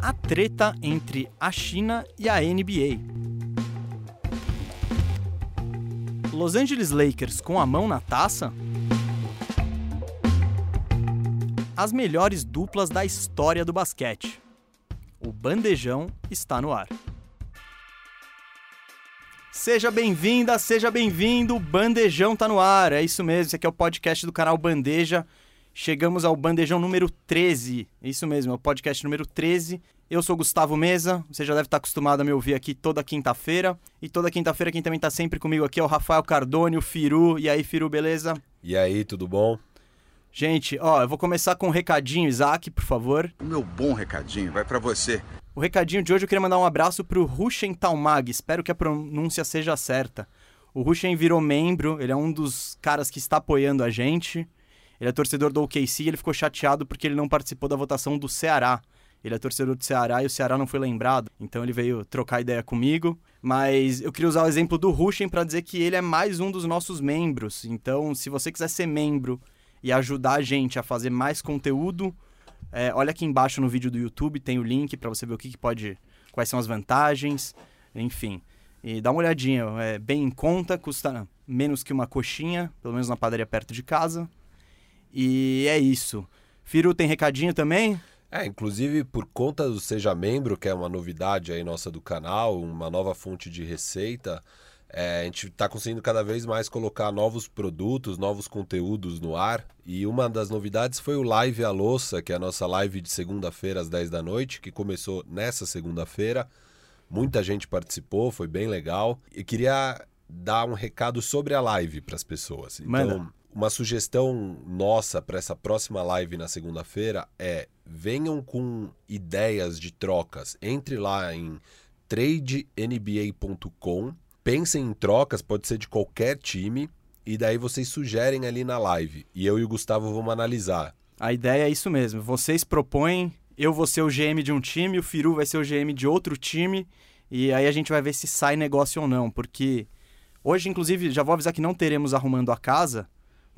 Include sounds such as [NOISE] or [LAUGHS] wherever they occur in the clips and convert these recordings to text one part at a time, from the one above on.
a treta entre a China e a NBA. Los Angeles Lakers com a mão na taça? As melhores duplas da história do basquete. O bandejão está no ar. Seja bem-vinda, seja bem-vindo, Bandejão tá no ar. É isso mesmo, esse aqui é o podcast do canal Bandeja. Chegamos ao Bandejão número 13. Isso mesmo, é o podcast número 13. Eu sou Gustavo Mesa, você já deve estar acostumado a me ouvir aqui toda quinta-feira. E toda quinta-feira quem também tá sempre comigo aqui é o Rafael Cardone, o Firu. E aí, Firu, beleza? E aí, tudo bom? Gente, ó, eu vou começar com um recadinho, Isaac, por favor. O meu bom recadinho vai para você. O recadinho de hoje eu queria mandar um abraço pro Rushen Talmag, espero que a pronúncia seja certa. O Rushen virou membro, ele é um dos caras que está apoiando a gente. Ele é torcedor do OKC e ele ficou chateado porque ele não participou da votação do Ceará. Ele é torcedor do Ceará e o Ceará não foi lembrado, então ele veio trocar ideia comigo. Mas eu queria usar o exemplo do Rushen para dizer que ele é mais um dos nossos membros. Então, se você quiser ser membro e ajudar a gente a fazer mais conteúdo, é, olha aqui embaixo no vídeo do YouTube, tem o link para você ver o que, que, pode. quais são as vantagens, enfim. E dá uma olhadinha, é bem em conta, custa menos que uma coxinha, pelo menos na padaria perto de casa. E é isso. Firu tem recadinho também? É, inclusive por conta do Seja Membro, que é uma novidade aí nossa do canal, uma nova fonte de receita. É, a gente está conseguindo cada vez mais colocar novos produtos, novos conteúdos no ar. E uma das novidades foi o Live a Louça, que é a nossa live de segunda-feira às 10 da noite, que começou nessa segunda-feira. Muita gente participou, foi bem legal. E queria dar um recado sobre a live para as pessoas. Então, Manda. Uma sugestão nossa para essa próxima live na segunda-feira é venham com ideias de trocas. Entre lá em tradenba.com pensem em trocas, pode ser de qualquer time, e daí vocês sugerem ali na live. E eu e o Gustavo vamos analisar. A ideia é isso mesmo. Vocês propõem, eu vou ser o GM de um time, o Firu vai ser o GM de outro time, e aí a gente vai ver se sai negócio ou não. Porque hoje, inclusive, já vou avisar que não teremos arrumando a casa,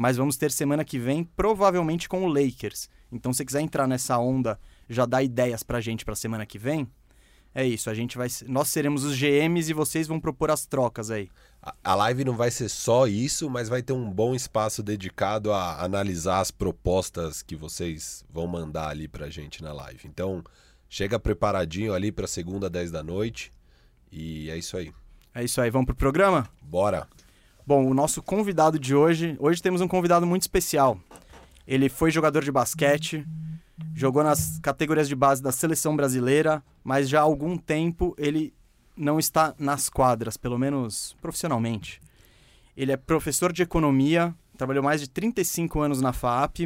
mas vamos ter semana que vem, provavelmente com o Lakers. Então, se quiser entrar nessa onda, já dá ideias pra gente pra semana que vem. É isso, a gente vai. Nós seremos os GMs e vocês vão propor as trocas aí. A- live não vai ser só isso, mas vai ter um bom espaço dedicado a analisar as propostas que vocês vão mandar ali pra gente na live. Então, chega preparadinho ali pra segunda, 10 da noite. E é isso aí. É isso aí, vamos pro programa? Bora! Bom, o nosso convidado de hoje. Hoje temos um convidado muito especial. Ele foi jogador de basquete, jogou nas categorias de base da seleção brasileira, mas já há algum tempo ele não está nas quadras, pelo menos profissionalmente. Ele é professor de economia, trabalhou mais de 35 anos na FAP.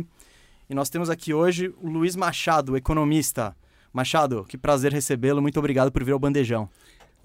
E nós temos aqui hoje o Luiz Machado, economista. Machado, que prazer recebê-lo. Muito obrigado por vir ao Bandejão.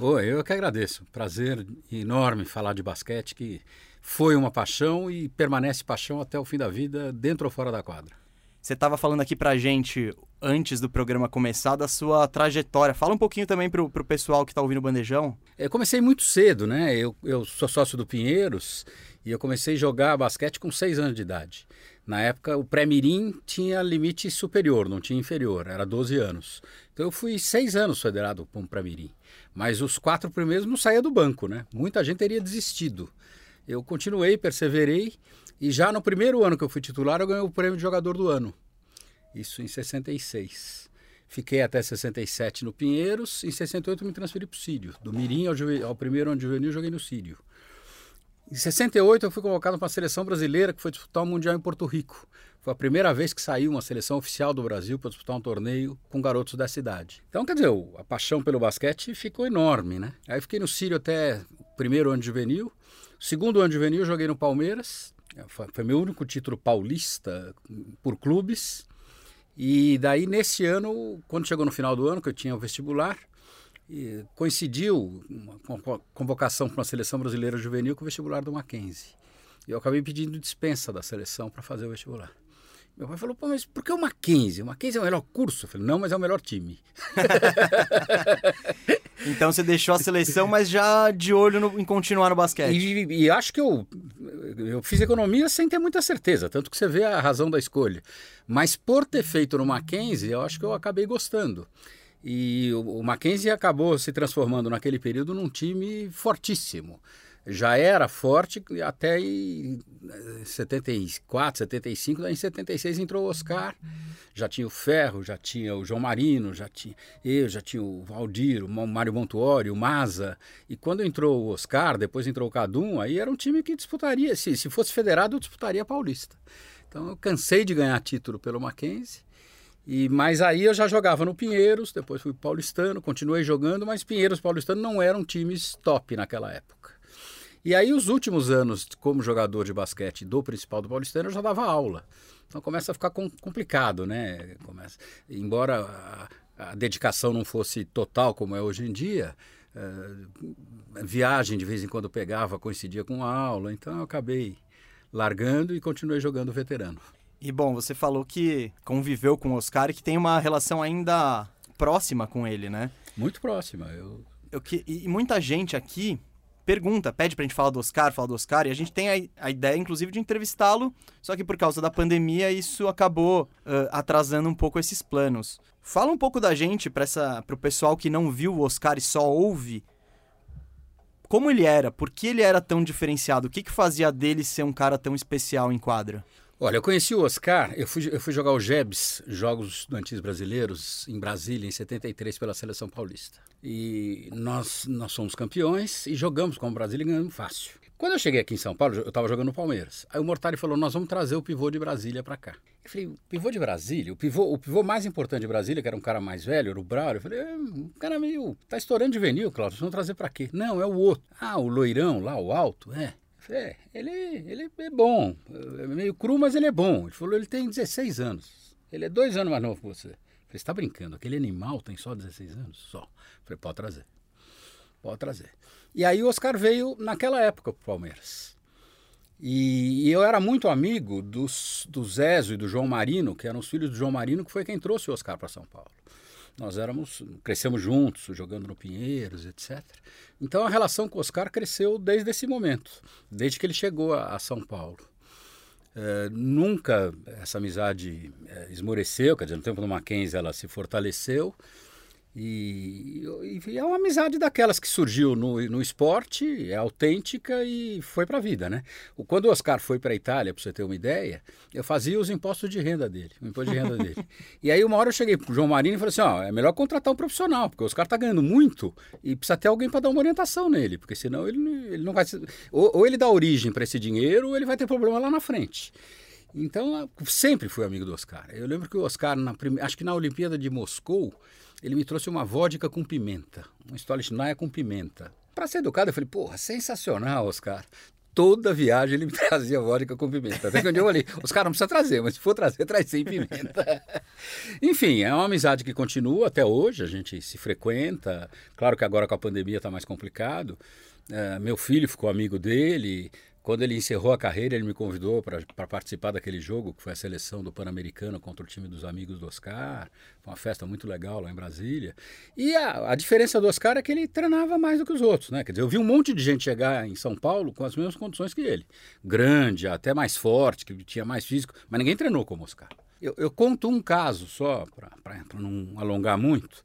Oi, eu que agradeço. Prazer enorme falar de basquete, que foi uma paixão e permanece paixão até o fim da vida, dentro ou fora da quadra. Você estava falando aqui pra gente, antes do programa começar, da sua trajetória. Fala um pouquinho também pro, pro pessoal que tá ouvindo o Bandejão. Eu comecei muito cedo, né? Eu, eu sou sócio do Pinheiros e eu comecei a jogar basquete com seis anos de idade. Na época, o pré-mirim tinha limite superior, não tinha inferior, era 12 anos. Então eu fui seis anos federado como pré-mirim. Mas os quatro primeiros não saía do banco, né? Muita gente teria desistido. Eu continuei, perseverei e já no primeiro ano que eu fui titular, eu ganhei o prêmio de jogador do ano. Isso em 66. Fiquei até 67 no Pinheiros, em 68 me transferi para o Sírio. Do Mirim ao, ao primeiro ano de juvenil, joguei no Sírio. Em 68 eu fui convocado para a seleção brasileira que foi disputar o Mundial em Porto Rico. Foi a primeira vez que saiu uma seleção oficial do Brasil para disputar um torneio com garotos da cidade. Então, quer dizer, a paixão pelo basquete ficou enorme, né? Aí fiquei no Sírio até o primeiro ano de juvenil. Segundo ano de juvenil, joguei no Palmeiras. Foi meu único título paulista por clubes. E daí, nesse ano, quando chegou no final do ano, que eu tinha o vestibular, coincidiu uma convo- convocação para uma seleção brasileira juvenil com o vestibular do Mackenzie. E eu acabei pedindo dispensa da seleção para fazer o vestibular. Meu pai falou, pô, mas por que o Mackenzie? O Mackenzie é o melhor curso? Eu falei, não, mas é o melhor time. [LAUGHS] Então você deixou a seleção, mas já de olho no- em continuar no basquete. E, e acho que eu, eu fiz economia sem ter muita certeza, tanto que você vê a razão da escolha. Mas por ter feito no Mackenzie, eu acho que eu acabei gostando. E o, o Mackenzie acabou se transformando naquele período num time fortíssimo já era forte até em 74, 75, daí em 76 entrou o Oscar, já tinha o Ferro, já tinha o João Marino, já tinha eu, já tinha o Valdir, o Mário Montuori, o Maza, e quando entrou o Oscar, depois entrou o Cadum, aí era um time que disputaria, se, se fosse federado, disputaria Paulista. Então eu cansei de ganhar título pelo Mackenzie, e, mas aí eu já jogava no Pinheiros, depois fui paulistano, continuei jogando, mas Pinheiros e Paulistano não eram times top naquela época. E aí, os últimos anos como jogador de basquete do principal do Paulistano, eu já dava aula. Então começa a ficar complicado, né? Começa, embora a, a dedicação não fosse total como é hoje em dia, uh, viagem de vez em quando pegava, coincidia com a aula, então eu acabei largando e continuei jogando veterano. E bom, você falou que conviveu com o Oscar e que tem uma relação ainda próxima com ele, né? Muito próxima. Eu... Eu que, e muita gente aqui pergunta, pede pra gente falar do Oscar, falar do Oscar, e a gente tem a, a ideia, inclusive, de entrevistá-lo, só que por causa da pandemia isso acabou uh, atrasando um pouco esses planos. Fala um pouco da gente para o pessoal que não viu o Oscar e só ouve. Como ele era? Por que ele era tão diferenciado? O que, que fazia dele ser um cara tão especial em quadra? Olha, eu conheci o Oscar, eu fui, eu fui jogar o JEBS, Jogos Estudantis Brasileiros, em Brasília, em 73, pela Seleção Paulista. E nós, nós somos campeões e jogamos com o Brasília e ganhamos fácil. Quando eu cheguei aqui em São Paulo, eu estava jogando no Palmeiras. Aí o Mortari falou: Nós vamos trazer o pivô de Brasília para cá. Eu falei: Pivô de Brasília? O pivô, o pivô mais importante de Brasília, que era um cara mais velho, era o Braulio. Eu falei: é, Um cara meio. Tá estourando de vinil, Cláudio. Vocês vão trazer para quê? Não, é o outro. Ah, o loirão lá, o alto? É. É, ele, ele é bom. É meio cru, mas ele é bom. Ele falou, ele tem 16 anos. Ele é dois anos mais novo que você. Falei, você está brincando? Aquele animal tem só 16 anos? Só. Falei, pode trazer. Pode trazer. E aí o Oscar veio naquela época para o Palmeiras. E, e, eu era muito amigo dos, do Zézio e do João Marino, que eram os filhos do João Marino, que foi quem trouxe o Oscar para São Paulo. Nós éramos, crescemos juntos, jogando no Pinheiros, etc. Então a relação com o Oscar cresceu desde esse momento, desde que ele chegou a, a São Paulo. É, nunca essa amizade é, esmoreceu, quer dizer, no tempo do Mackenzie ela se fortaleceu. E, e, é uma amizade daquelas que surgiu no, no esporte, é autêntica e foi para a vida, né? Quando o Oscar foi para a Itália, para você ter uma ideia, eu fazia os impostos de renda dele, o imposto de renda dele. [LAUGHS] E aí uma hora eu cheguei para o João Marinho e falei assim, ó, é melhor contratar um profissional, porque o Oscar está ganhando muito e precisa ter alguém para dar uma orientação nele, porque senão ele, ele não vai... Ou, ou ele dá origem para esse dinheiro ou ele vai ter problema lá na frente. Então, sempre fui amigo do Oscar. Eu lembro que o Oscar, na prime... acho que na Olimpíada de Moscou, ele me trouxe uma vodka com pimenta, uma Stolichnaya com pimenta. Para ser educado, eu falei, porra, sensacional, Oscar. Toda viagem ele me [LAUGHS] trazia vodka com pimenta. Até que um dia eu falei, Oscar não precisa trazer, mas se for trazer, traz sem pimenta. [LAUGHS] Enfim, é uma amizade que continua até hoje, a gente se frequenta. Claro que agora com a pandemia está mais complicado. Uh, meu filho ficou amigo dele, quando ele encerrou a carreira, ele me convidou para participar daquele jogo, que foi a seleção do Pan-Americano contra o time dos amigos do Oscar. Foi uma festa muito legal lá em Brasília. E a, a, diferença do Oscar é que ele treinava mais do que os outros, né? Quer dizer, eu vi um monte de gente chegar em São Paulo com as mesmas condições que ele. Grande, até mais forte, que tinha mais físico, mas ninguém treinou como Oscar. Eu, eu conto um caso só, para não alongar muito.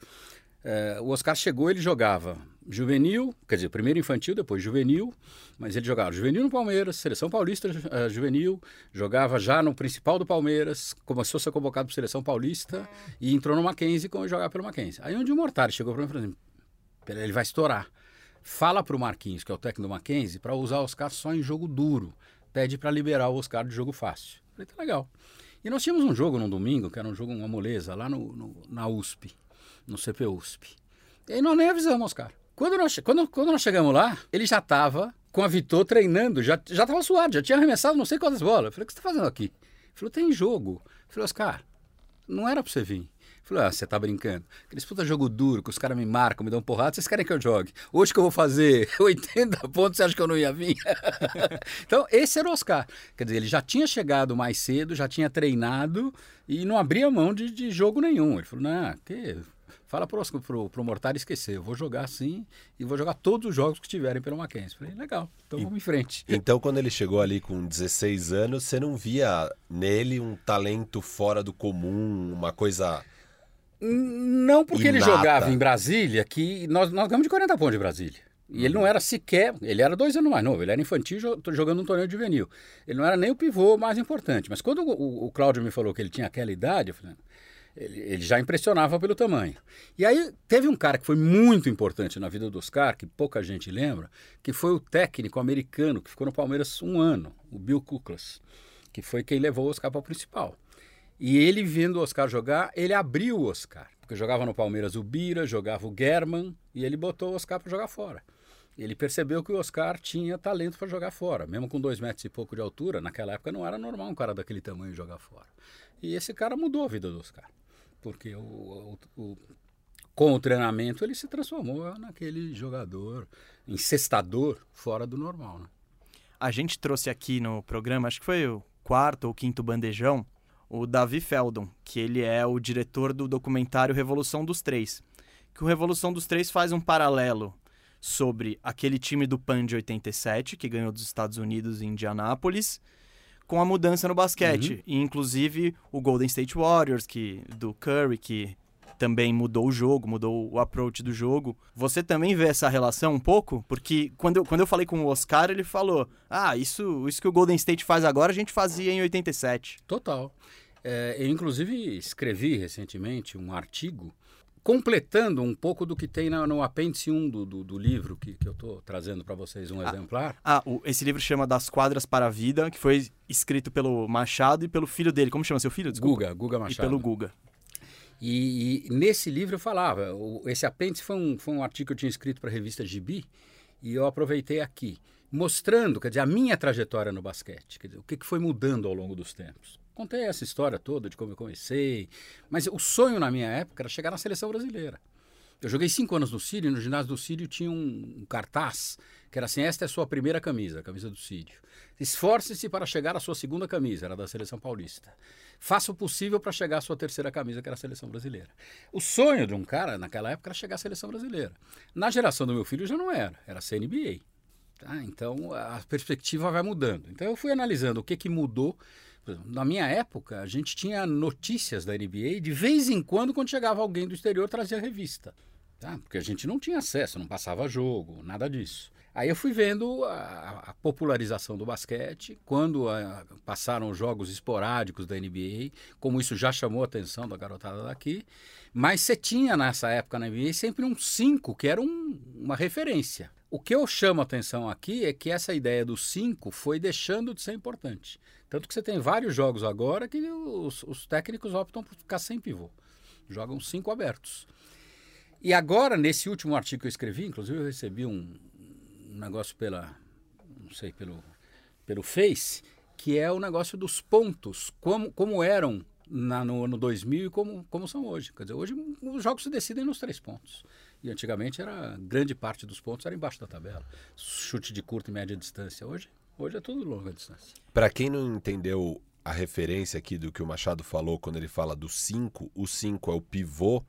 É, o Oscar chegou, ele jogava juvenil, quer dizer, primeiro infantil, depois juvenil, mas ele jogava juvenil no Palmeiras, seleção paulista uh, juvenil, jogava já no principal do Palmeiras, começou a ser convocado para seleção paulista e entrou no Mackenzie como jogar pelo Mackenzie. Aí onde o Mortari chegou para mim e falou assim, ele vai estourar. Fala para o Marquinhos, que é o técnico do Mackenzie, para usar o Oscar só em jogo duro. Pede para liberar o Oscar de jogo fácil. Falei, tá legal. E nós tínhamos um jogo num domingo, que era um jogo, uma moleza, lá no, no na USP, no CPUSP. E nós nem avisamos, Oscar. Quando nós, quando, quando nós chegamos lá, ele já estava com a Vitor treinando, já estava suado, já tinha arremessado não sei quantas bolas. Eu falei, o que você está fazendo aqui? Ele falou, tem jogo. Eu falei, Oscar, não era para você vir. Falou, ah, você tá brincando. Aqueles puta jogo duro, que os caras me marcam, me dão porrada, vocês querem que eu jogue? Hoje que eu vou fazer [LAUGHS] 80 pontos, você acha que eu não ia vir? [LAUGHS] então, esse era o Oscar. Quer dizer, ele já tinha chegado mais cedo, já tinha treinado e não abria mão de, de jogo nenhum. Ele falou, não, que Fala pro, pro, pro Mortar esquecer, eu vou jogar assim e vou jogar todos os jogos que tiverem pelo Mackenzie. Falei, legal, então vamos em frente. Então, quando ele chegou ali com 16 anos, você não via nele um talento fora do comum, uma coisa Não porque ele Inata. jogava em Brasília, que nós, nós ganhamos de 40 pontos de Brasília. E ele não era sequer, ele era dois anos mais novo, ele era infantil jo- jogando um torneio juvenil. Ele não era nem o pivô mais importante. Mas quando o, o- o Cláudio me falou que ele tinha aquela idade, eu falei, ele, ele já impressionava pelo tamanho. E aí teve um cara que foi muito importante na vida do Oscar, que pouca gente lembra, que foi o técnico americano que ficou no Palmeiras um ano, o Bill Kuklas, que foi quem levou o Oscar para o principal. E ele vendo o Oscar jogar, ele abriu o Oscar. Porque jogava no Palmeiras o Bira, jogava o German, e ele botou o Oscar para jogar fora. Ele percebeu que o Oscar tinha talento para jogar fora. Mesmo com dois metros e pouco de altura, naquela época não era normal um cara daquele tamanho jogar fora. E esse cara mudou a vida do Oscar. Porque o, o- o- com o treinamento ele se transformou naquele jogador, encestador, fora do normal. Né? A gente trouxe aqui no programa, acho que foi o quarto ou quinto bandejão, o Davi Feldon, que ele é o diretor do documentário Revolução dos Três. Que o Revolução dos Três faz um paralelo sobre aquele time do PAN de 87, que ganhou dos Estados Unidos em Indianápolis, com a mudança no basquete. E, inclusive, o Golden State Warriors, que do Curry, que também mudou o jogo, mudou o approach do jogo. Você também vê essa relação um pouco? Porque quando eu, quando eu falei com o Oscar, ele falou: Ah, isso, isso que o Golden State faz agora, a gente fazia em 87. Total. É, eu, inclusive, escrevi recentemente um artigo completando um pouco do que tem na- no apêndice 1 do, do, do livro que, que eu estou trazendo para vocês um exemplar. Ah, o- esse livro chama Das Quadras para a Vida, que foi escrito pelo Machado e pelo filho dele. Como chama seu filho? Desculpa. Guga, Guga E Machado. pelo Guga. E, e nesse livro eu falava, o- esse apêndice foi um, foi um artigo que eu tinha escrito para a revista Gibi, e eu aproveitei aqui, mostrando, quer dizer, a minha trajetória no basquete, quer dizer, o que, que foi mudando ao longo dos tempos. Contei essa história toda de como eu comecei, mas o sonho na minha época era chegar na seleção brasileira. Eu joguei cinco anos no Sírio, e no ginásio do Sírio tinha um, um cartaz que era assim: esta é a sua primeira camisa, a camisa do Sírio. Esforce-se para chegar à sua segunda camisa, era da seleção paulista. Faça o possível para chegar à sua terceira camisa, que era a seleção brasileira. O sonho de um cara naquela época era chegar à seleção brasileira. Na geração do meu filho já não era, era CNBA. Tá? Então a perspectiva vai mudando. Então eu fui analisando o que, que mudou. Na minha época, a gente tinha notícias da NBA de vez em quando, quando chegava alguém do exterior, trazia revista. Tá? Porque a gente não tinha acesso, não passava jogo, nada disso. Aí eu fui vendo a, a popularização do basquete, quando ah, passaram os jogos esporádicos da NBA, como isso já chamou a atenção da garotada daqui. Mas você tinha nessa época na NBA sempre um 5, que era um- uma referência. O que eu chamo a atenção aqui é que essa ideia do 5 foi deixando de ser importante. Tanto que você tem vários jogos agora que os, os técnicos optam por ficar sem pivô. Jogam cinco abertos. E agora, nesse último artigo que eu escrevi, inclusive eu recebi um, um negócio pela, não sei, pelo, pelo Face, que é o negócio dos pontos, como, como eram na, no ano 2000 e como, como são hoje. Quer dizer, hoje os jogos se decidem nos três pontos. E antigamente era grande parte dos pontos era embaixo da tabela. Chute de curta e média distância. Hoje, hoje é tudo longa distância. Pra quem não entendeu a referência aqui do que o Machado falou quando ele fala do 5, o 5 é o pivô.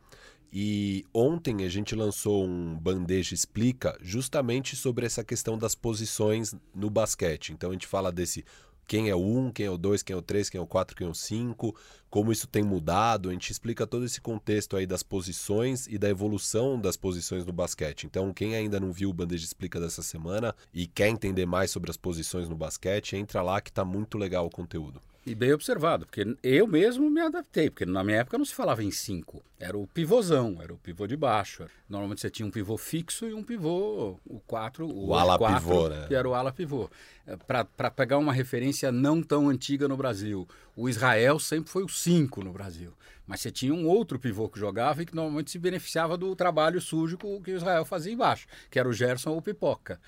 E ontem a gente lançou um Bandeja Explica justamente sobre essa questão das posições no basquete. Então a gente fala desse quem é o 1, quem é o 2, quem é o 3, quem é o 4, quem é o 5, como isso tem mudado. A gente explica todo esse contexto aí das posições e da evolução das posições no basquete. Então, quem ainda não viu o Bandeja Explica dessa semana e quer entender mais sobre as posições no basquete, entra lá que tá muito legal o conteúdo. E bem observado, porque eu mesmo me adaptei, porque na minha época não se falava em cinco. Era o pivôzão, era o pivô de baixo. Normalmente você tinha um pivô fixo e um pivô, o 4, o, O ala quatro, pivô, né? que era o ala pivô. Para pegar uma referência não tão antiga no Brasil, o Israel sempre foi o 5 no Brasil. Mas você tinha um outro pivô que jogava e que normalmente se beneficiava do trabalho sujo que o que o Israel fazia embaixo, que era o Gerson ou o Pipoca.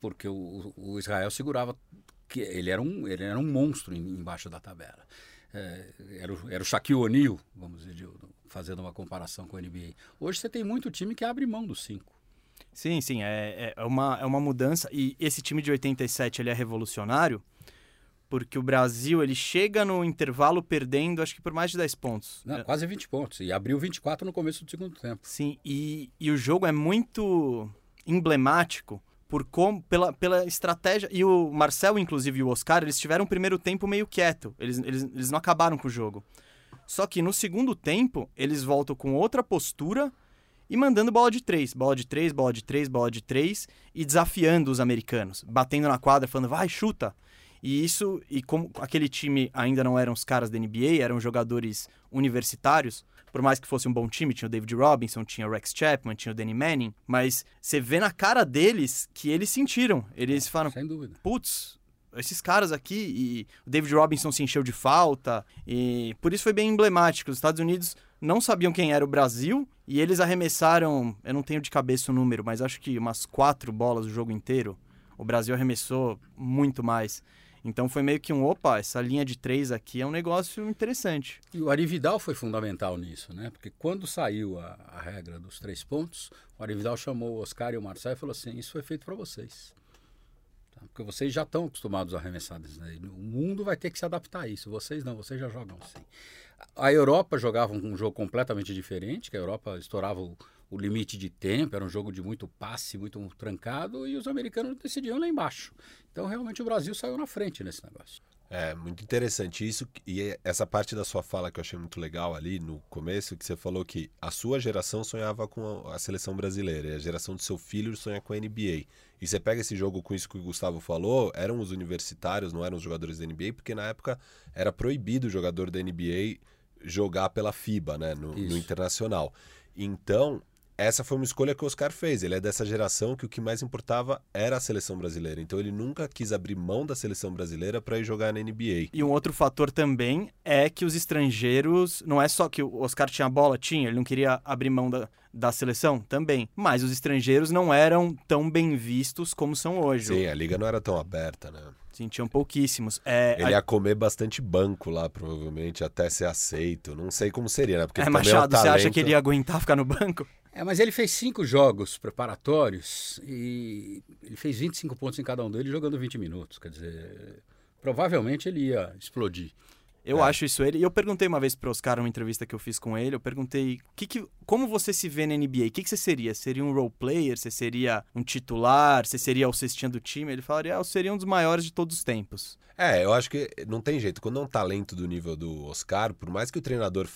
Porque o, o Israel segurava que ele era um, ele era um monstro em- embaixo da tabela. É, era, o, era o Shaquille O'Neal, vamos dizer, de- fazendo uma comparação com a NBA. Hoje você tem muito time que abre mão dos cinco. Sim, sim, é, é, uma, é uma mudança. E esse time de 87 ele é revolucionário porque o Brasil ele chega no intervalo perdendo, acho que por mais de 10 pontos. Não, É, Quase 20 pontos. E abriu 24 no começo do segundo tempo. Sim, e, e o jogo é muito emblemático por como, pela, pela estratégia. E o Marcel, inclusive, e o Oscar, eles tiveram o primeiro tempo meio quieto. Eles, eles, eles não acabaram com o jogo. Só que no segundo tempo, eles voltam com outra postura e mandando bola de três, bola de três, bola de três, bola de três e desafiando os americanos, batendo na quadra, falando vai, chuta. E isso, e como aquele time ainda não eram os caras da NBA, eram jogadores universitários, por mais que fosse um bom time, tinha o David Robinson, tinha o Rex Chapman, tinha o Danny Manning, mas você vê na cara deles que eles sentiram. Eles falaram, Sem dúvida. putz, esses caras aqui, e o David Robinson se encheu de falta, e por isso foi bem emblemático. Os Estados Unidos não sabiam quem era o Brasil, e eles arremessaram, eu não tenho de cabeça o número, mas acho que umas quatro bolas o jogo inteiro. O Brasil arremessou muito mais. Então foi meio que um, opa, essa linha de três aqui é um negócio interessante. E o Arividal foi fundamental nisso, né? Porque quando saiu a, a regra dos três pontos, o Arividal chamou o Oscar e o Marcel e falou assim: Isso foi feito para vocês. Tá? Porque vocês já estão acostumados a arremessar disso daí. O mundo vai ter que se adaptar a isso. Vocês não, vocês já jogam assim. A Europa jogava um jogo completamente diferente, que a Europa estourava o, o limite de tempo, era um jogo de muito passe, muito trancado, e os americanos decidiam lá embaixo. Então, realmente, o Brasil saiu na frente nesse negócio. É, muito interessante isso. E essa parte da sua fala que eu achei muito legal ali no começo, que você falou que a sua geração sonhava com a seleção brasileira, e a geração do seu filho sonha com a NBA. E você pega esse jogo com isso que o Gustavo falou, eram os universitários, não eram os jogadores da NBA, porque na época era proibido o jogador da NBA jogar pela FIBA, né, no, no internacional. Então, essa foi uma escolha que o Oscar fez. Ele é dessa geração que o que mais importava era a seleção brasileira. Então ele nunca quis abrir mão da seleção brasileira para ir jogar na NBA. E um outro fator também é que os estrangeiros. Não é só que o Oscar tinha bola, tinha, ele não queria abrir mão da, da seleção também. Mas os estrangeiros não eram tão bem vistos como são hoje. Sim, a liga não era tão aberta, né? Sim, tinham pouquíssimos. É, ele ia comer bastante banco lá, provavelmente, até ser aceito. Não sei como seria, né? Porque é, Machado, é talento... você acha que ele ia aguentar ficar no banco? É, mas ele fez cinco jogos preparatórios e ele fez 25 pontos em cada um deles jogando 20 minutos. Quer dizer, provavelmente ele ia explodir. Eu é. acho isso ele. E eu perguntei uma vez pro Oscar, numa entrevista que eu fiz com ele, eu perguntei que que, como você se vê na NBA? O que, que você seria? Seria um role player? Você seria um titular? Você seria o cestinha do time? Ele falaria, ah, eu seria um dos maiores de todos os tempos. É, eu acho que não tem jeito. Quando é um talento do nível do Oscar, por mais que o treinador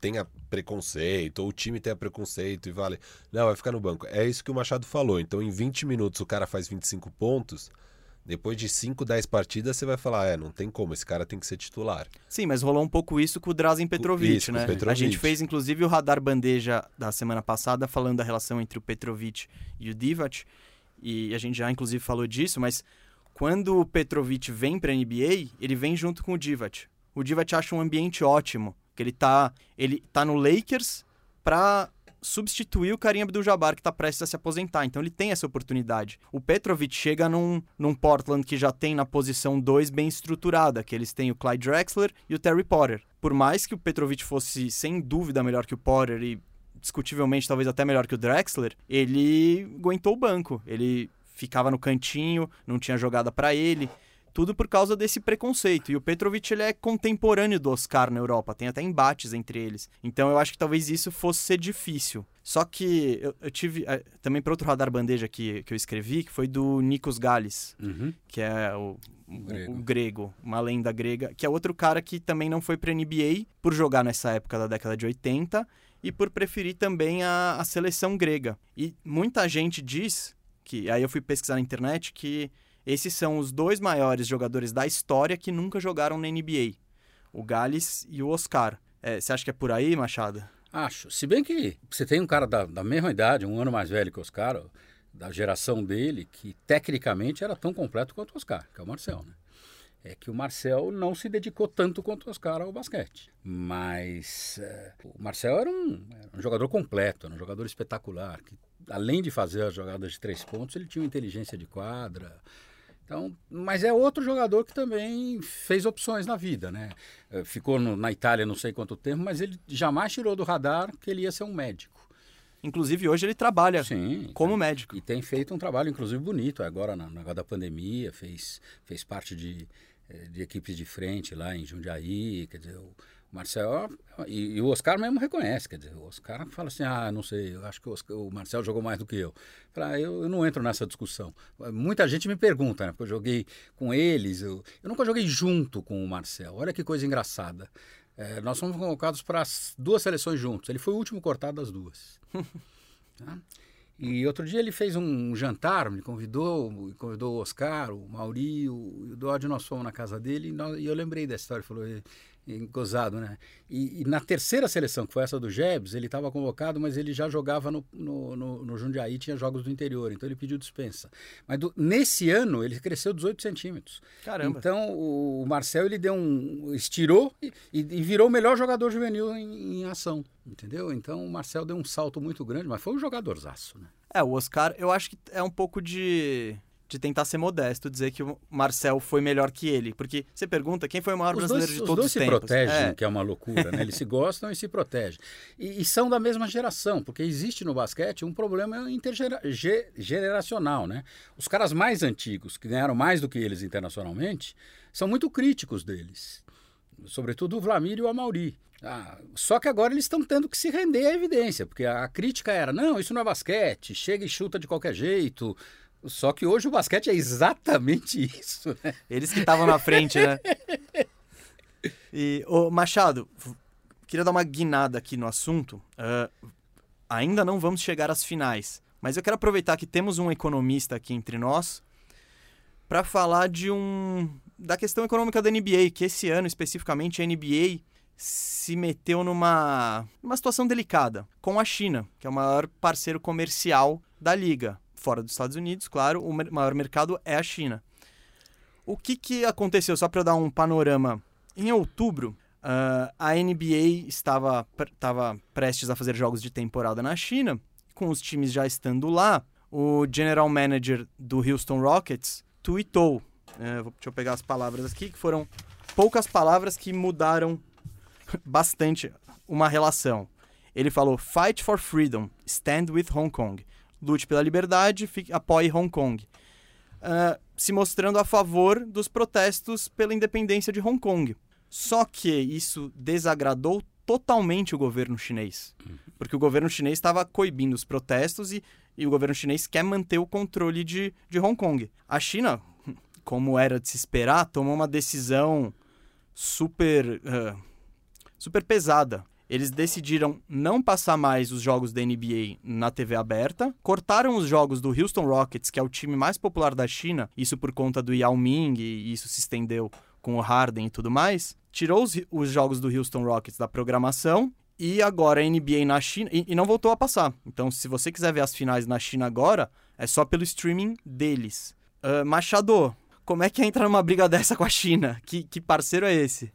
tenha preconceito, ou o time tenha preconceito e vale, não, vai ficar no banco. É isso que o Machado falou. Então, em 20 minutos o cara faz 25 pontos depois de 5, 10 partidas, você vai falar, é, não tem como, esse cara tem que ser titular. Sim, mas rolou um pouco isso com o Drazen Petrovic, isso, né? Petrovic. A gente fez, inclusive, o radar bandeja da semana passada, falando da relação entre o Petrovic e o Divac, e a gente já, inclusive, falou disso, mas quando o Petrovic vem para a NBA, ele vem junto com o Divac. O Divac acha um ambiente ótimo, que ele tá, ele tá no Lakers para substituir o Karim Abdul-Jabbar, que está prestes a se aposentar. Então ele tem essa oportunidade. O Petrovic chega num, num Portland que já tem na posição 2 bem estruturada, que eles têm o Clyde Drexler e o Terry Potter. Por mais que o Petrovic fosse, sem dúvida, melhor que o Potter e discutivelmente talvez até melhor que o Drexler, ele aguentou o banco. Ele ficava no cantinho, não tinha jogada para ele. Tudo por causa desse preconceito. E o Petrovic ele é contemporâneo do Oscar na Europa, tem até embates entre eles. Então eu acho que talvez isso fosse ser difícil. Só que eu, eu tive é, também para outro radar bandeja que, que eu escrevi, que foi do Nikos Gales, uhum. que é o, o, grego. o, grego. uma lenda grega, que é outro cara que também não foi para NBA por jogar nessa época da década de 80 e por preferir também a, a seleção grega. E muita gente diz que, aí eu fui pesquisar na internet, que esses são os dois maiores jogadores da história que nunca jogaram na NBA. O Gales e o Oscar. É, você acha que é por aí, Machado? Acho. Se bem que você tem um cara da, da mesma idade, um ano mais velho que o Oscar, da geração dele, que tecnicamente era tão completo quanto o Oscar, que é o Marcel, né? É que o Marcel não se dedicou tanto quanto o Oscar ao basquete. Mas é, o Marcel era um, era um, jogador completo, era um jogador espetacular. Que, além de fazer as jogadas de três pontos, ele tinha uma inteligência de quadra, então, mas é outro jogador que também fez opções na vida, né? Eh, ficou no, na Itália não sei quanto tempo, mas ele jamais tirou do radar que ele ia ser um médico. Inclusive hoje ele trabalha Sim, como tem, médico. E tem feito um trabalho, inclusive, bonito. Agora, na, na da pandemia, fez, fez parte de, eh, de equipes de frente lá em Jundiaí. Quer dizer, o, o Marcel, e, e, o Oscar mesmo reconhece, quer dizer, o Oscar fala assim, ah, não sei, eu acho que o, Oscar, o Marcel jogou mais do que eu. Fala, ah, eu, eu, não entro nessa discussão. Muita gente me pergunta, né, porque eu joguei com eles, eu, eu nunca joguei junto com o Marcel, olha que coisa engraçada. É, nós fomos convocados para as duas seleções juntos. Ele foi o último cortado das duas. [LAUGHS] tá? E outro dia ele fez um jantar, me convidou, me convidou o Oscar, o Mauri, o, o Dodge, nós fomos na casa dele e, nós, e eu lembrei dessa história, falou, e, e, gozado, né? E, e, na terceira seleção, que foi essa do Jebs, ele estava convocado, mas ele já jogava no, no, no, no, Jundiaí, tinha jogos do interior, então ele pediu dispensa. Mas do, nesse ano ele cresceu 18 centímetros. Caramba! Então o, o Marcel ele deu um. estirou e, e virou o melhor jogador juvenil em, em ação, entendeu? Então o Marcel deu um salto muito grande, mas foi um jogadorzaço, né? É, o Oscar, eu acho que é um pouco de de tentar ser modesto, dizer que o Marcel foi melhor que ele. Porque você pergunta quem foi o maior os brasileiro dois, de todos os, os dois tempos. se protegem, é. que é uma loucura, né? Eles se gostam e se protegem. E, e, são da mesma geração, porque existe no basquete um problema intergeneracional, né? Os caras mais antigos, que ganharam mais do que eles internacionalmente, são muito críticos deles. Sobretudo o Vlamir e o Amauri. Ah, só que agora eles estão tendo que se render à evidência, porque a crítica era: não, isso não é basquete, chega e chuta de qualquer jeito. Só que hoje o basquete é exatamente [LAUGHS] isso. Né? Eles que estavam na frente, né? [LAUGHS] E, ô, Machado, queria dar uma guinada aqui no assunto. Uh, ainda não vamos chegar às finais, mas eu quero aproveitar que temos um economista aqui entre nós para falar de um da questão econômica da NBA, que esse ano especificamente a NBA se meteu numa, numa situação delicada com a China, que é o maior parceiro comercial da liga. Fora dos Estados Unidos, claro, o maior mercado é a China. O que, que aconteceu? Só para dar um panorama. Em outubro, uh, a NBA estava, estava prestes a fazer jogos de temporada na China. Com os times já estando lá, o general manager do Houston Rockets tweetou. Uh, deixa eu pegar as palavras aqui, que foram poucas palavras que mudaram [LAUGHS] bastante uma relação. Ele falou: Fight for freedom, stand with Hong Kong. Lute pela liberdade, fique, apoie Hong Kong. Uh, se mostrando a favor dos protestos pela independência de Hong Kong. Só que isso desagradou totalmente o governo chinês. Porque o governo chinês estava coibindo os protestos e, e o governo chinês quer manter o controle de, de Hong Kong. A China, [LAUGHS] como era de se esperar, tomou uma decisão super. Uh, super pesada. Eles decidiram não passar mais os jogos da NBA na TV aberta, cortaram os jogos do Houston Rockets, que é o time mais popular da China, isso por conta do Yao Ming, e isso se estendeu com o Harden e tudo mais. Tirou os, os jogos do Houston Rockets da programação e agora a NBA na China. E, e, não voltou a passar. Então, se você quiser ver as finais na China agora, é só pelo streaming deles. Uh, Machado, como é que entra numa briga dessa com a China? Que, que parceiro é esse?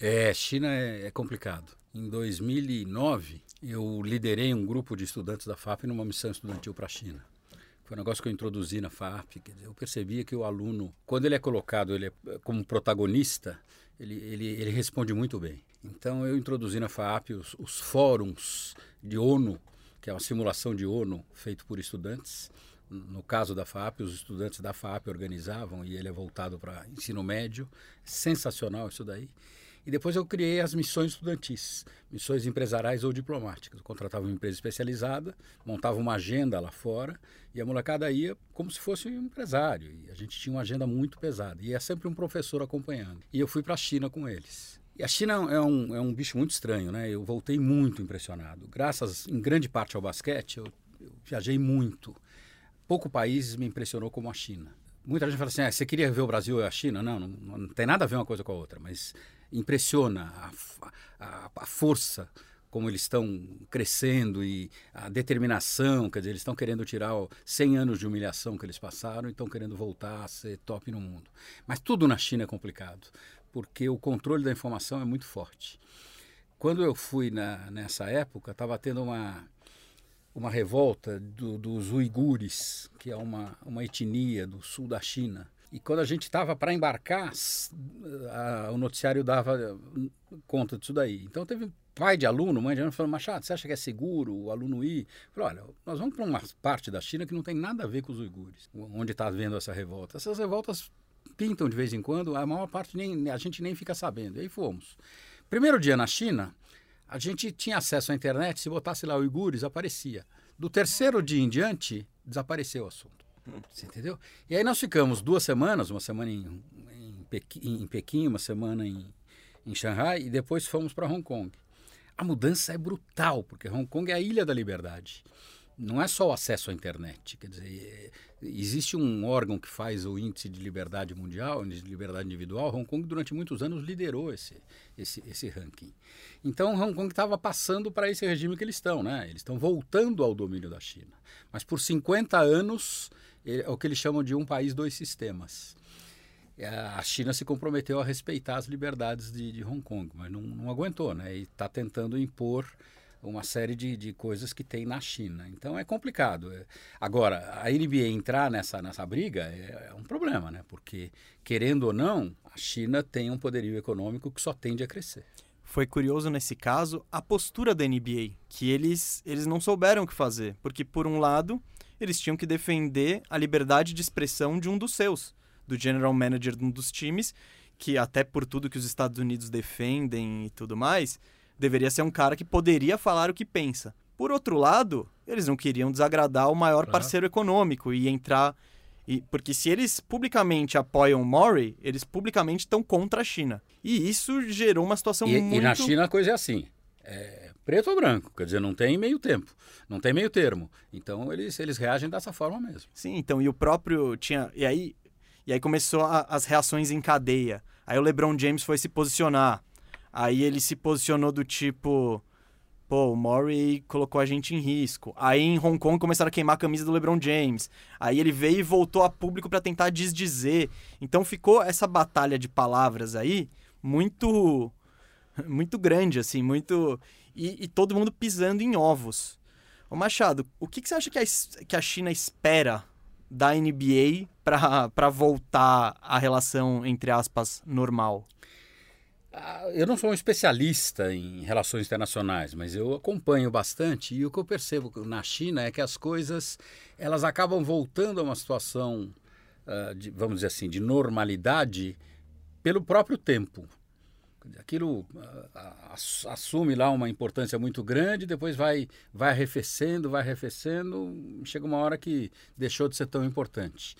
É, China é, é complicado. Em 2009, eu liderei um grupo de estudantes da FAP numa missão estudantil para a China. Foi um negócio que eu introduzi na FAP. Dizer, eu percebia que o aluno, quando ele é colocado ele é, como protagonista, ele, ele, ele responde muito bem. Então, eu introduzi na FAP os, os fóruns de ONU, que é uma simulação de ONU feito por estudantes. No caso da FAP, os estudantes da FAP organizavam e ele é voltado para ensino médio. Sensacional isso daí. E depois eu criei as missões estudantis, missões empresariais ou diplomáticas. Eu contratava uma empresa especializada, montava uma agenda lá fora e a molecada ia como se fosse um empresário. E a gente tinha uma agenda muito pesada. E é sempre um professor acompanhando. E eu fui para a China com eles. E a China é um, é um bicho muito estranho, né? Eu voltei muito impressionado. Graças, em grande parte, ao basquete, eu, eu viajei muito. Pouco países me impressionou como a China. Muita gente fala assim, ah, você queria ver o Brasil e a China? Não, não, não tem nada a ver uma coisa com a outra, mas impressiona a, a, a força como eles estão crescendo e a determinação, quer dizer, eles estão querendo tirar 100 anos de humilhação que eles passaram e estão querendo voltar a ser top no mundo. Mas tudo na China é complicado, porque o controle da informação é muito forte. Quando eu fui na, nessa época, estava tendo uma, uma revolta do, dos uigures, que é uma, uma etnia do sul da China, e quando a gente estava para embarcar, a, o noticiário dava conta disso daí. Então teve pai de aluno, mãe de aluno, falando, Machado, você acha que é seguro o aluno ir? Falou, olha, nós vamos para uma parte da China que não tem nada a ver com os uigures, onde está havendo essa revolta. Essas revoltas pintam de vez em quando, a maior parte nem, a gente nem fica sabendo. E aí fomos. Primeiro dia na China, a gente tinha acesso à internet, se botasse lá uigures, aparecia. Do terceiro dia em diante, desapareceu o assunto. Você entendeu? E aí nós ficamos duas semanas, uma semana em, em, Pequim, em Pequim uma semana em, em Xangai e depois fomos para Hong Kong. A mudança é brutal, porque Hong Kong é a ilha da liberdade. Não é só o acesso à internet. Quer dizer, existe um órgão que faz o índice de liberdade mundial, de liberdade individual. Hong Kong, durante muitos anos, liderou esse, esse, esse ranking. Então, Hong Kong estava passando para esse regime que eles estão. Né? Eles estão voltando ao domínio da China. Mas por 50 anos, é o que eles chamam de um país, dois sistemas. É, a China se comprometeu a respeitar as liberdades de, de Hong Kong, mas não, não aguentou, né? E está tentando impor uma série de, de coisas que tem na China. Então é complicado. É, agora, a NBA entrar nessa, nessa briga é, é, um problema, né? Porque, querendo ou não, a China tem um poderio econômico que só tende a crescer. Foi curioso nesse caso a postura da NBA, que eles, eles não souberam o que fazer. Porque, por um lado, eles tinham que defender a liberdade de expressão de um dos seus do general manager de um dos times, que até por tudo que os Estados Unidos defendem e tudo mais, deveria ser um cara que poderia falar o que pensa. Por outro lado, eles não queriam desagradar o maior parceiro econômico e entrar. E, porque se eles publicamente apoiam o Mori, eles publicamente estão contra a China. E isso gerou uma situação e, muito. E na China a coisa é assim. É preto ou branco, quer dizer, não tem meio tempo, não tem meio termo. Então eles, eles reagem dessa forma mesmo. Sim, então, e o próprio tinha. E aí, e aí começou a, as reações em cadeia. Aí o LeBron James foi se posicionar. Aí ele se posicionou do tipo, pô, o Murray colocou a gente em risco. Aí em Hong Kong começaram a queimar a camisa do LeBron James. Aí ele veio e voltou a público para tentar desdizer. Então ficou essa batalha de palavras aí muito [LAUGHS] muito grande assim, muito e, e todo mundo pisando em ovos. Ô Machado, o que, que você acha que a, que a China espera da NBA para voltar à relação, entre aspas, normal? Ah, eu não sou um especialista em relações internacionais, mas eu acompanho bastante e o que eu percebo na China é que as coisas elas acabam voltando a uma situação, uh, de, vamos dizer assim, de normalidade pelo próprio tempo. Aquilo uh, assume lá uma importância muito grande, depois vai, vai arrefecendo, vai arrefecendo, chega uma hora que deixou de ser tão importante.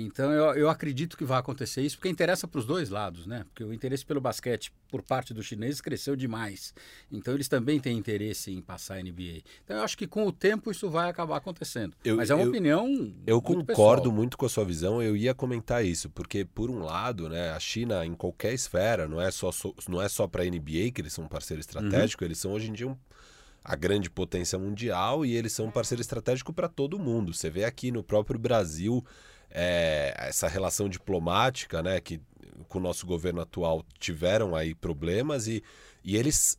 Então eu, eu acredito que vai acontecer isso, porque interessa para os dois lados, né? Porque o interesse pelo basquete por parte dos chineses cresceu demais. Então eles também têm interesse em passar a NBA. Então eu acho que com o tempo isso vai acabar acontecendo. Eu, Mas é uma eu, opinião. Eu muito concordo pessoal. muito com a sua visão. Eu ia comentar isso, porque por um lado, né, a China em qualquer esfera, não é só não é só para a NBA que eles são um parceiro estratégico, uhum. eles são hoje em dia um a grande potência mundial e eles são um parceiro estratégico para todo mundo. Você vê aqui no próprio Brasil é, essa relação diplomática, né, que com o nosso governo atual tiveram aí problemas e, e eles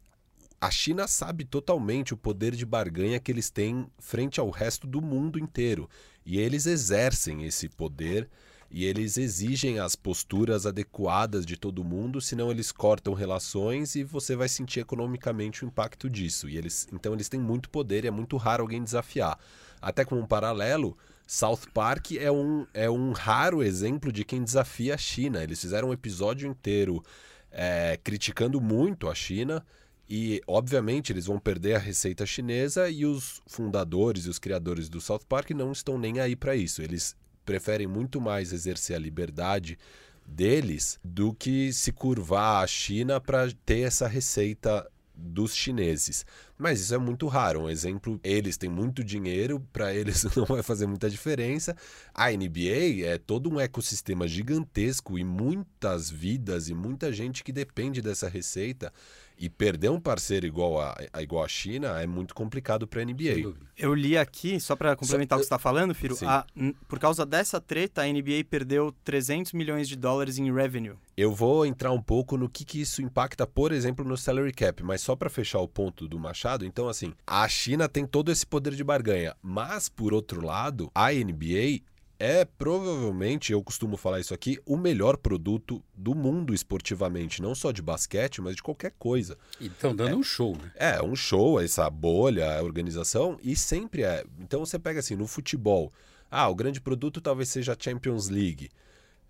a China sabe totalmente o poder de barganha que eles têm frente ao resto do mundo inteiro. E eles exercem esse poder e eles exigem as posturas adequadas de todo mundo, senão eles cortam relações e você vai sentir economicamente o impacto disso. E eles, então eles têm muito poder e é muito raro alguém desafiar. Até como um paralelo, South Park é um, é um raro exemplo de quem desafia a China. Eles fizeram um episódio inteiro é, criticando muito a China. E, obviamente, eles vão perder a receita chinesa e os fundadores e os criadores do South Park não estão nem aí para isso. Eles preferem muito mais exercer a liberdade deles do que se curvar à China para ter essa receita dos chineses. Mas isso é muito raro. Um exemplo, eles têm muito dinheiro, [LAUGHS] para eles não vai fazer muita diferença. A NBA é todo um ecossistema gigantesco e muitas vidas e muita gente que depende dessa receita. E perder um parceiro igual a, a igual a China é muito complicado para a NBA. Eu li aqui, só para complementar só, o que você está falando, Firo, a, por causa dessa treta, a NBA perdeu 300 milhões de dólares em revenue. Eu vou entrar um pouco no que, que isso impacta, por exemplo, no salary cap, mas só para fechar o ponto do Machado, então assim, a China tem todo esse poder de barganha, mas por outro lado, a NBA é provavelmente, eu costumo falar isso aqui, o melhor produto do mundo esportivamente, não só de basquete, mas de qualquer coisa. E estão dando é, um show, né? É, um show, essa bolha, a organização, e sempre é. Então você pega assim, no futebol, ah, o grande produto talvez seja a Champions League,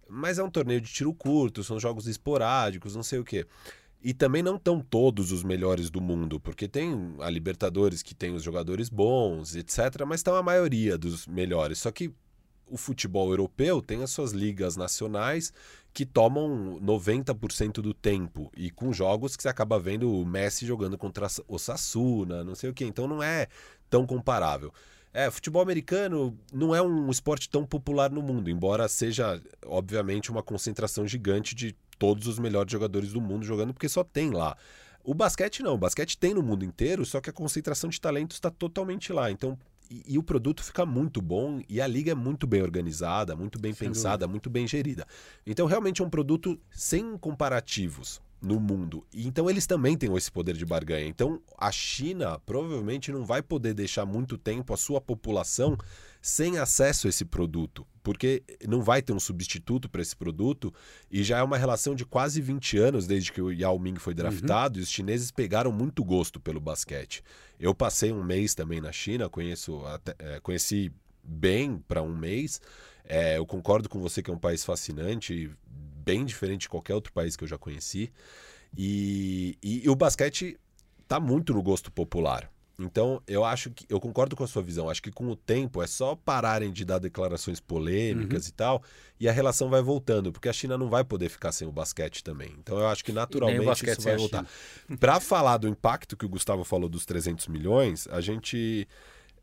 mas é um torneio de tiro curto, são jogos esporádicos, não sei o quê. E também não estão todos os melhores do mundo, porque tem a Libertadores que tem os jogadores bons, etc., mas estão a maioria dos melhores. Só que o futebol europeu tem as suas ligas nacionais que tomam 90% do tempo e com jogos que você acaba vendo o Messi jogando contra o Sassuna, não sei o que. Então não é tão comparável. É, futebol americano não é um esporte tão popular no mundo, embora seja, obviamente, uma concentração gigante de todos os melhores jogadores do mundo jogando, porque só tem lá. O basquete não, o basquete tem no mundo inteiro, só que a concentração de talentos está totalmente lá. Então, e, e, o produto fica muito bom e a liga é muito bem organizada, muito bem Sem pensada, dúvida. muito bem gerida. Então, realmente é um produto sem comparativos no mundo. E, então eles também têm esse poder de barganha. Então a China provavelmente não vai poder deixar muito tempo a sua população sem acesso a esse produto, porque não vai ter um substituto para esse produto e já é uma relação de quase 20 anos desde que o Yao Ming foi draftado uhum. e os chineses pegaram muito gosto pelo basquete. Eu passei um mês também na China, conheço até, é, conheci bem para um mês. É, eu concordo com você que é um país fascinante, bem diferente de qualquer outro país que eu já conheci. E, e, e o basquete está muito no gosto popular. Então, eu acho que eu concordo com a sua visão. Acho que com o tempo é só pararem de dar declarações polêmicas uhum. e tal, e a relação vai voltando, porque a China não vai poder ficar sem o basquete também. Então, eu acho que naturalmente isso vai voltar. Para falar do impacto que o Gustavo falou dos 300 milhões, a gente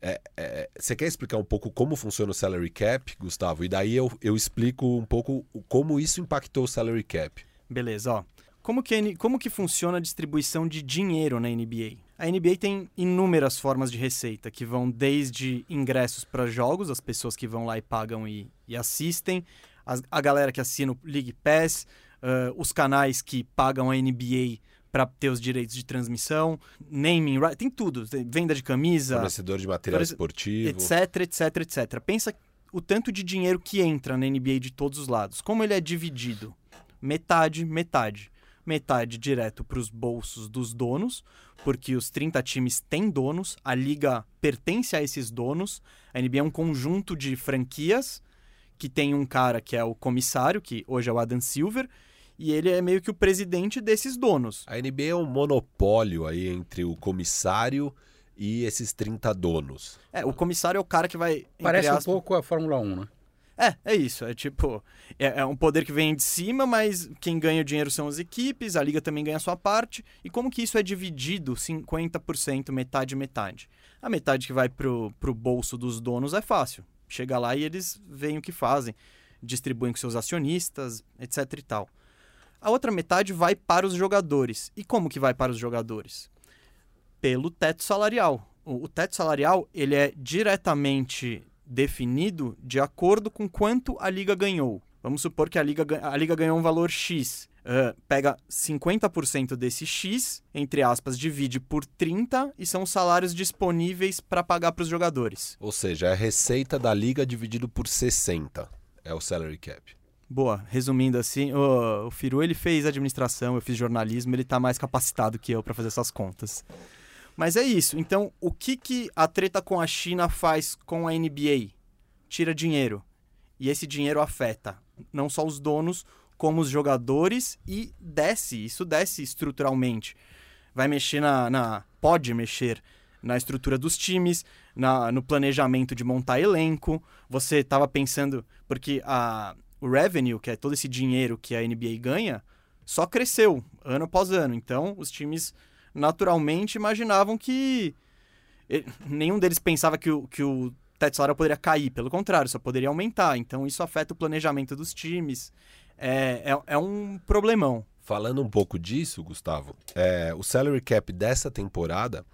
é, é, você quer explicar um pouco como funciona o salary cap, Gustavo? E daí eu, eu explico um pouco como isso impactou o salary cap. Beleza, ó. Como que, como que funciona a distribuição de dinheiro na NBA? A NBA tem inúmeras formas de receita, que vão desde ingressos para jogos, as pessoas que vão lá e pagam e, e assistem, a, a, galera que assina o League Pass, uh, os canais que pagam a NBA para ter os direitos de transmissão, naming, tem tudo, tem venda de camisa, fornecedor de material esportivo, etc, etc, etc. Pensa o tanto de dinheiro que entra na NBA de todos os lados. Como ele é dividido? Metade, metade metade direto para os bolsos dos donos, porque os 30 times têm donos, a liga pertence a esses donos. A NBA é um conjunto de franquias que tem um cara que é o comissário, que hoje é o Adam Silver, e ele é meio que o presidente desses donos. A NBA é um monopólio aí entre o comissário e esses 30 donos. É, o comissário é o cara que vai. Parece aspas... um pouco a Fórmula 1, né? É, é isso. É tipo, é, é, um poder que vem de cima, mas quem ganha o dinheiro são as equipes, a liga também ganha a sua parte. E como que isso é dividido 50%, metade, metade? A metade que vai pro, pro bolso dos donos é fácil. Chega lá e eles veem o que fazem, distribuem com seus acionistas, etc e tal. A outra metade vai para os jogadores. E como que vai para os jogadores? Pelo teto salarial. O, teto salarial, ele é diretamente definido de acordo com quanto a liga ganhou. Vamos supor que a liga, a liga ganhou um valor X. Uh, pega 50% desse X, entre aspas, divide por 30 e são os salários disponíveis para pagar para os jogadores. Ou seja, é a receita da liga dividido por 60. É o salary cap. Boa, resumindo assim, o, o Firu ele fez administração, eu fiz jornalismo, ele está mais capacitado que eu para fazer essas contas. Mas é isso. Então, o que, que a treta com a China faz com a NBA? Tira dinheiro. E esse dinheiro afeta não só os donos, como os jogadores e desce. Isso desce estruturalmente. Vai mexer na. na pode mexer na estrutura dos times, na, no planejamento de montar elenco. Você estava pensando. Porque a, o revenue, que é todo esse dinheiro que a NBA ganha, só cresceu ano após ano. Então, os times naturalmente imaginavam que nenhum deles pensava que o, que o teto salarial poderia cair, pelo contrário, só poderia aumentar. Então isso afeta o planejamento dos times. É, é, é um problemão. Falando um pouco disso, Gustavo, é, o salary cap dessa temporada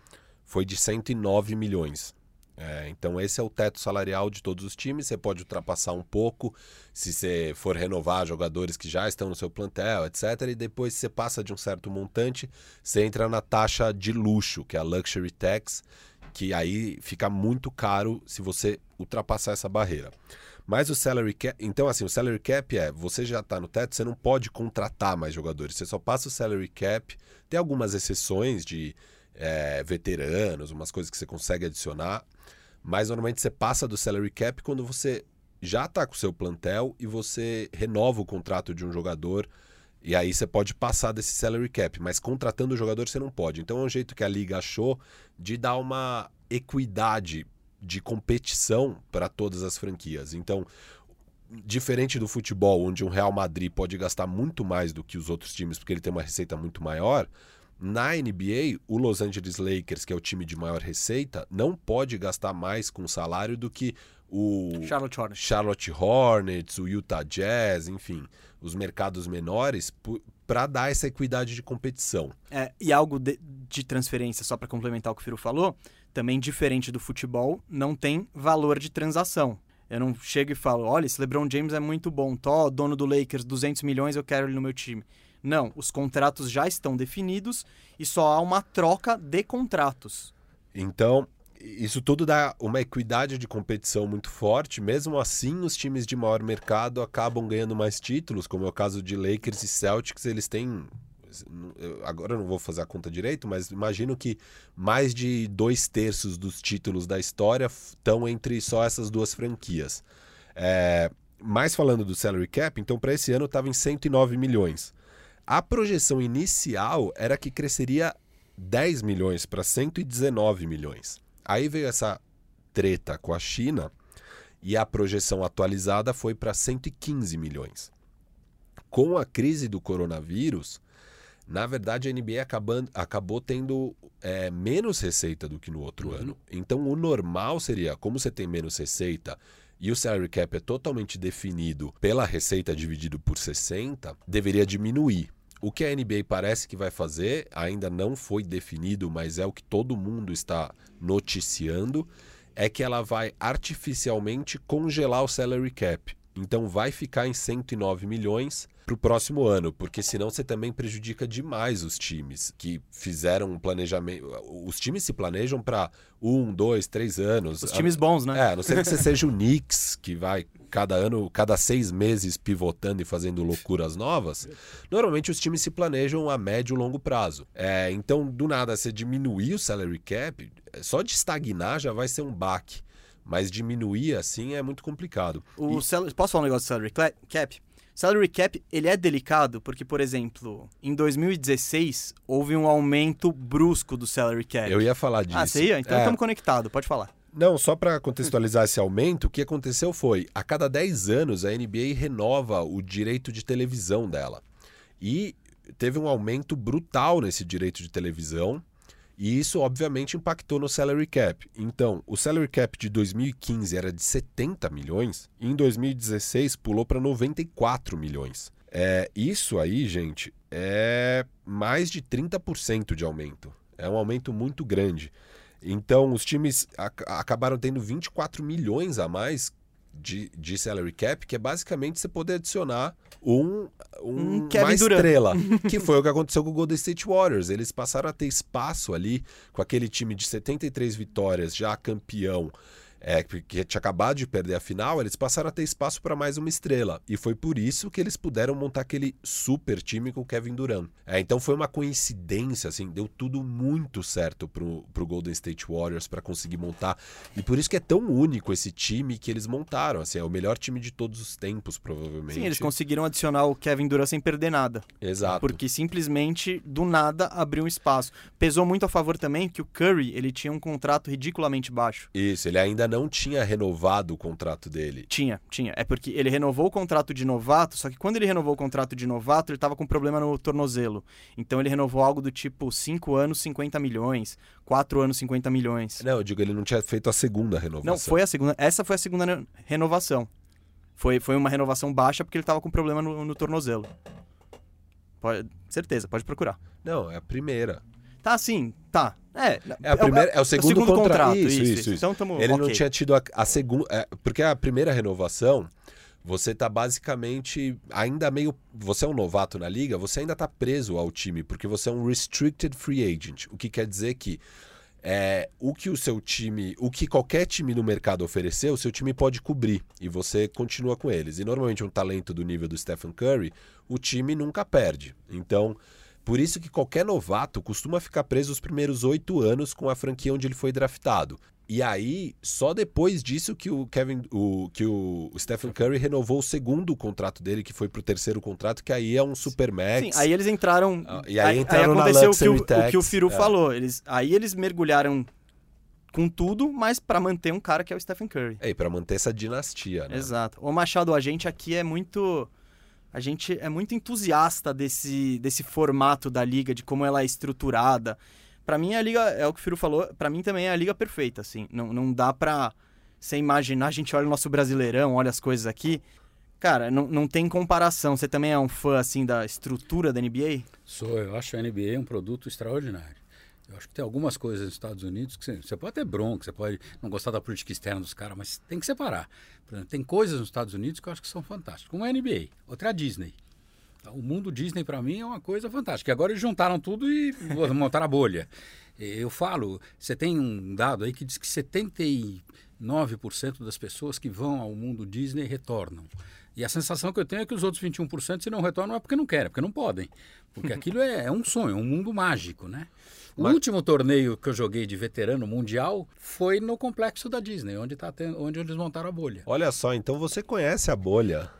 foi de 109 milhões. É, então esse é o teto salarial de todos os times. Você pode ultrapassar um pouco se você for renovar jogadores que já estão no seu plantel, etc. E depois você passa de um certo montante, você entra na taxa de luxo, que é a luxury tax, que aí fica muito caro se você ultrapassar essa barreira. Mas o salary cap, então assim, o salary cap é, você já está no teto, você não pode contratar mais jogadores, você só passa o salary cap. Tem algumas exceções de é, veteranos, umas coisas que você consegue adicionar. Mas normalmente você passa do salary cap quando você já está com o seu plantel e você renova o contrato de um jogador. E aí você pode passar desse salary cap, mas contratando o jogador você não pode. Então é um jeito que a liga achou de dar uma equidade de competição para todas as franquias. Então, diferente do futebol, onde um Real Madrid pode gastar muito mais do que os outros times, porque ele tem uma receita muito maior, na NBA, o Los Angeles Lakers, que é o time de maior receita, não pode gastar mais com salário do que o Charlotte Hornets. Charlotte Hornets, o Utah Jazz, enfim, os mercados menores, para dar essa equidade de competição. É, e algo de, de transferência, só para complementar o que o Firo falou, também diferente do futebol, não tem valor de transação. Eu não chego e falo, olha, esse LeBron James é muito bom, tô dono do Lakers, 200 milhões, eu quero ele no meu time. Não, os contratos já estão definidos e só há uma troca de contratos. Então, isso tudo dá uma equidade de competição muito forte. Mesmo assim, os times de maior mercado acabam ganhando mais títulos, como é o caso de Lakers e Celtics. Eles têm. Agora eu não vou fazer a conta direito, mas imagino que mais de dois terços dos títulos da história estão entre só essas duas franquias. É, mais falando do salary cap, então para esse ano estava em 109 milhões. A projeção inicial era que cresceria 10 milhões para 119 milhões. Aí veio essa treta com a China e a projeção atualizada foi para 115 milhões. Com a crise do coronavírus, na verdade a NBA acabando, acabou tendo é, menos receita do que no outro uhum. ano. Então o normal seria, como você tem menos receita e o salary cap é totalmente definido pela receita dividido por 60, deveria diminuir. O que a NBA parece que vai fazer ainda não foi definido, mas é o que todo mundo está noticiando, é que ela vai artificialmente congelar o salary cap. Então vai ficar em 109 milhões para o próximo ano, porque senão você também prejudica demais os times que fizeram um planejamento. Os times se planejam para um, dois, três anos. Os times bons, né? É, a não ser que você seja o Knicks, que vai cada ano, cada seis meses pivotando e fazendo loucuras novas. Normalmente os times se planejam a médio e longo prazo. É, então, do nada, você diminuir o salary cap, só de estagnar já vai ser um baque. Mas diminuir assim é muito complicado. O e... Posso falar um negócio do salary cap? Salary cap, ele é delicado porque, por exemplo, em 2016 houve um aumento brusco do salary cap. Eu ia falar disso. Ah, você ia? Então é. estamos conectados, pode falar. Não, só para contextualizar esse aumento, o que aconteceu foi, a cada 10 anos a NBA renova o direito de televisão dela. E teve um aumento brutal nesse direito de televisão. E isso, obviamente, impactou no salary cap. Então, o salary cap de 2015 era de 70 milhões, e em 2016 pulou para 94 milhões. É, isso aí, gente, é mais de 30% de aumento. É um aumento muito grande. Então, os times ac acabaram tendo 24 milhões a mais de, de salary cap, que é basicamente você poder adicionar um, um, um uma estrela, [LAUGHS] que foi o que aconteceu com o Golden State Warriors. Eles passaram a ter espaço ali com aquele time de 73 vitórias, já campeão, é, que tinha acabado de perder a final, eles passaram a ter espaço para mais uma estrela. E foi por isso que eles puderam montar aquele super time com o Kevin Durant. É, então foi uma coincidência, assim, deu tudo muito certo pro, pro Golden State Warriors para conseguir montar. E por isso que é tão único esse time que eles montaram. Assim, é o melhor time de todos os tempos, provavelmente. Sim, eles conseguiram adicionar o Kevin Durant sem perder nada. Exato. Porque simplesmente, do nada, abriu um espaço. Pesou muito a favor também que o Curry, ele tinha um contrato ridiculamente baixo. Isso, ele ainda não tinha renovado o contrato dele. Tinha, tinha. É porque ele renovou o contrato de novato, só que quando ele renovou o contrato de novato, ele estava com problema no tornozelo. Então ele renovou algo do tipo 5 anos, 50 milhões, 4 anos, 50 milhões. Não, eu digo, ele não tinha feito a segunda renovação. Não, foi a segunda. Essa foi a segunda renovação. Foi, foi uma renovação baixa porque ele estava com problema no, no tornozelo. Pode, certeza, pode procurar. Não, é a primeira. Tá, sim, tá. É, é, a primeira, é, o, segundo, é o segundo contra... contrato. Isso, isso. isso. Então, tamo... Ele okay. não tinha tido a, a segunda. É, porque a primeira renovação, você tá basicamente ainda meio. Você é um novato na liga, você ainda tá preso ao time, porque você é um restricted free agent. O que quer dizer que é, o que o seu time, o que qualquer time no mercado oferecer, o seu time pode cobrir e você continua com eles. E normalmente um talento do nível do Stephen Curry, o time nunca perde. Então, por isso que qualquer novato costuma ficar preso os primeiros oito anos com a franquia onde ele foi draftado. E aí, só depois disso que o Kevin, o, que o Stephen Curry renovou o segundo contrato dele, que foi pro terceiro contrato, que aí é um supermax. Sim, aí eles entraram. Ah, e aí, entraram aí aconteceu o que o, o que o Firu é. falou. Eles, aí eles mergulharam com tudo, mas para manter um cara que é o Stephen Curry. É, e pra manter essa dinastia, né? Exato. O Machado, a gente aqui é muito. A gente é muito entusiasta desse, desse formato da liga, de como ela é estruturada. Para mim, a liga, é o que o Firo falou, para mim também é a liga perfeita, assim. Não, não dá pra você imaginar, a gente olha o nosso brasileirão, olha as coisas aqui. Cara, não, não tem comparação. Você também é um fã, assim, da estrutura da NBA? Sou, eu acho a NBA um produto extraordinário. Eu acho que tem algumas coisas nos Estados Unidos que você, você pode ter bronca, você pode não gostar da política externa dos caras, mas tem que separar. Exemplo, tem coisas nos Estados Unidos que eu acho que são fantásticas, como a NBA, outra é a Disney. O mundo Disney para mim é uma coisa fantástica. Agora eles juntaram tudo e [LAUGHS] montaram a bolha. Eu falo, você tem um dado aí que diz que 79% das pessoas que vão ao mundo Disney retornam. E a sensação que eu tenho é que os outros 21%, se não retornam, é porque não querem, é porque não podem. Porque [LAUGHS] aquilo é, é um sonho, um mundo mágico, né? O Mas- último torneio que eu joguei de veterano mundial foi no complexo da Disney, onde, tá tendo, onde eles montaram a bolha. Olha só, então você conhece a bolha.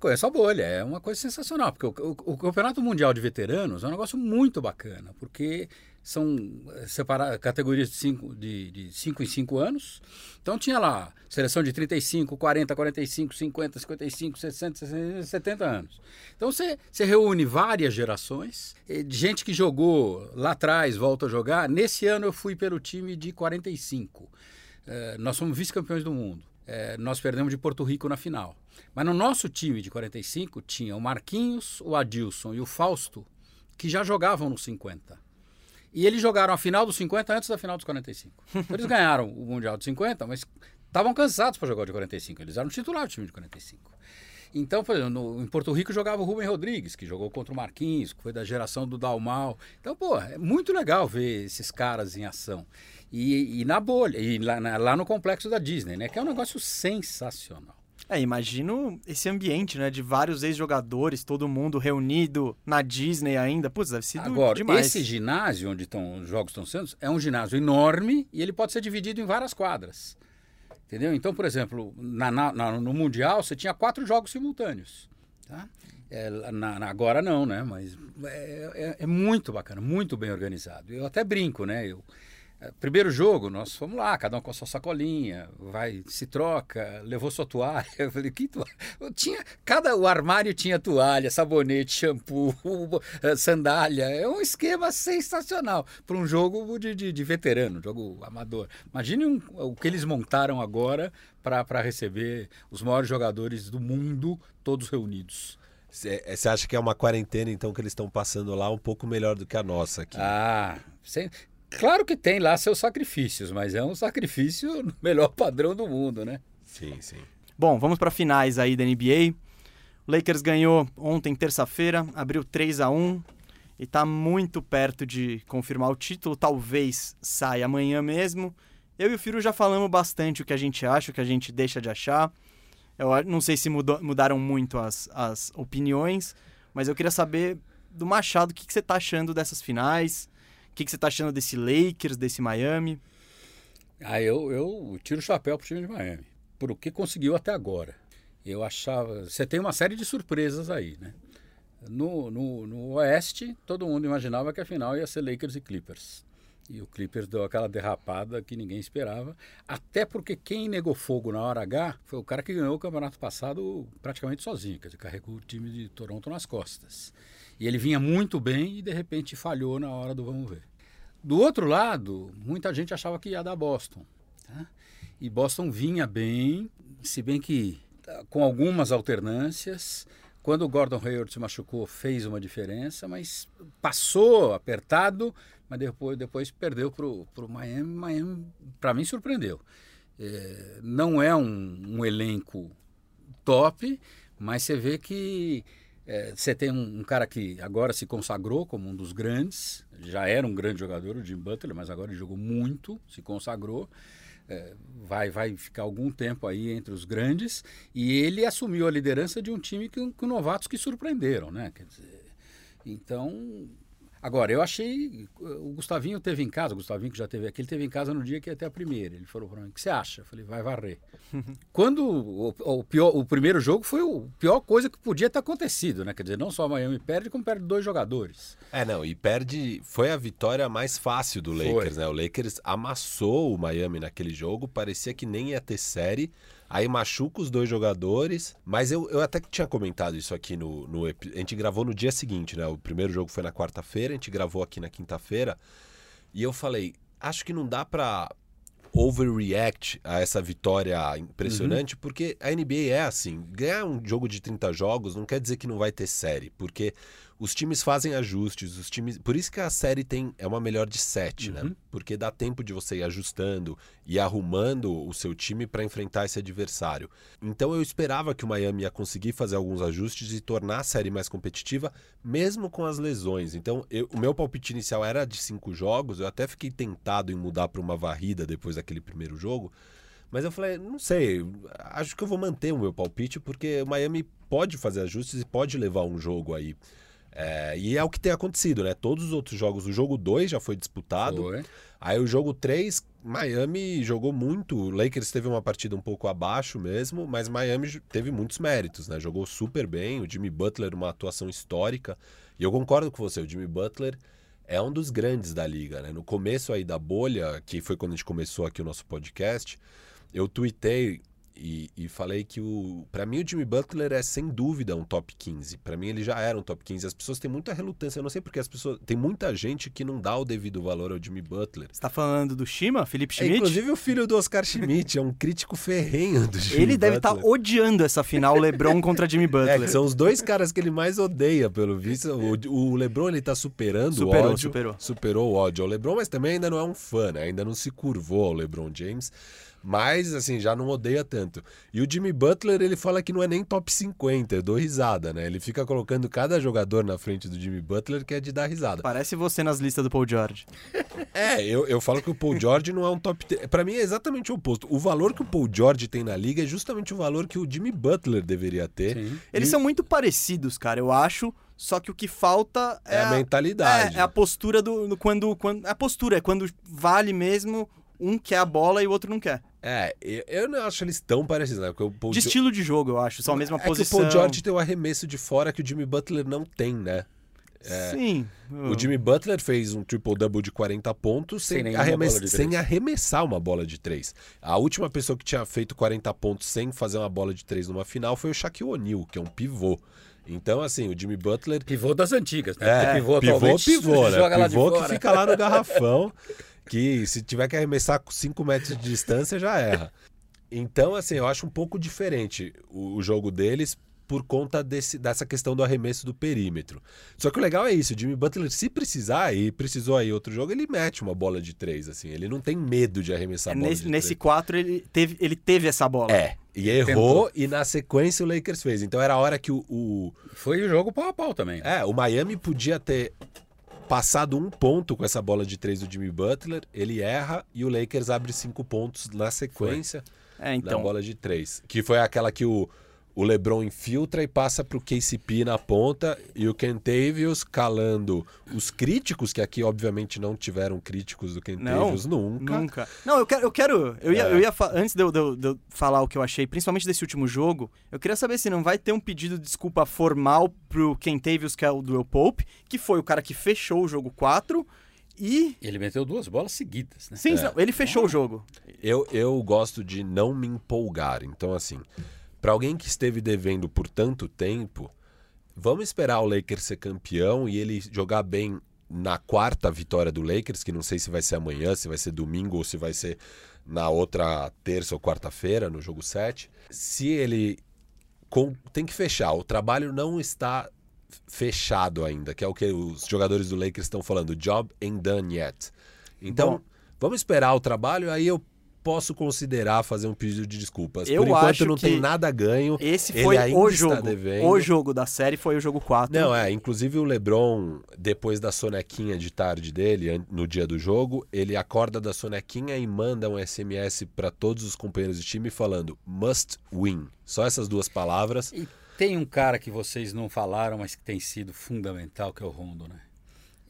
Conheço a bolha, é uma coisa sensacional, porque o, o- o Campeonato Mundial de Veteranos é um negócio muito bacana, porque são eh, separa- categorias de 5 de, de cinco em 5 anos. Então tinha lá seleção de 35, 40, 45, 50, 55, 60, 60, 70 anos. Então você, você reúne várias gerações, eh, de gente que jogou lá atrás, volta a jogar. Nesse ano eu fui pelo time de 45. Eh, nós somos vice-campeões do mundo. Eh, nós perdemos de Porto Rico na final. Mas no nosso time de 45 tinha o Marquinhos, o Adilson e o Fausto, que já jogavam nos 50. E eles jogaram a final dos 50 antes da final dos 45. Então, eles [LAUGHS] ganharam o Mundial de 50, mas estavam cansados para jogar o de 45. Eles eram titular do time de 45. Então, por exemplo, no- em Porto Rico jogava o Rubem Rodrigues, que jogou contra o Marquinhos, que foi da geração do Dalmal. Então, pô, é muito legal ver esses caras em ação. E, e na bolha, e lá, na- lá no complexo da Disney, né? Que é um negócio sensacional. É, imagino esse ambiente, né? De vários ex-jogadores, todo mundo reunido na Disney ainda. Putz, deve ser Agora, demais. esse ginásio onde estão os jogos estão sendo é um ginásio enorme e ele pode ser dividido em várias quadras. Entendeu? Então, por exemplo, na- na- no Mundial você tinha quatro jogos simultâneos. Tá? É, na- na- agora não, né? Mas é, é- é muito bacana, muito bem organizado. Eu até brinco, né? Eu, primeiro jogo, nós fomos lá, cada um com a sua sacolinha, vai, se troca, levou sua toalha. [LAUGHS] Eu falei, que toalha? Eu tinha, cada, o armário tinha toalha, sabonete, shampoo, [LAUGHS] eh, sandália. É um esquema sensacional para um jogo de, de, de veterano, jogo amador. Imagine um- o que eles montaram agora para receber os maiores jogadores do mundo, todos reunidos. Você acha que é uma quarentena, então, que eles estão passando lá um pouco melhor do que a nossa aqui? Ah, sem- claro que tem lá seus sacrifícios, mas é um sacrifício [LAUGHS] no melhor padrão do mundo, né? Sim, sim. Bom, vamos para finais aí da NBA. O Lakers ganhou ontem, terça-feira, abriu 3 a 1 e tá muito perto de confirmar o título. Talvez saia amanhã mesmo. Eu e o Firo já falamos bastante o que a gente acha, o que a gente deixa de achar. Eu não sei se mudou- mudaram muito as, as opiniões, mas eu queria saber do Machado o que, que você tá achando dessas finais, o que, que você tá achando desse Lakers, desse Miami. Ah, eu, eu tiro o chapéu pro time de Miami, por o que conseguiu até agora. Eu achava. Você tem uma série de surpresas aí, né? No, no, no Oeste, todo mundo imaginava que a final ia ser Lakers e Clippers. E o Clippers deu aquela derrapada que ninguém esperava. Até porque quem negou fogo na hora H foi o cara que ganhou o campeonato passado praticamente sozinho, quer dizer, carregou o time de Toronto nas costas. E ele vinha muito bem e de repente falhou na hora do vamos ver. Do outro lado, muita gente achava que ia dar Boston. tá? E Boston vinha bem, se bem que ah, com algumas alternâncias. Quando o Gordon Hayward se machucou, fez uma diferença, mas passou apertado, mas depois, depois perdeu para o Miami. Miami, para mim, surpreendeu. É, não é um, um elenco top, mas você vê que é, você tem um, um cara que agora se consagrou como um dos grandes, já era um grande jogador, o Jim Butler, mas agora ele jogou muito, se consagrou. É, vai, vai ficar algum tempo aí entre os grandes e ele assumiu a liderança de um time com, com novatos que surpreenderam, né? Quer dizer, então Agora, eu achei. O Gustavinho teve em casa, o Gustavinho que já teve aqui, ele teve em casa no dia que ia ter a primeira. Ele falou para mim: o que você acha? Eu falei: vai varrer. [LAUGHS] Quando o, o, pior, o primeiro jogo foi a pior coisa que podia ter acontecido, né? Quer dizer, não só a Miami perde, como perde dois jogadores. É, não, e perde. Foi a vitória mais fácil do Lakers, foi. né? O Lakers amassou o Miami naquele jogo, parecia que nem ia ter série. Aí machuca os dois jogadores. Mas eu, eu até tinha comentado isso aqui no, no. A gente gravou no dia seguinte, né? O primeiro jogo foi na quarta-feira, a gente gravou aqui na quinta-feira. E eu falei, acho que não dá pra overreact a essa vitória impressionante, uhum. porque a NBA é assim, ganhar um jogo de 30 jogos não quer dizer que não vai ter série, porque os times fazem ajustes, os times. Por isso que a série tem é uma melhor de sete, né? uhum. né? Porque dá tempo de você ir ajustando e arrumando o seu time para enfrentar esse adversário. Então eu esperava que o Miami ia conseguir fazer alguns ajustes e tornar a série mais competitiva, mesmo com as lesões. Então eu, o meu palpite inicial era de cinco jogos. Eu até fiquei tentado em mudar para uma varrida depois daquele primeiro jogo. Mas eu falei, não sei, acho que eu vou manter o meu palpite, porque o Miami pode fazer ajustes e pode levar um jogo aí é, e é o que tem acontecido, né? Todos os outros jogos, o jogo 2 já foi disputado. Foi. Aí o jogo 3, Miami jogou muito. O Lakers teve uma partida um pouco abaixo mesmo, mas Miami teve muitos méritos, né? Jogou super bem. O Jimmy Butler, uma atuação histórica. E eu concordo com você, o Jimmy Butler é um dos grandes da liga, né? No começo aí da bolha, que foi quando a gente começou aqui o nosso podcast, eu tuitei e, e, falei que o para mim o Jimmy Butler é sem dúvida um top 15. Para mim ele já era um top 15. As pessoas têm muita relutância, eu não sei porque as pessoas tem muita gente que não dá o devido valor ao Jimmy Butler. Você tá falando do Shima, Felipe Schmidt? É, inclusive o filho do Oscar Schmidt é um crítico ferrenho do Jimmy Ele deve estar tá odiando essa final LeBron contra Jimmy [LAUGHS] Butler. É, são os dois caras que ele mais odeia, pelo visto. O, o LeBron ele tá superando superou, o ódio, superou. superou o ódio ao LeBron, mas também ainda não é um fã, né? Ainda não se curvou ao LeBron James mas assim, já não odeia tanto. E o Jimmy Butler, ele fala que não é nem top 50, eu dou risada, né? Ele fica colocando cada jogador na frente do Jimmy Butler que é de dar risada. Parece você nas listas do Paul George. [LAUGHS] é, eu, eu falo que o Paul George não é um top. Para mim é exatamente o oposto. O valor que o Paul George tem na liga é justamente o valor que o Jimmy Butler deveria ter. Sim. Eles são muito parecidos, cara, eu acho. Só que o que falta é, é a, mentalidade. É, é, a postura do. Quando, quando, a postura é quando vale mesmo um quer a bola e o outro não quer. É, eu não acho eles tão parecidos, né? Porque o Paul de jo... estilo de jogo, eu acho. São a mesma é posição. Que o Paul George tem um arremesso de fora que o Jimmy Butler não tem, né? É, Sim. O Jimmy Butler fez um triple-double de 40 pontos sem, sem, arremess... sem, arremessar uma bola de três. A última pessoa que tinha feito 40 pontos sem fazer uma bola de três numa final foi o Shaquille O'Neal, que é um pivô. Então, assim, o Jimmy Butler. Pivô das antigas, né? É, pivô, pivô, pivô, [LAUGHS] né? Pivô que fica lá no garrafão. [LAUGHS] que se tiver que arremessar com 5 metros de distância, já erra. Então, assim, eu acho um pouco diferente o, o jogo deles por conta desse, dessa questão do arremesso do perímetro. Só que o legal é isso, o Jimmy Butler, se precisar, e precisou aí outro jogo, ele mete uma bola de três, assim. Ele não tem medo de arremessar é, a bola nesse, de Nesse 4 ele teve, ele teve essa bola. É, e errou, Tentou. e na sequência o Lakers fez. Então era a hora que o... o... Foi o jogo pau a pau também. É, o Miami podia ter passado um ponto com essa bola de três do Jimmy Butler, ele erra e o Lakers abre cinco pontos na sequência é, então... na bola de três. Que foi aquela que o, o LeBron infiltra e passa para o KCP na ponta e o Kentavious calando os críticos, que aqui obviamente não tiveram críticos do Kentavious não, nunca. Nunca. Não, eu quero. Eu, quero, eu ia, é. eu ia antes de eu, de, eu, de eu, falar o que eu achei, principalmente desse último jogo, eu queria saber se não vai ter um pedido de desculpa formal pro Kentavious, que é o do Pope, que foi o cara que fechou o jogo 4. E. Ele meteu duas bolas seguidas, né? Sim, é. ele fechou ah. o jogo. Eu, eu gosto de não me empolgar. Então, assim, para alguém que esteve devendo por tanto tempo, vamos esperar o Lakers ser campeão e ele jogar bem na quarta vitória do Lakers, que não sei se vai ser amanhã, se vai ser domingo ou se vai ser na outra terça ou quarta-feira, no jogo 7. Se ele com... tem que fechar, o trabalho não está fechado ainda, que é o que os jogadores do Lakers estão falando, job ain't done yet. Então, Bom, vamos esperar o trabalho, aí eu posso considerar fazer um pedido de desculpas. Eu Por enquanto acho não tem nada ganho. Esse foi o jogo. O jogo da série foi o jogo 4. Não, é. Inclusive o LeBron, depois da sonequinha de tarde dele, no dia do jogo, ele acorda da sonequinha e manda um SMS para todos os companheiros de time falando must win. Só essas duas palavras. E tem um cara que vocês não falaram, mas que tem sido fundamental, que é o Rondo, né?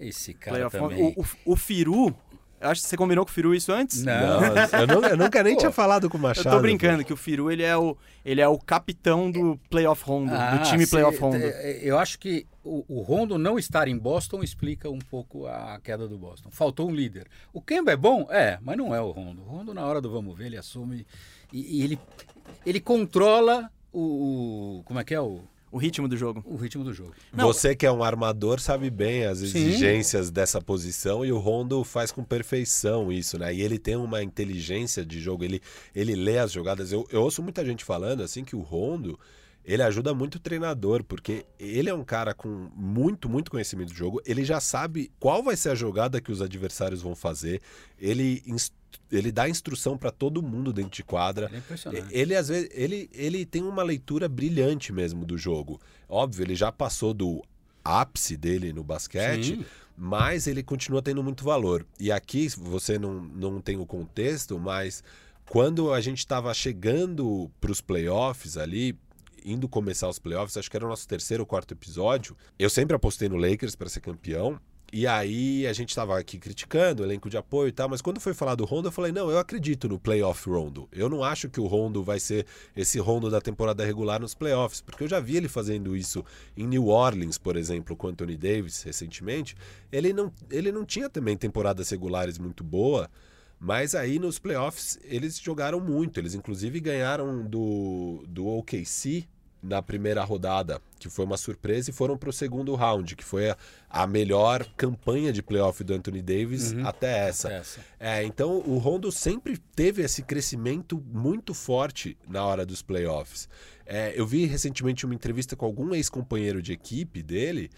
Esse cara Playoff também. O, o, o Firu, eu acho que você combinou com o Firu isso antes? Não. Eu, não- eu nunca nem Pô, tinha falado com o Eu Machado. tô brincando que o Firu ele é o, ele é o capitão do Playoff Rondo, Ah, do time Playoff Rondo. é, Eu acho que o, o Rondo não estar em Boston explica um pouco a queda do Boston. Faltou um líder. O Kemba é bom? É, mas não é o Rondo. O Rondo, na hora do vamos ver, ele assume e, e ele, ele controla o, o- Como é que é o, O ritmo do jogo. o ritmo do jogo. Não. Você que é um armador sabe bem as Sim. exigências dessa posição e o Rondo faz com perfeição isso, né? E ele tem uma inteligência de jogo, ele, ele lê as jogadas. Eu, eu ouço muita gente falando assim que o Rondo ele ajuda muito o treinador, porque ele é um cara com muito, muito conhecimento de jogo. Ele já sabe qual vai ser a jogada que os adversários vão fazer. Ele, ins- ele dá instrução para todo mundo dentro de quadra. Ele é impressionante. Ele, às vezes, ele, ele tem uma leitura brilhante mesmo do jogo. Óbvio, ele já passou do ápice dele no basquete, Sim. mas ele continua tendo muito valor. E aqui você não, não tem o contexto, mas quando a gente estava chegando para os playoffs ali, indo começar os playoffs, acho que era o nosso terceiro ou quarto episódio, eu sempre apostei no Lakers para ser campeão. E aí a gente estava aqui criticando o elenco de apoio e tal, mas quando foi falar do Rondo, eu falei, não, eu acredito no playoff Rondo. Eu não acho que o Rondo vai ser esse Rondo da temporada regular nos playoffs, porque eu já vi ele fazendo isso em New Orleans, por exemplo, com Anthony Davis recentemente. Ele não, ele não tinha também temporadas regulares muito boa, mas aí nos playoffs eles jogaram muito. Eles inclusive ganharam do, do OKC na primeira rodada, que foi uma surpresa, e foram para o segundo round, que foi a, a melhor campanha de playoff do Anthony Davis até essa. Essa. É, então o Rondo sempre teve esse crescimento muito forte na hora dos playoffs. É, eu vi recentemente uma entrevista com algum ex-companheiro de equipe dele.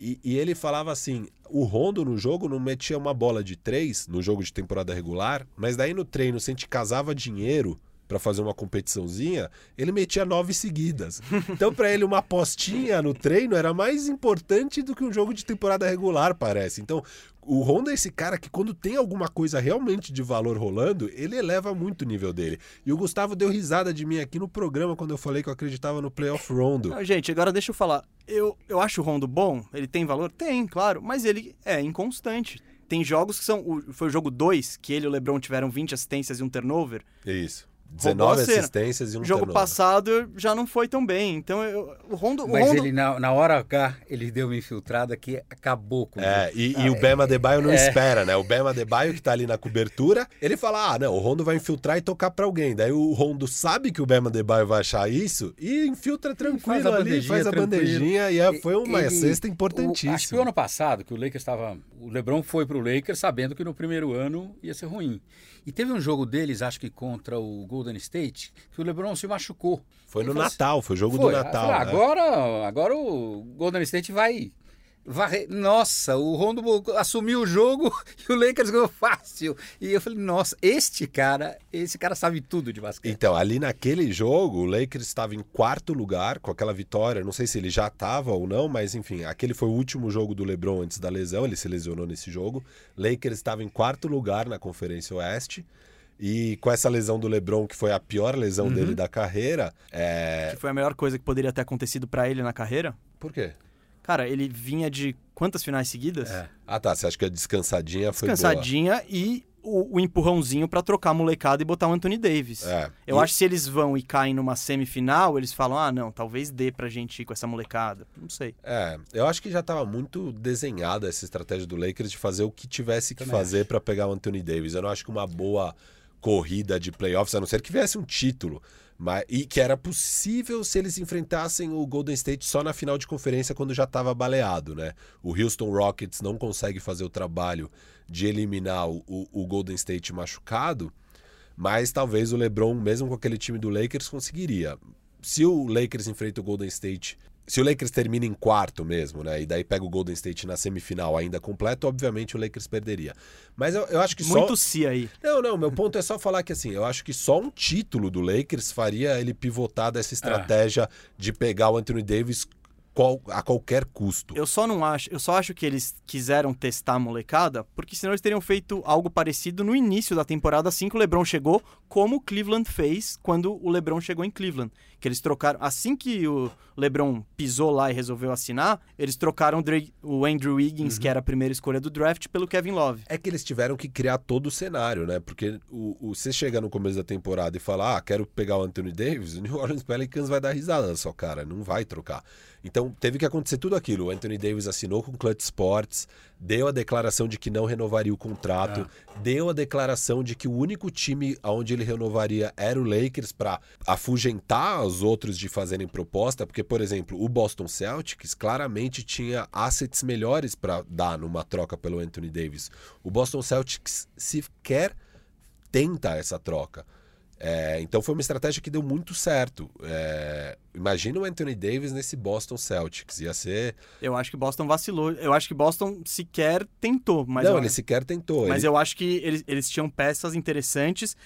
E, e ele falava assim: o Rondo no jogo não metia uma bola de três no jogo de temporada regular, mas daí no treino, se a gente casava dinheiro para fazer uma competiçãozinha, ele metia nove seguidas. [LAUGHS] Então, para ele, uma apostinha no treino era mais importante do que um jogo de temporada regular, parece. Então, o Rondo é esse cara que, quando tem alguma coisa realmente de valor rolando, ele eleva muito o nível dele. E o Gustavo deu risada de mim aqui no programa quando eu falei que eu acreditava no playoff Rondo. Não, gente, agora deixa eu falar. Eu, eu acho o Rondo bom, ele tem valor? Tem, claro, mas ele é inconstante. Tem jogos que são. Foi o jogo 2, que ele e o Lebron tiveram 20 assistências e um turnover. Isso. Roubou a 19 cena. assistências e um O jogo turnover. passado já não foi tão bem. Então, eu- o Rondo. o Mas Rondo- ele, na, na hora H, ele deu uma infiltrada que acabou com É, ele. e, e o Bema Adebayo não é. espera, né? O Bema Adebayo que tá ali na cobertura, ele fala, ah, não, o Rondo vai infiltrar e tocar pra alguém. Daí o Rondo sabe que o Bema Adebayo vai achar isso e infiltra tranquilo Faz a ali, bandejinha faz a bandejinha e é- foi uma Ele- cesta o- Acho que o importantíssima. ano passado, que o Lakers estava. O Lebron foi pro Lakers sabendo que no primeiro ano ia ser ruim. E teve um jogo deles, acho que contra o Golden State, que o Lebron se machucou. Foi no assim, Natal, foi o jogo Foi. do Natal. falou, né? agora, agora o Golden State vai. Varrer. Nossa, o Rondo assumiu o jogo [LAUGHS] e o Lakers ganhou fácil. E eu falei, nossa, este cara, esse cara sabe tudo de basquete. Então, ali naquele jogo, o Lakers estava em quarto lugar com aquela vitória. Não sei se ele já estava ou não, mas enfim, aquele foi o último jogo do LeBron antes da lesão. Ele se lesionou nesse jogo. Lakers estava em quarto lugar na Conferência Oeste. E com essa lesão do LeBron, que foi a pior lesão Uhum. dele da carreira, é. Que foi a melhor coisa que poderia ter acontecido pra ele na carreira. Por quê? Cara, ele vinha de quantas finais seguidas? É. Ah, tá. Você acha que a descansadinha foi boa? Descansadinha e o, o empurrãozinho pra trocar a molecada e botar o Anthony Davis. É. Eu E- acho que se eles vão e caem numa semifinal, eles falam: ah, não, talvez dê pra gente ir com essa molecada. Não sei. É, eu acho que já estava muito desenhada essa estratégia do Lakers de fazer o que tivesse que Também fazer para pegar o Anthony Davis. Eu não acho que uma boa corrida de playoffs, a não ser que viesse um título, mas e que era possível se eles enfrentassem o Golden State só na final de conferência quando já estava baleado, né? O Houston Rockets não consegue fazer o trabalho de eliminar o, o- Golden State machucado, mas talvez o LeBron, mesmo com aquele time do Lakers, conseguiria. Se o Lakers enfrenta o Golden State, se o Lakers termina em quarto mesmo, né? E daí pega o Golden State na semifinal ainda completo, obviamente o Lakers perderia. Mas eu, eu acho que Muito só. si aí. Não, não, meu ponto é só falar que assim, eu acho que só um título do Lakers faria ele pivotar dessa estratégia de pegar o Anthony Davis qual, a qualquer custo. Eu só não acho, eu só acho que eles quiseram testar a molecada, porque senão eles teriam feito algo parecido no início da temporada assim que o LeBron chegou, como o Cleveland fez quando o LeBron chegou em Cleveland, que eles trocaram assim que o LeBron pisou lá e resolveu assinar, eles trocaram o Dre- o Andrew Wiggins, que era a primeira escolha do draft, pelo Kevin Love. É que eles tiveram que criar todo o cenário, né? Porque o, o- você chega no começo da temporada e fala, ah, quero pegar o Anthony Davis, o New Orleans Pelicans vai dar risada na sua cara, não vai trocar. Então teve que acontecer tudo aquilo. O Anthony Davis assinou com o Clutch Sports, deu a declaração de que não renovaria o contrato, deu a declaração de que o único time onde ele renovaria era o Lakers para afugentar os outros de fazerem proposta, porque, por exemplo, o Boston Celtics claramente tinha assets melhores para dar numa troca pelo Anthony Davis. O Boston Celtics sequer tenta essa troca. É, então foi uma estratégia que deu muito certo. É, imagina o Anthony Davis nesse Boston Celtics. Ia ser. Eu acho que Boston vacilou. Eu acho que Boston sequer tentou, mas não, eu, ele sequer tentou. mas Ele- eu acho que eles, eles tinham peças interessantes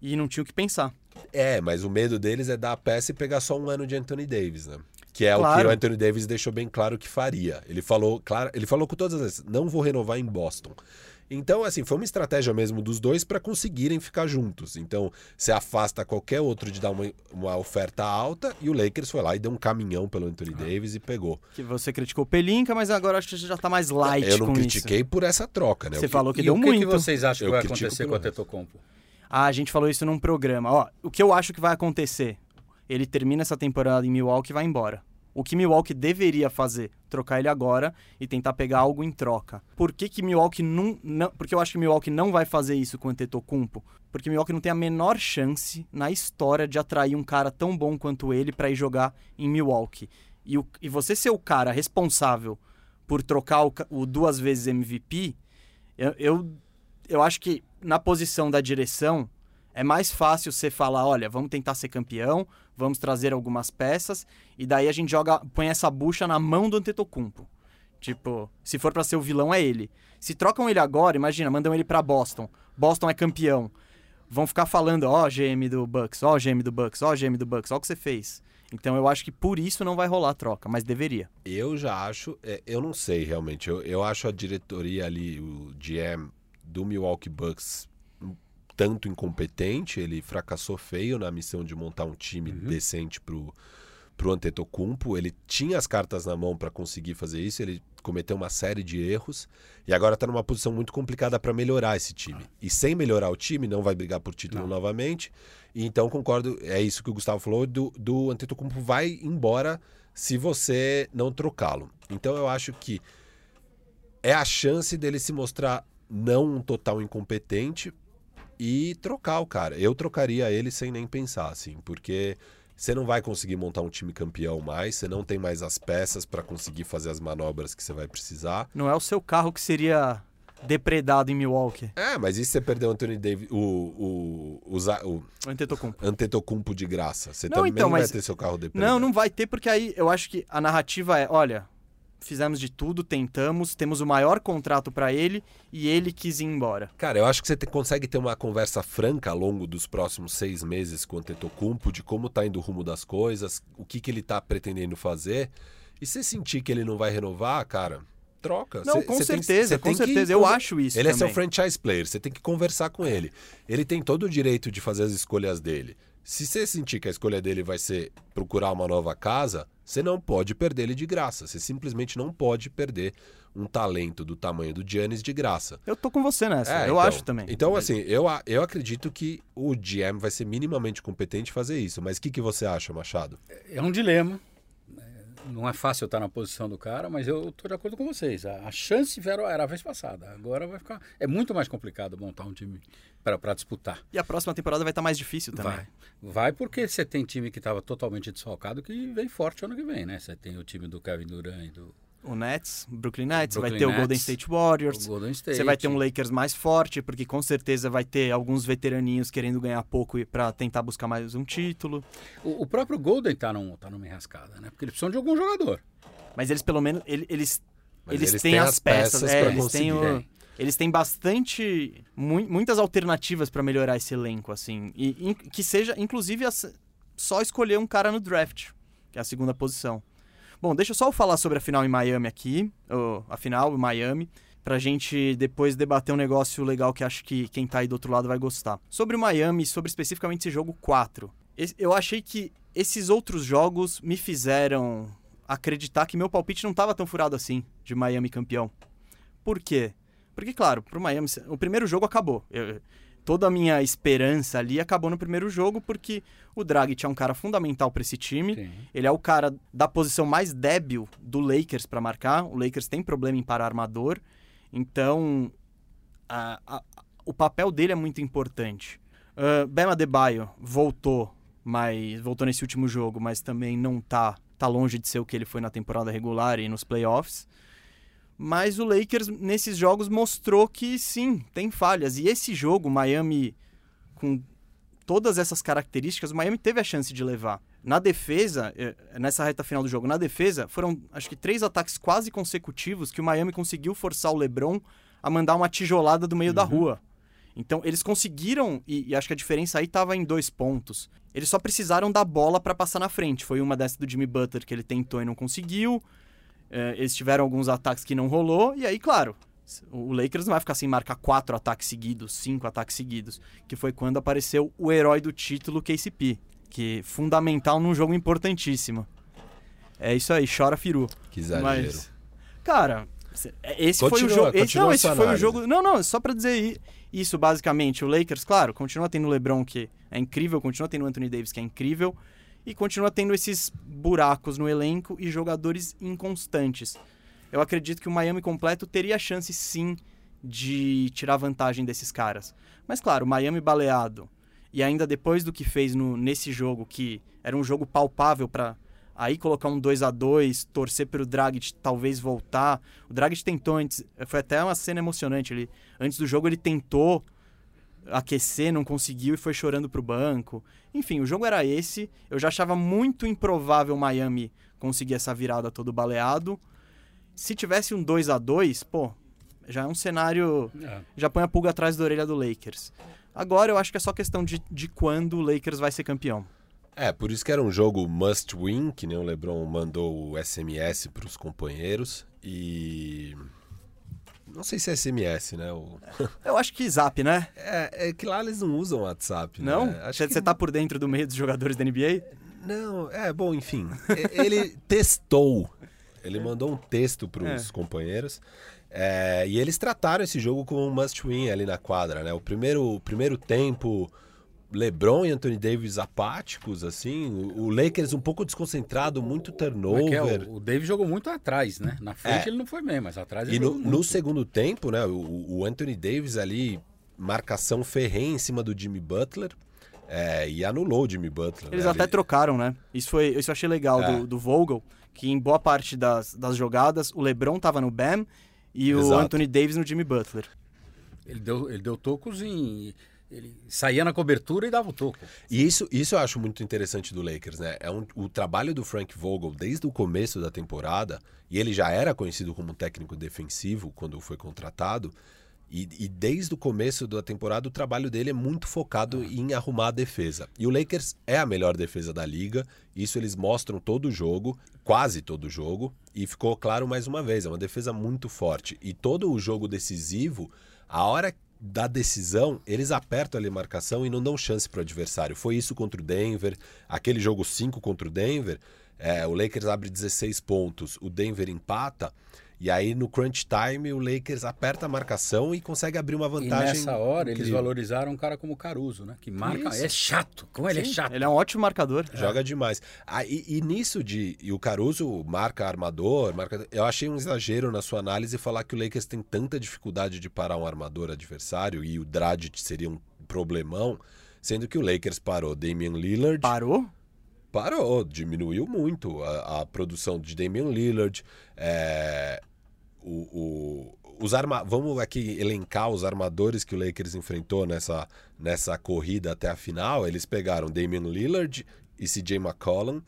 e não tinham o que pensar. É, mas o medo deles é dar a peça e pegar só um ano de Anthony Davis, né? Que é o que Claro. o Anthony Davis deixou bem claro que faria. Ele falou, claro, ele falou com todas as vezes, não vou renovar em Boston. Então, assim, foi uma estratégia mesmo dos dois para conseguirem ficar juntos. Então, você afasta qualquer outro de dar uma, uma oferta alta e o Lakers foi lá e deu um caminhão pelo Anthony Ah. Davis e pegou. Que você criticou o Pelinka, mas agora acho que você já tá mais light Eu não critiquei por essa troca, né? isso. Você O que- falou que e deu o que, muito. que vocês acham Eu que vai critico acontecer com o. Tetocompo? Ah, a gente falou isso num programa. Ó, o que eu acho que vai acontecer? Ele termina essa temporada em Milwaukee e vai embora. O que Milwaukee deveria fazer? Trocar ele agora e tentar pegar algo em troca. Por que, que Milwaukee não, não. Porque eu acho que Milwaukee não vai fazer isso com o Antetokounmpo. Porque Milwaukee não tem a menor chance na história de atrair um cara tão bom quanto ele para ir jogar em Milwaukee. E, o- e você ser o cara responsável por trocar o, o duas vezes MVP, eu, eu, eu acho que na posição da direção é mais fácil você falar, olha, vamos tentar ser campeão, vamos trazer algumas peças, e daí a gente joga, põe essa bucha na mão do Antetokounmpo. Tipo, se for pra ser o vilão é ele. Se trocam ele agora, imagina, mandam ele pra Boston. Boston é campeão. Vão ficar falando, ó, GM do Bucks, ó, GM do Bucks, ó, GM do Bucks, ó o que você fez. Então eu acho que por isso não vai rolar a troca, mas deveria. Eu já acho, é, eu não sei realmente, eu, eu acho a diretoria ali, o GM do Milwaukee Bucks tanto incompetente, ele fracassou feio na missão de montar um time decente pro, pro Antetokounmpo, ele tinha as cartas na mão para conseguir fazer isso, ele cometeu uma série de erros e agora está numa posição muito complicada para melhorar esse time. E sem melhorar o time, não vai brigar por título Não. novamente. E então concordo, é isso que o Gustavo falou, do, do Antetokounmpo vai embora se você não trocá-lo. Então eu acho que é a chance dele se mostrar não um total incompetente e trocar o cara. Eu trocaria ele sem nem pensar, assim, porque você não vai conseguir montar um time campeão mais, você não tem mais as peças para conseguir fazer as manobras que você vai precisar. Não é o seu carro que seria depredado em Milwaukee, É, mas e se você perder o Anthony Davis, o, o, o, o o Antetokounmpo. Antetokounmpo de graça? Você Não, também então, vai mas- ter seu carro depredado. Não, não vai ter, porque aí eu acho que a narrativa é, olha, fizemos de tudo, tentamos, temos o maior contrato pra ele e ele quis ir embora. Cara, eu acho que você te- consegue ter uma conversa franca ao longo dos próximos seis meses com o Antetokounmpo de como tá indo o rumo das coisas, o que, que ele tá pretendendo fazer. E se sentir que ele não vai renovar, cara, troca. Não, Cê- com cê tem- certeza, cê com tem que certeza. Eu acho isso Ele é seu também. franchise player, você tem que conversar com ele. Ele tem todo o direito de fazer as escolhas dele. Se você sentir que a escolha dele vai ser procurar uma nova casa, você não pode perder ele de graça. Você simplesmente não pode perder um talento do tamanho do Giannis de graça. Eu tô com você nessa, É, eu então. acho também. Então, assim, eu, eu acredito que o GM vai ser minimamente competente em fazer isso. Mas o que, que você acha, Machado? É um dilema. Não é fácil estar na posição do cara, mas eu estou de acordo com vocês. A, a chance era, era a vez passada. Agora vai ficar. É muito mais complicado montar um time para disputar. E a próxima temporada vai estar mais difícil também. Vai. Vai porque você tem time que estava totalmente desfalcado que vem forte ano que vem, né? Você tem o time do Kevin Durant e do O Nets, Brooklyn Nets, Brooklyn vai ter o Nets, Golden State Warriors. o Golden State. Você vai ter um Lakers mais forte, porque com certeza vai ter alguns veteraninhos querendo ganhar pouco para tentar buscar mais um título. O, o próprio Golden tá, num, tá numa enrascada, né? Porque eles precisam de algum jogador. Mas eles pelo menos ele- eles Mas eles, eles têm, as as peças, peças é, eles têm o- conseguir. eles têm bastante mui- muitas alternativas para melhorar esse elenco assim, e, que seja inclusive as- só escolher um cara no draft, que é a segunda posição. Bom, deixa eu só falar sobre a final em Miami aqui, a final em Miami, pra gente depois debater um negócio legal que acho que quem tá aí do outro lado vai gostar. Sobre o Miami, sobre especificamente esse jogo 4. Esse- Eu achei que esses outros jogos me fizeram acreditar que meu palpite não tava tão furado assim, de Miami campeão. Por quê? Porque, claro, pro Miami, o primeiro jogo acabou. Eu- toda a minha esperança ali acabou no primeiro jogo, porque o Dragic é um cara fundamental para esse time. Sim. Ele é o cara da posição mais débil do Lakers para marcar. O Lakers tem problema em parar armador. Então, a- a- o papel dele é muito importante. Uh, Bema Adebayo voltou, mas voltou nesse último jogo, mas também não tá, tá longe de ser o que ele foi na temporada regular e nos playoffs. Mas o Lakers, nesses jogos, mostrou que sim, tem falhas. E esse jogo, Miami, com todas essas características, o Miami teve a chance de levar. Na defesa, eh, nessa reta final do jogo, na defesa, foram acho que três ataques quase consecutivos que o Miami conseguiu forçar o LeBron a mandar uma tijolada do meio da rua. Então, eles conseguiram, e, e acho que a diferença aí estava em dois pontos. Eles só precisaram da bola para passar na frente. Foi uma dessa do Jimmy Butler que ele tentou e não conseguiu. Eh, eles tiveram alguns ataques que não rolou. E aí, claro, o Lakers não vai ficar sem marcar quatro ataques seguidos, cinco ataques seguidos. Que foi quando apareceu o herói do título, KCP. Que é fundamental num jogo importantíssimo. É isso aí, chora Firu. Que exagero. Mas, cara, é, esse foi o Continua, jogo. Esse, continua não, esse foi o jogo. Não, não, só pra dizer isso, basicamente. O Lakers, claro, continua tendo o LeBron, que é incrível, continua tendo o Anthony Davis, que é incrível, e continua tendo esses buracos no elenco e jogadores inconstantes. Eu acredito que o Miami completo teria chance, sim, de tirar vantagem desses caras. Mas, claro, o Miami baleado, e ainda depois do que fez no, nesse jogo, que era um jogo palpável pra aí colocar um 2 a 2 torcer pelo Dragic talvez voltar. O Dragic tentou antes, foi até uma cena emocionante. Ele, antes do jogo ele tentou aquecer, não conseguiu e foi chorando pro banco. Enfim, o jogo era esse. Eu já achava muito improvável o Miami conseguir essa virada todo baleado. Se tivesse um 2 a 2 pô, já é um cenário É. já põe a pulga atrás da orelha do Lakers. Agora eu acho que é só questão de, de quando o Lakers vai ser campeão. É, por isso que era um jogo must win, que nem o LeBron mandou o SMS para os companheiros. E. Não sei se é SMS, né? O... [LAUGHS] Eu acho que zap, né? É, é que lá eles não usam WhatsApp. né? Não? Acho Você que- tá por dentro do meio dos jogadores da NBA? Não, é, bom, enfim. Ele testou. Ele mandou um texto para os É. companheiros. é, e eles trataram esse jogo como um must win ali na quadra, né? O primeiro, o primeiro tempo, LeBron e Anthony Davis apáticos, assim. O, o Lakers um pouco desconcentrado, muito Como é turnover. é? O, o Davis jogou muito atrás, né? Na frente É. ele não foi bem, mas atrás ele E no, jogou no segundo tempo, né, o, o Anthony Davis ali, marcação ferrenha em cima do Jimmy Butler, é, e anulou o Jimmy Butler. Eles né? até Ele- trocaram, né? Isso, foi, isso eu achei legal É. do, do Vogel, que em boa parte das, das jogadas o LeBron tava no Bam e o Exato. Anthony Davis no Jimmy Butler. Ele deu, ele deu tocos em. Ele saía na cobertura e dava o toco. E isso, isso eu acho muito interessante do Lakers, né? É um, o trabalho do Frank Vogel desde o começo da temporada, e ele já era conhecido como técnico defensivo quando foi contratado, e, e desde o começo da temporada o trabalho dele é muito focado em arrumar a defesa. E o Lakers é a melhor defesa da liga, isso eles mostram todo o jogo, quase todo o jogo, e ficou claro mais uma vez, é uma defesa muito forte. E todo o jogo decisivo, a hora da decisão, eles apertam ali a marcação e não dão chance para o adversário. Foi isso contra o Denver, aquele jogo 5 contra o Denver, é, o Lakers abre 16 pontos, o Denver empata, e aí no crunch time o Lakers aperta a marcação e consegue abrir uma E vantagem. nessa hora eles incrível. valorizaram um cara como o Caruso, né? Que marca. Isso. É chato. Como ele é Sim, chato. Ele é um ótimo marcador. Joga demais. Ah, e, e nisso de. E o Caruso marca armador, marca. Eu achei um exagero na sua análise falar que o Lakers tem tanta dificuldade de parar um armador adversário e o Dragic seria um problemão, sendo que o Lakers parou Damian Lillard. Parou? Parou, diminuiu muito a, a produção de Damian Lillard. É, o, o- os arma... Vamos aqui elencar os armadores que o Lakers enfrentou nessa, nessa corrida até a final. Eles pegaram Damian Lillard e CJ McCollum,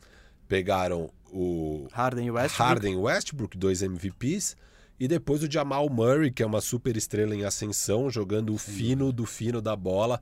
pegaram o Harden e Westbrook. Harden Westbrook, dois MVPs, e depois o Jamal Murray, que é uma super estrela em ascensão, jogando o fino do fino da bola.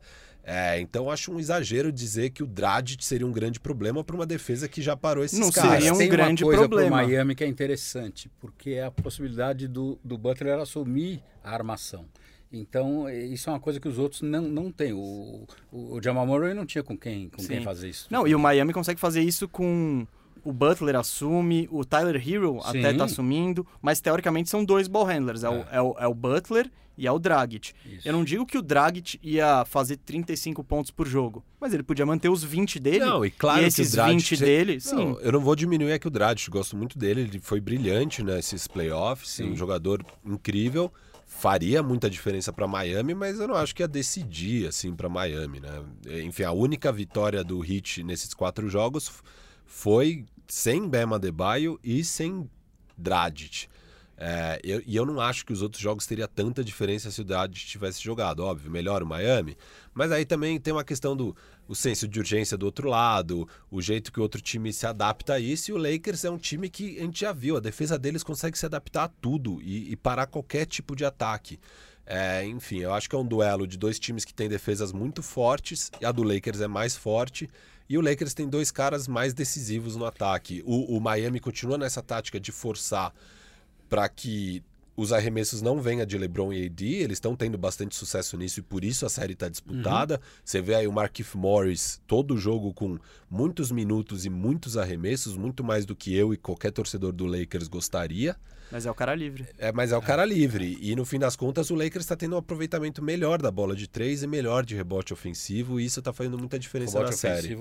É, então acho um exagero dizer que o Dragic seria um grande problema para uma defesa que já parou esses Não caras. seria um Tem grande uma coisa problema. Pro Miami que é interessante, porque é a possibilidade do, do Butler assumir a armação. Então, eh, isso é uma coisa que os outros não, não têm. O, o, o Jamal Murray não tinha com quem, com quem fazer isso. Não, e o Miami consegue fazer isso com o Butler assume, o Tyler Hero até Sim. tá assumindo, mas teoricamente são dois ball handlers, é, O, é, o, é o Butler e é o Dragic. Isso. Eu não digo que o Dragic ia fazer 35 pontos por jogo, mas ele podia manter os 20 dele. Não, e claro que o esses Dragic 20 dele, sim. Não, eu não vou diminuir aqui o Dragic, gosto muito dele, ele foi brilhante nesses playoffs, Sim. um jogador incrível, faria muita diferença para Miami, mas eu não acho que ia decidir assim para Miami, né? Enfim, a única vitória do Heat nesses quatro jogos foi sem Bema Adebayo e sem Dragic. É, eu- e eu não acho que os outros jogos teria tanta diferença se o Dragic tivesse jogado, óbvio, melhor o Miami, mas aí também tem uma questão do o senso de urgência do outro lado, o jeito que o outro time se adapta a isso, e o Lakers é um time que a gente já viu, a defesa deles consegue se adaptar a tudo e, e parar qualquer tipo de ataque. É, enfim, eu acho que é um duelo de dois times que têm defesas muito fortes, e a do Lakers é mais forte, e o Lakers tem dois caras mais decisivos no ataque. O, o Miami continua nessa tática de forçar para que os arremessos não venham de LeBron e AD, eles estão tendo bastante sucesso nisso e por isso a série está disputada. Você vê aí o Markif Morris todo jogo com muitos minutos e muitos arremessos, muito mais do que eu e qualquer torcedor do Lakers gostaria. Mas é o cara livre. É, mas é o cara livre. E no fim das contas, o Lakers está tendo um aproveitamento melhor da bola de três e melhor de rebote ofensivo, e isso está fazendo muita diferença Rebote na série.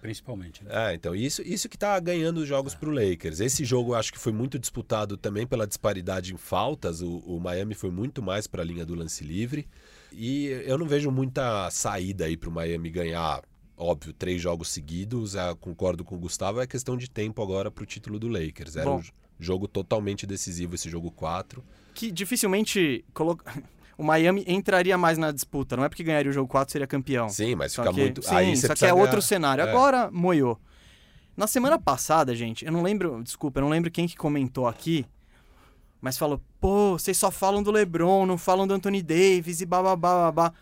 Principalmente. né? É, então isso, isso que tá ganhando os jogos pro Lakers. Esse jogo eu acho que foi muito disputado também pela disparidade em faltas. O, o Miami foi muito mais para a linha do lance livre. E eu não vejo muita saída aí pro Miami ganhar, óbvio, três jogos seguidos. É, concordo com o Gustavo, é questão de tempo agora pro título do Lakers. Era Bom. um jogo totalmente decisivo esse jogo 4. Que dificilmente colo... [LAUGHS] o Miami entraria mais na disputa. Não é porque ganharia o jogo 4 seria campeão. Sim, mas Só fica que, muito. sim, aí só que é outro ganhar- cenário. É. Agora, moiou. Na semana passada, gente, eu não lembro, desculpa, eu não lembro quem que comentou aqui, mas falou, pô, vocês só falam do LeBron, não falam do Anthony Davis e bababá, babá.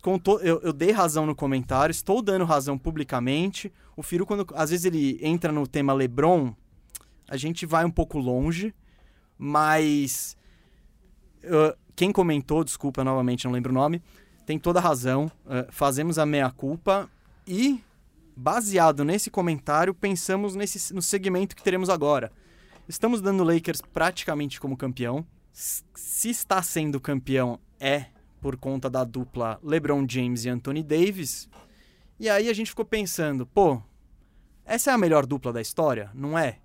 Contou, eu, eu dei razão no comentário, estou dando razão publicamente. O Firu, quando às vezes ele entra no tema LeBron, a gente vai um pouco longe, mas uh, quem comentou, desculpa novamente, não lembro o nome, tem toda a razão. Uh, fazemos a meia-culpa e, baseado nesse comentário, pensamos nesse, no segmento que teremos agora. Estamos dando Lakers praticamente como campeão. Se está sendo campeão, é por conta da dupla LeBron James e Anthony Davis. E aí a gente ficou pensando, pô, essa é a melhor dupla da história? Não é?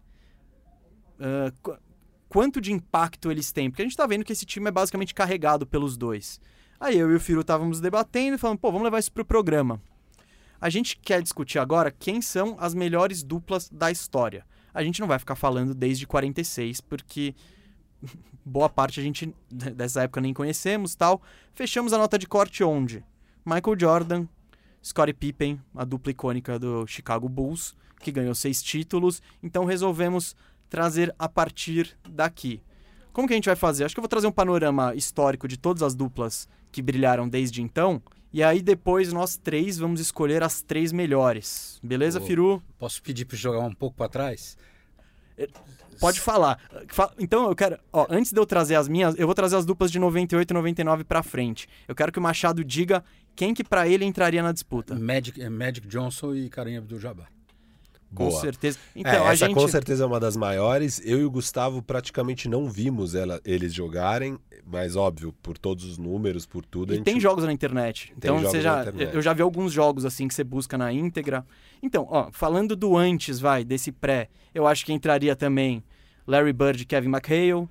Qu- quanto de impacto eles têm? Porque a gente tá vendo que esse time é basicamente carregado pelos dois. Aí eu e o Firu estávamos debatendo falando, pô, vamos levar isso pro programa. A gente quer discutir agora quem são as melhores duplas da história. A gente não vai ficar falando desde 46, porque [LAUGHS] boa parte a gente [LAUGHS] dessa época nem conhecemos tal. Fechamos a nota de corte onde? Michael Jordan, Scottie Pippen, a dupla icônica do Chicago Bulls, que ganhou seis títulos. Então resolvemos trazer a partir daqui. Como que a gente vai fazer? Acho que eu vou trazer um panorama histórico de todas as duplas que brilharam desde então. E aí depois nós três vamos escolher as três melhores. Beleza. Firu? Posso pedir para jogar um pouco para trás? Pode falar. Fa- Então eu quero, ó, antes de eu trazer as minhas, eu vou trazer as duplas de 98 e 99 pra frente. Eu quero que o Machado diga quem que pra ele entraria na disputa. Magic, eh, Magic Johnson e Kareem Abdul-Jabbar. Com Boa. certeza. É, Então, a essa gente com certeza é uma das maiores. Eu e o Gustavo praticamente não vimos ela- eles jogarem, mas óbvio, por todos os números, por tudo. E gente- tem jogos na internet. Então você já, internet. eu já vi alguns jogos assim que você busca na íntegra. Então, ó, falando do antes, vai, desse pré, eu acho que entraria também Larry Bird e Kevin McHale.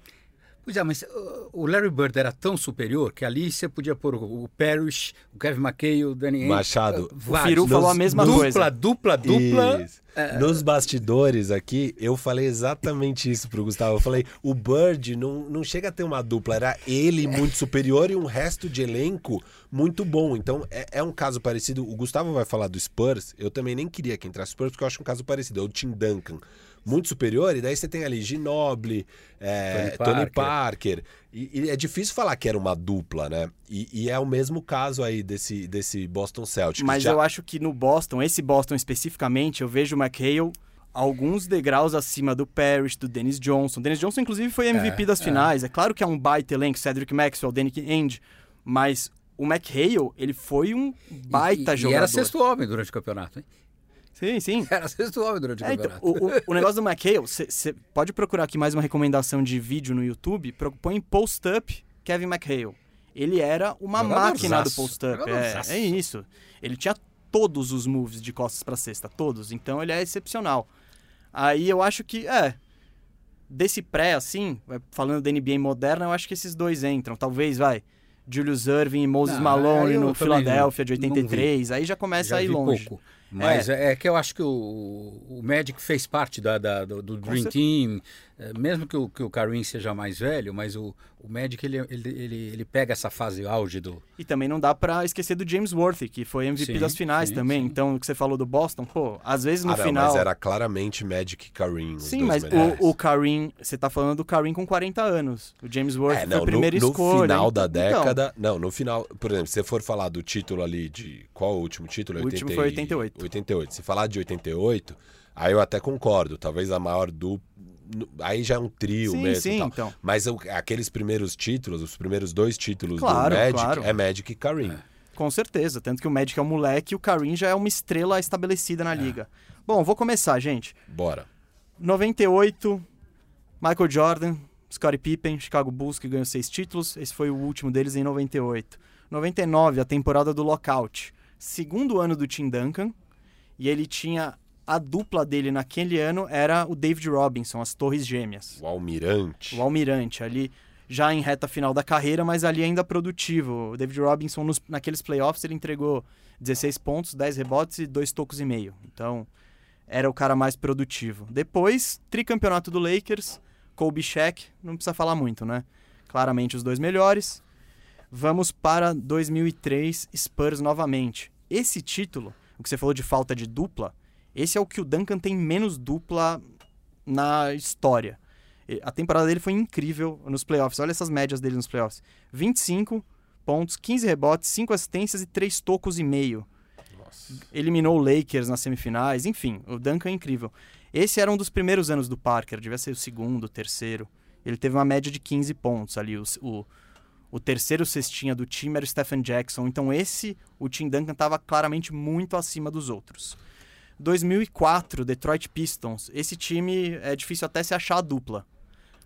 Pois é, mas uh, o Larry Bird era tão superior que ali você podia pôr o, o Parrish, o Kevin McKay, o Danny Ainge, Machado, uh, O vários. Firu falou a mesma dupla, coisa. Dupla, dupla, Isso. Nos bastidores aqui, eu falei exatamente isso pro Gustavo. Eu falei, o Bird não, não chega a ter uma dupla, era ele muito superior e um resto de elenco muito bom. Então é, é um caso parecido. O Gustavo vai falar do Spurs, eu também nem queria que entrasse Spurs, porque eu acho um caso parecido. É o Tim Duncan. Muito superior, e daí você tem ali Ginoble, é, Tony Tony Parker. E, e é difícil falar que era uma dupla, né? E, e é o mesmo caso aí desse, desse Boston Celtics. Mas Já- eu acho que no Boston, esse Boston especificamente, eu vejo o McHale alguns degraus acima do Parrish, do Dennis Johnson. Dennis Johnson, inclusive, foi MVP das finais. É. claro que é um baita elenco, Cedric Maxwell, Danny Ainge, mas o McHale, ele foi um baita e, e jogador. era sexto homem durante o campeonato, hein? Sim, sim. Era sexto homem durante o É, então, campeonato. o, o- o negócio do McHale, você pode procurar aqui mais uma recomendação de vídeo no YouTube, põe post-up Kevin McHale. Ele era uma Jogadorzaço, máquina do post-up. É, é isso. Ele tinha todos os moves de costas pra cesta, todos. Então ele é excepcional. Aí eu acho que, é, desse pré, assim, falando da NBA moderna, eu acho que esses dois entram. Talvez, vai, Julius Irving e Moses Não, Malone no Philadelphia de não vi. 83. Aí já começa Já a ir longe. pouco. Mas é. que eu acho que o, o Magic fez parte da, da- do, do Dream Team, é, mesmo que o, que o Kareem seja mais velho, mas o, o Magic ele, ele, ele, ele pega essa fase auge do. E também não dá pra esquecer do James Worthy, que foi MVP Sim, das finais sim, também. sim. Então, o que você falou do Boston, pô, às vezes no Ah, não, final. mas era claramente Magic e Kareem. os Sim, dois mas melhores. o, o Kareem, você tá falando do Kareem com 40 anos. O James Worthy É, foi não, a primeira no, escolha. no final da Então, década. não, no final. Por exemplo, se você for falar do título ali de. Qual o último título? O último foi 88. 88. Se falar de 88, aí eu até concordo. Talvez a maior do. Aí já é um trio Sim, mesmo. sim, então. Mas aqueles primeiros títulos, os primeiros dois títulos Claro, do Magic, claro. é Magic e Kareem. Com certeza. Tanto que o Magic é um moleque e o Kareem já é uma estrela estabelecida É. na liga. Bom, vou começar, gente. Bora. 98, Michael Jordan, Scottie Pippen, Chicago Bulls, que ganhou seis títulos. Esse foi o último deles em 98. 99, a temporada do lockout. Segundo ano do Tim Duncan. E ele tinha. A dupla dele naquele ano era o David Robinson, as Torres Gêmeas. O Almirante. O Almirante, ali já em reta final da carreira, mas ali ainda produtivo. O David Robinson, nos- naqueles playoffs, ele entregou 16 pontos, 10 rebotes e 2 tocos e meio. Então, era o cara mais produtivo. Depois, tricampeonato do Lakers, Kobe Shaq, não precisa falar muito, né? Claramente os dois melhores. Vamos para 2003, Spurs novamente. Esse título, o que você falou de falta de dupla, esse é o que o Duncan tem menos dupla na história. A temporada dele foi incrível nos playoffs. Olha essas médias dele nos playoffs. 25 pontos, 15 rebotes, 5 assistências e 3 tocos e meio. Eliminou o Lakers nas semifinais, enfim, o Duncan é incrível. Esse era um dos primeiros anos do Parker, devia ser o segundo, o terceiro. Ele teve uma média de 15 pontos ali. O, o, o terceiro cestinha do time era o Stephen Jackson. Então esse, o Tim Duncan estava claramente muito acima dos outros. 2004, Detroit Pistons. Esse time é difícil até se achar a dupla.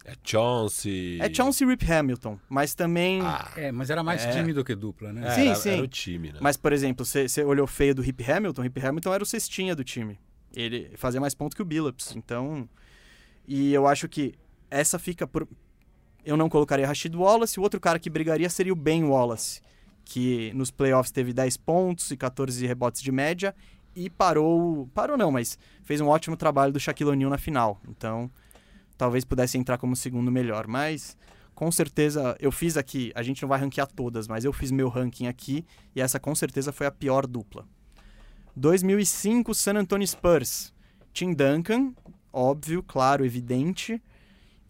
É Chauncey. É Chauncey Rip Hamilton, mas também. Ah, É, mas era mais É. time do que dupla, né? é, Sim, era, sim. era o time, né? Mas, por exemplo, você olhou feio do Rip Hamilton, Rip Hamilton era o cestinha do time. Ele fazia mais pontos que o Billups. Então. E eu acho que essa fica por. Eu não colocaria Rashid Wallace, o outro cara que brigaria seria o Ben Wallace, que nos playoffs teve 10 pontos e 14 rebotes de média e parou. Parou não, mas fez um ótimo trabalho do Shaquille O'Neal na final. Então, talvez pudesse entrar como segundo melhor. Mas, com certeza, eu fiz aqui. A gente não vai ranquear todas, mas eu fiz meu ranking aqui e essa com certeza foi a pior dupla. 2005, San Antonio Spurs. Tim Duncan, óbvio, claro, evidente.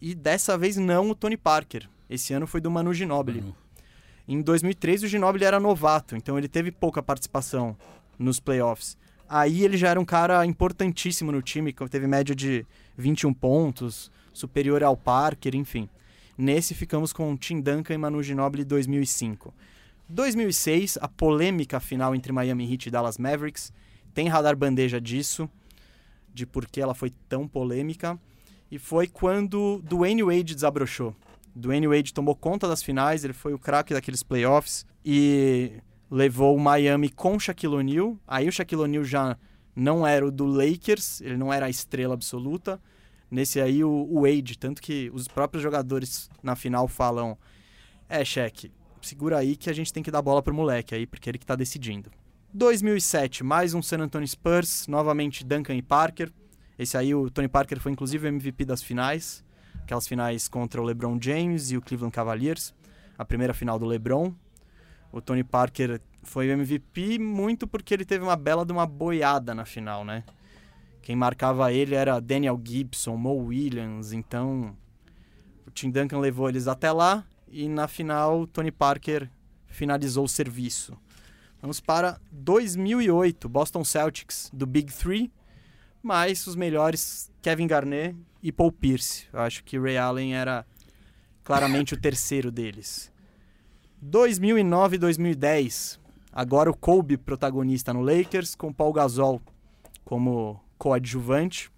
E dessa vez não o Tony Parker. Esse ano foi do Manu Ginobili. Manu. Em 2003 o Ginobili era novato, então ele teve pouca participação nos playoffs. Aí ele já era um cara importantíssimo no time, que teve média de 21 pontos, superior ao Parker, enfim. Nesse ficamos com Tim Duncan e Manu Ginobili 2005. 2006, a polêmica final entre Miami Heat e Dallas Mavericks. Tem radar bandeja disso, de por que ela foi tão polêmica. E foi quando Dwayne Wade desabrochou. Dwayne Wade tomou conta das finais, ele foi o craque daqueles playoffs e levou o Miami com Shaquille O'Neal. Aí o Shaquille O'Neal já não era o do Lakers, ele não era a estrela absoluta. Nesse aí o, o Wade, tanto que os próprios jogadores na final falam: "É, Shaq, segura aí que a gente tem que dar bola pro moleque aí, porque é ele que tá decidindo". 2007, mais um San Antonio Spurs, novamente Duncan e Parker. Esse aí o Tony Parker foi inclusive MVP das finais, aquelas finais contra o LeBron James e o Cleveland Cavaliers, a primeira final do LeBron. O Tony Parker foi MVP muito porque ele teve uma bela de uma boiada na final, né? Quem marcava ele era Daniel Gibson, Mo Williams, então o Tim Duncan levou eles até lá e na final Tony Parker finalizou o serviço. Vamos para 2008, Boston Celtics do Big Three, mais os melhores Kevin Garnett e Paul Pierce. Eu acho que Ray Allen era claramente o terceiro deles. 2009 e 2010, agora o Kobe protagonista no Lakers com Paul Gasol como coadjuvante.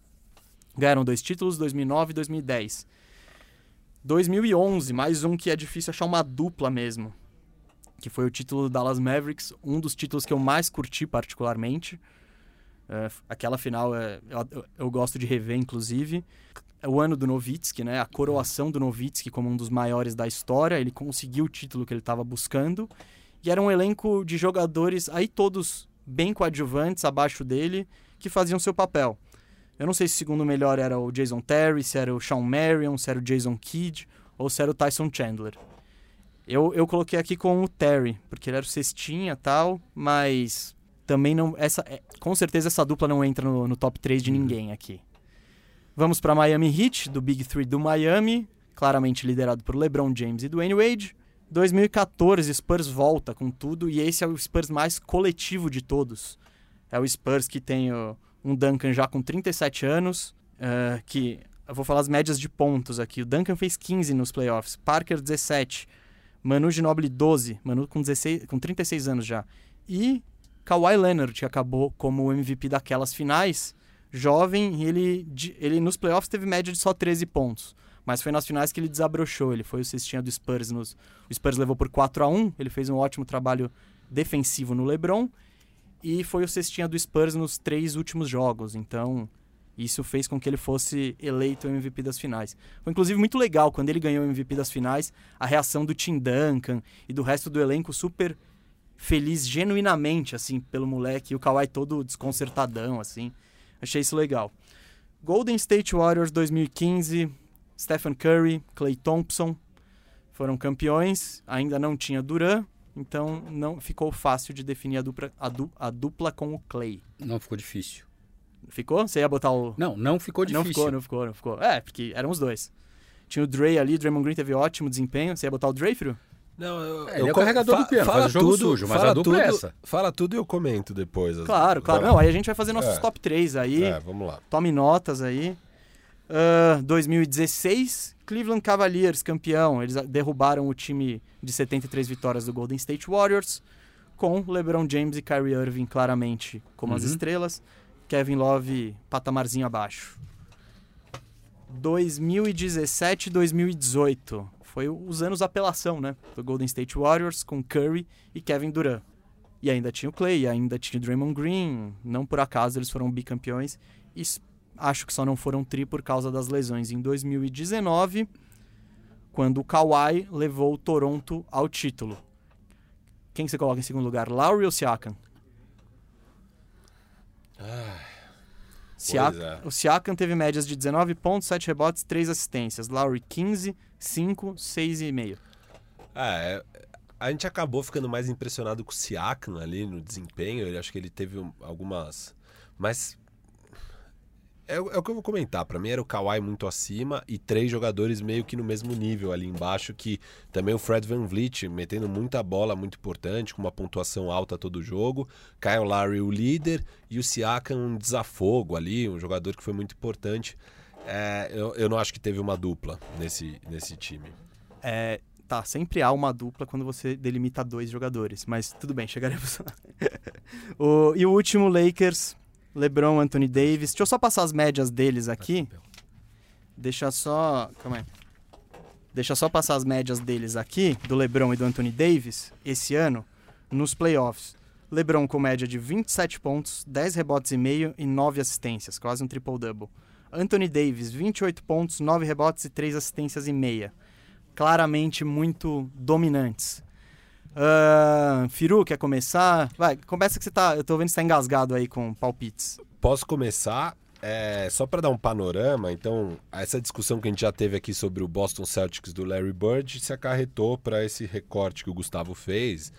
Ganharam dois títulos, 2009 e 2010. 2011, mais um que é difícil achar uma dupla mesmo que foi o título do Dallas Mavericks, um dos títulos que eu mais curti particularmente. É, aquela final é, eu, eu, gosto de rever, inclusive. É o ano do Nowitzki, né? A coroação do Nowitzki como um dos maiores da história. Ele conseguiu o título que ele estava buscando. E era um elenco de jogadores, aí todos bem coadjuvantes, abaixo dele, que faziam seu papel. Eu não sei se o segundo melhor era o Jason Terry, se era o Sean Marion, se era o Jason Kidd ou se era o Tyson Chandler. Eu, eu coloquei aqui com o Terry, porque ele era o cestinha e tal, mas também não. Essa, é, com certeza essa dupla não entra no, no top 3 de uhum. ninguém aqui. Vamos para Miami Heat, do Big Three do Miami, claramente liderado por LeBron James e Dwayne Wade. 2014, Spurs volta com tudo e esse é o Spurs mais coletivo de todos. É o Spurs que tem um Duncan já com 37 anos, uh, que eu vou falar as médias de pontos aqui. O Duncan fez 15 nos playoffs, Parker 17, Manu Ginobili 12, Manu com, 16, com 36 anos já. E Kawhi Leonard, que acabou como o MVP daquelas finais, jovem, ele, ele nos playoffs teve média de só 13 pontos. Mas foi nas finais que ele desabrochou. Ele foi o cestinha do Spurs. Nos, o Spurs levou por 4 a 1 Ele fez um ótimo trabalho defensivo no LeBron. E foi o cestinha do Spurs nos três últimos jogos. Então, isso fez com que ele fosse eleito MVP das finais. Foi inclusive muito legal quando ele ganhou o MVP das finais, a reação do Tim Duncan e do resto do elenco super feliz genuinamente assim pelo moleque e o Kawhi todo desconcertadão assim. Achei isso legal. Golden State Warriors 2015, Stephen Curry, Clay Thompson foram campeões, ainda não tinha Duran, então não ficou fácil de definir a dupla, a, du, a dupla com o Clay. Não ficou difícil. Ficou? Você ia botar o. Não, não ficou difícil. Não ficou, não ficou, não ficou. É, porque eram os dois. Tinha o Dre ali, Draymond Green teve ótimo desempenho. Você ia botar o Dre, Frio? Não, eu, é, ele eu, é o carregador do piano, faz o jogo tudo, sujo, mas a dupla tudo, é essa. Fala tudo e eu comento depois. Claro, claro. Não, aí a gente vai fazer nossos é. top 3 aí. É, vamos lá. Tome notas aí. Uh, 2016, Cleveland Cavaliers campeão. Eles derrubaram o time de 73 vitórias do Golden State Warriors, com LeBron James e Kyrie Irving claramente como uhum. as estrelas. Kevin Love patamarzinho abaixo. 2017 e 2018 foi os anos apelação, né? Do Golden State Warriors com Curry e Kevin Durant. E ainda tinha o Clay, ainda tinha o Draymond Green. Não por acaso eles foram bicampeões. E acho que só não foram tri por causa das lesões. Em 2019, quando o Kawhi levou o Toronto ao título. Quem você coloca em segundo lugar, Lowry ou Siakam? Siak é. O Siakam teve médias de 19 pontos, 7 rebotes, 3 assistências. Lowry 15, 5, 6,5. É, a gente acabou ficando mais impressionado com o Siakam ali no desempenho. Eu acho que ele teve algumas. Mas é, é, o que eu vou comentar. Para mim era o Kawhi muito acima e três jogadores meio que no mesmo nível ali embaixo, que também o Fred Van Vliet metendo muita bola, muito importante, com uma pontuação alta todo jogo. Kyle Lowry o líder e o Siakam um desafogo ali, um jogador que foi muito importante. É, eu, eu não acho que teve uma dupla nesse, nesse time. É, tá, sempre há uma dupla quando você delimita dois jogadores, mas tudo bem, chegaremos lá. [LAUGHS] o, e o último, Lakers, LeBron, Anthony Davis. Deixa eu só passar as médias deles aqui. Deixa só. Calma aí. Deixa só passar as médias deles aqui, do LeBron e do Anthony Davis, esse ano, nos playoffs. LeBron com média de 27 pontos, 10 rebotes e meio e 9 assistências, quase um triple-double. Anthony Davis, 28 pontos, 9 rebotes e 3 assistências e meia. Claramente muito dominantes. Uh, Firu, quer começar? Vai, começa que você tá. Eu tô vendo que você tá engasgado aí com palpites. Posso começar? É, só para dar um panorama, então, essa discussão que a gente já teve aqui sobre o Boston Celtics do Larry Bird se acarretou para esse recorte que o Gustavo fez.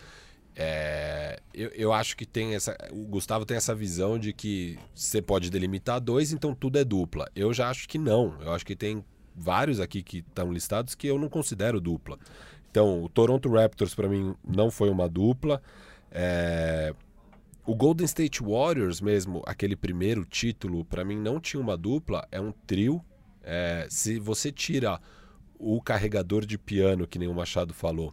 É, eu, eu, acho que tem essa. O Gustavo tem essa visão de que você pode delimitar dois, então tudo é dupla. Eu já acho que não. Eu acho que tem vários aqui que estão listados que eu não considero dupla. Então, o Toronto Raptors, para mim, não foi uma dupla. É, O Golden State Warriors mesmo, aquele primeiro título, para mim não tinha uma dupla, é um trio. É, se você tira o carregador de piano, que nem o Machado falou,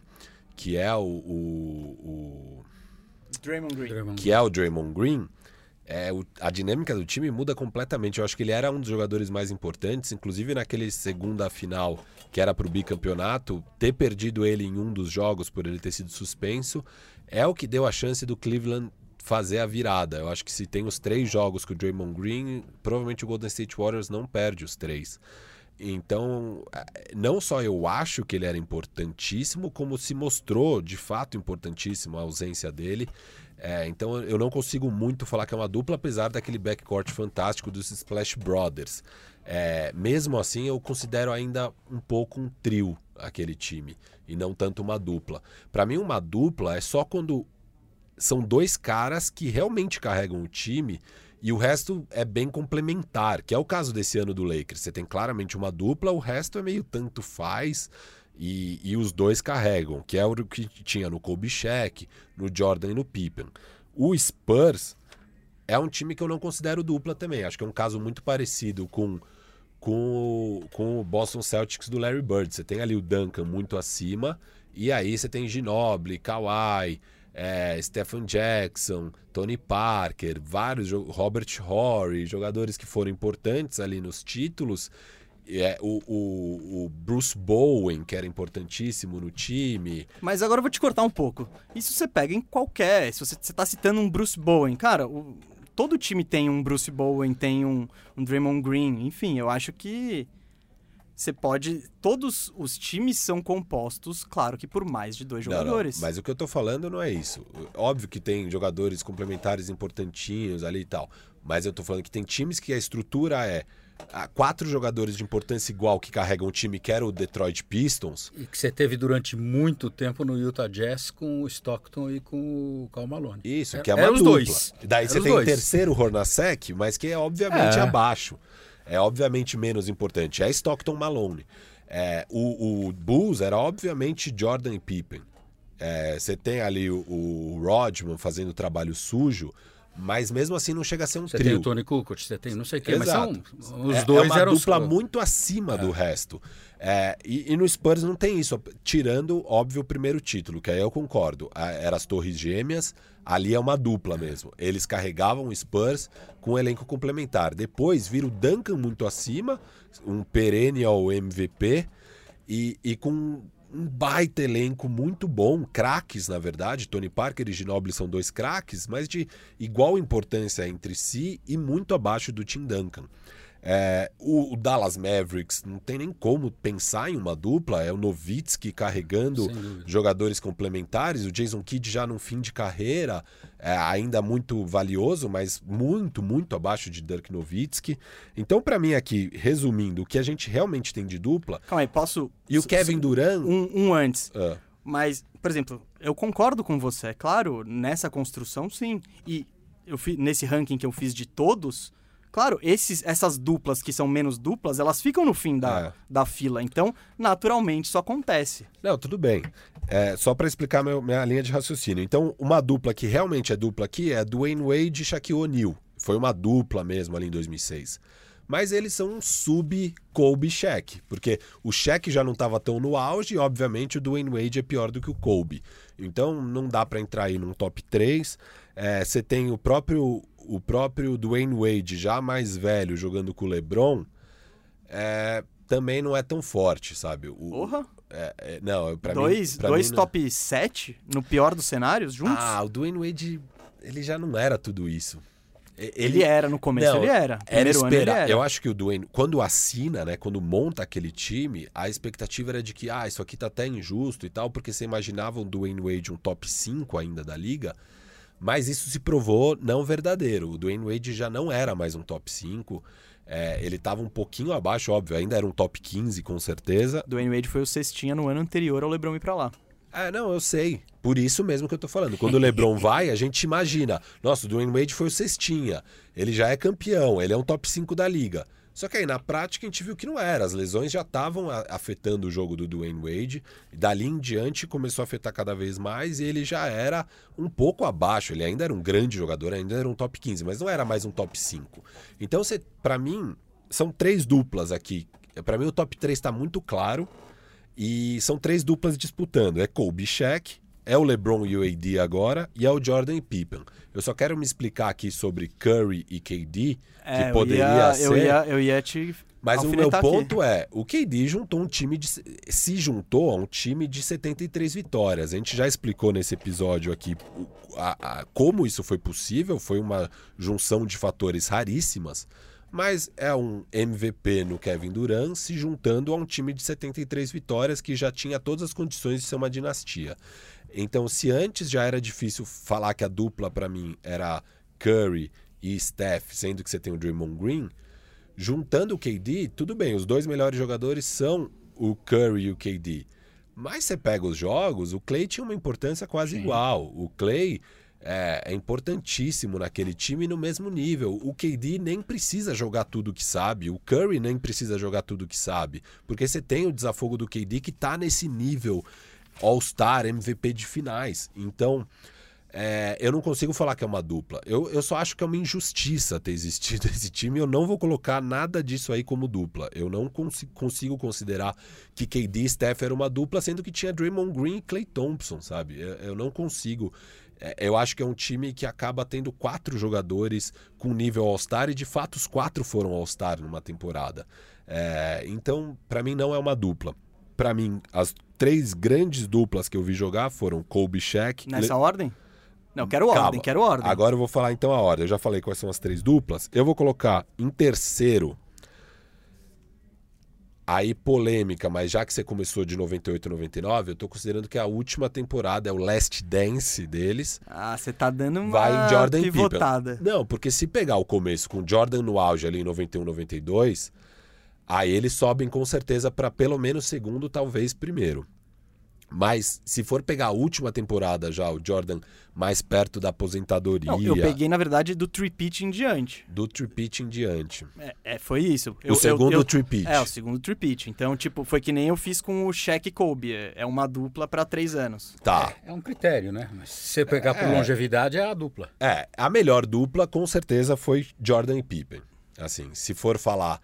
que é o, o- o Draymond Green. Que é o Draymond Green, é, o- a dinâmica do time muda completamente. Eu acho que ele era um dos jogadores mais importantes, inclusive naquele segunda final, que era pro bicampeonato, ter perdido ele em um dos jogos por ele ter sido suspenso, é o que deu a chance do Cleveland fazer a virada. Eu acho que se tem os três jogos com o Draymond Green, provavelmente o Golden State Warriors não perde os três. Então, eh, não só eu acho que ele era importantíssimo, como se mostrou de fato importantíssimo a ausência dele. É, então eu não consigo muito falar que é uma dupla, apesar daquele backcourt fantástico dos Splash Brothers. É, mesmo assim, eu considero ainda um pouco um trio aquele time, e não tanto uma dupla. Para mim, uma dupla é só quando são dois caras que realmente carregam o time e o resto é bem complementar, que é o caso desse ano do Lakers. Você tem claramente uma dupla, o resto é meio tanto faz e, e os dois carregam, que é o que tinha no Shaq, no Jordan e no Pippen. O Spurs é um time que eu não considero dupla também. Acho que é um caso muito parecido com, com, o- com o Boston Celtics do Larry Bird. Você tem ali o Duncan muito acima, e aí você tem Ginobili, Kawhi, é, Stephen Jackson, Tony Parker, vários, Robert Horry, jogadores que foram importantes ali nos títulos. É, o, o, o Bruce Bowen, que era importantíssimo no time. Mas agora eu vou te cortar um pouco. Isso você pega em qualquer. Se você, você tá citando um Bruce Bowen, cara, o- todo time tem um Bruce Bowen, tem um, um Draymond Green. Enfim, eu acho que você pode. Todos os times são compostos, claro que por mais de dois Não, não, jogadores. mas o que eu tô falando não é isso. Óbvio que tem jogadores complementares importantinhos ali e tal. Mas eu tô falando que tem times que a estrutura é ah, quatro jogadores de importância igual que carregam o time, que era o Detroit Pistons. E que você teve durante muito tempo no Utah Jazz com o Stockton e com o Cal Malone. Isso, É- que é uma eram os dois. Daí Eram você tem o dois. terceiro Hornacek, mas que é obviamente É. abaixo. É obviamente menos importante. É Stockton Malone. É, o, o Bulls era obviamente Jordan e Pippen. É, você tem ali o, o Rodman fazendo o trabalho sujo, mas mesmo assim não chega a ser um Você tem trio. o Tony Kukoc, você tem não sei quem, mas são, Exato. os É- dois é uma eram dupla muito acima do resto. É, e, e no Spurs não tem isso, tirando, óbvio, o primeiro título, que aí eu concordo. Era as Torres Gêmeas, ali é uma dupla mesmo. Eles carregavam o Spurs com um elenco complementar. Depois vira o Duncan muito acima, um perennial MVP, e, e com um baita elenco muito bom, craques, na verdade. Tony Parker e Ginobili são dois craques, mas de igual importância entre si e muito abaixo do Tim Duncan. É, o, o Dallas Mavericks não tem nem como pensar em uma dupla, é o Nowitzki carregando jogadores complementares, o Jason Kidd já num fim de carreira, é, ainda muito valioso, mas muito, muito abaixo de Dirk Nowitzki. Então, pra mim aqui, resumindo, o que a gente realmente tem de dupla, Calma aí, posso. e o Kevin Durant... Um, um antes. Ah, Mas, por exemplo, eu concordo com você, é claro, nessa construção, sim. E eu fi, nesse ranking que eu fiz de todos, claro, esses, essas duplas que são menos duplas, elas ficam no fim da, É. da fila. Então, naturalmente, isso acontece. Não, tudo bem. É, só pra explicar meu- minha linha de raciocínio. Então, uma dupla que realmente é dupla aqui é Dwayne Wade e Shaquille O'Neal. Foi uma dupla mesmo ali em 2006. Mas eles são um sub-Kobe Shaq, porque o Shaq já não estava tão no auge e, obviamente, o Dwayne Wade é pior do que o Kobe. Então, não dá pra entrar aí num top 3. É, Você tem o próprio, o próprio Dwayne Wade, já mais velho, jogando com o LeBron, é, também não é tão forte, sabe? O, Porra, é, é, não, pra dois, mim, pra dois mim não- top 7 no pior dos cenários juntos? Ah, o Dwayne Wade, ele já não era tudo isso. E- ele, era, no começo Não, ele era. Era Primeiro ele esperar. era. Eu acho que o Dwayne, quando assina, né, quando monta aquele time, a expectativa era de que, ah, isso aqui tá até injusto e tal, porque você imaginava um Dwayne Wade um top 5 ainda da liga, mas isso se provou não verdadeiro. O Dwayne Wade já não era mais um top 5, é, ele tava um pouquinho abaixo, óbvio, ainda era um top 15 com certeza, Dwayne Wade foi o cestinha no ano anterior ao LeBron ir pra lá. É, não, eu sei. Por isso mesmo que eu tô falando. Quando o LeBron [LAUGHS] vai, a gente imagina, nossa, o Dwayne Wade foi o cestinha. Ele já é campeão, ele é um top 5 da liga. Só que aí na prática a gente viu que não era. As lesões já estavam afetando o jogo do Dwayne Wade. E dali em diante começou a afetar cada vez mais e ele já era um pouco abaixo. Ele ainda era um grande jogador, ainda era um top 15, mas não era mais um top 5. Então, para mim, são três duplas aqui. Para mim o top 3 está muito claro. E são três duplas disputando. É Kobe Shaq, é o LeBron e o AD agora e é o Jordan e Pippen. Eu só quero me explicar aqui sobre Curry e KD, É, que eu poderia ia, ser. Eu ia, eu ia te. Mas o meu alfinetar aqui. ponto é, o KD juntou um time de se juntou a um time de 73 vitórias. A gente já explicou nesse episódio aqui a- a- como isso foi possível, foi uma junção de fatores raríssimas, mas é um MVP no Kevin Durant se juntando a um time de 73 vitórias que já tinha todas as condições de ser uma dinastia. Então, se antes já era difícil falar que a dupla para mim era Curry e Steph, sendo que você tem o Draymond Green, juntando o KD, tudo bem, os dois melhores jogadores são o Curry e o KD. Mas você pega os jogos, o Clay tinha uma importância quase igual. O Clay é, é importantíssimo naquele time no mesmo nível. O KD nem precisa jogar tudo que sabe, o Curry nem precisa jogar tudo que sabe, porque você tem o desafogo do KD que tá nesse nível All-Star, MVP de finais. Então, é, eu não consigo falar que é uma dupla. Eu, eu só acho que é uma injustiça ter existido [LAUGHS] esse time. Eu não vou colocar nada disso aí como dupla. Eu não consi- consigo considerar que KD e Steph era uma dupla, sendo que tinha Draymond Green e Clay Thompson, sabe? Eu, eu não consigo. É, eu acho que é um time que acaba tendo quatro jogadores com nível All-Star e de fato os quatro foram All-Star numa temporada. É, então, pra mim, não é uma dupla. Pra mim, as três grandes duplas que eu vi jogar foram Kobe Shaq, Nessa ordem? Não, quero Calma. ordem, quero ordem. Agora eu vou falar então a ordem. Eu já falei quais são as três duplas. Eu vou colocar em terceiro. Aí polêmica, mas já que você começou de 98 e 99, eu tô considerando que a última temporada é o Last Dance deles. Ah, você tá dando uma Vai em Jordan pivotada. Pippen. Não, porque se pegar o começo com Jordan no auge ali em 91, 92, aí eles sobem com certeza para pelo menos segundo, talvez primeiro. Mas se for pegar a última temporada já, o Jordan mais perto da aposentadoria, Não, eu peguei, na verdade, do tripit em diante. do tripit em diante. É, é, foi isso. Eu- o segundo eu, eu, tripit. É, o segundo tripit. Então, tipo, foi que nem eu fiz com o Shaq e Kobe. É é uma dupla pra três anos. Tá. É um critério, né? Mas se você pegar por longevidade, é a dupla. É, a melhor dupla com certeza foi Jordan e Pippen. Assim, se for falar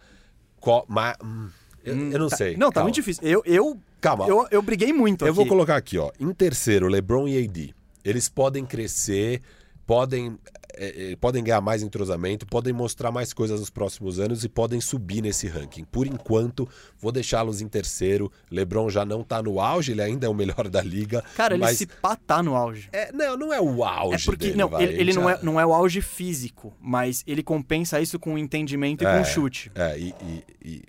qual, ma- hum, eu, eu não Tá- sei. Não, tá calma. muito difícil. Eu, eu, Calma. eu, eu briguei muito Eu aqui. vou colocar aqui, ó. Em terceiro, LeBron e AD. Eles podem crescer, podem, é, é, podem ganhar mais entrosamento, podem mostrar mais coisas nos próximos anos e podem subir nesse ranking. Por enquanto, vou deixá-los em terceiro. LeBron já não tá no auge, ele ainda é o melhor da liga. Cara, ele mas se patar no auge. é, não, não é o É auge porque, dele, não, vai. ele, ele gente não, já- é, não é o auge físico, mas ele compensa isso com entendimento e É, com chute. É, e, e- e-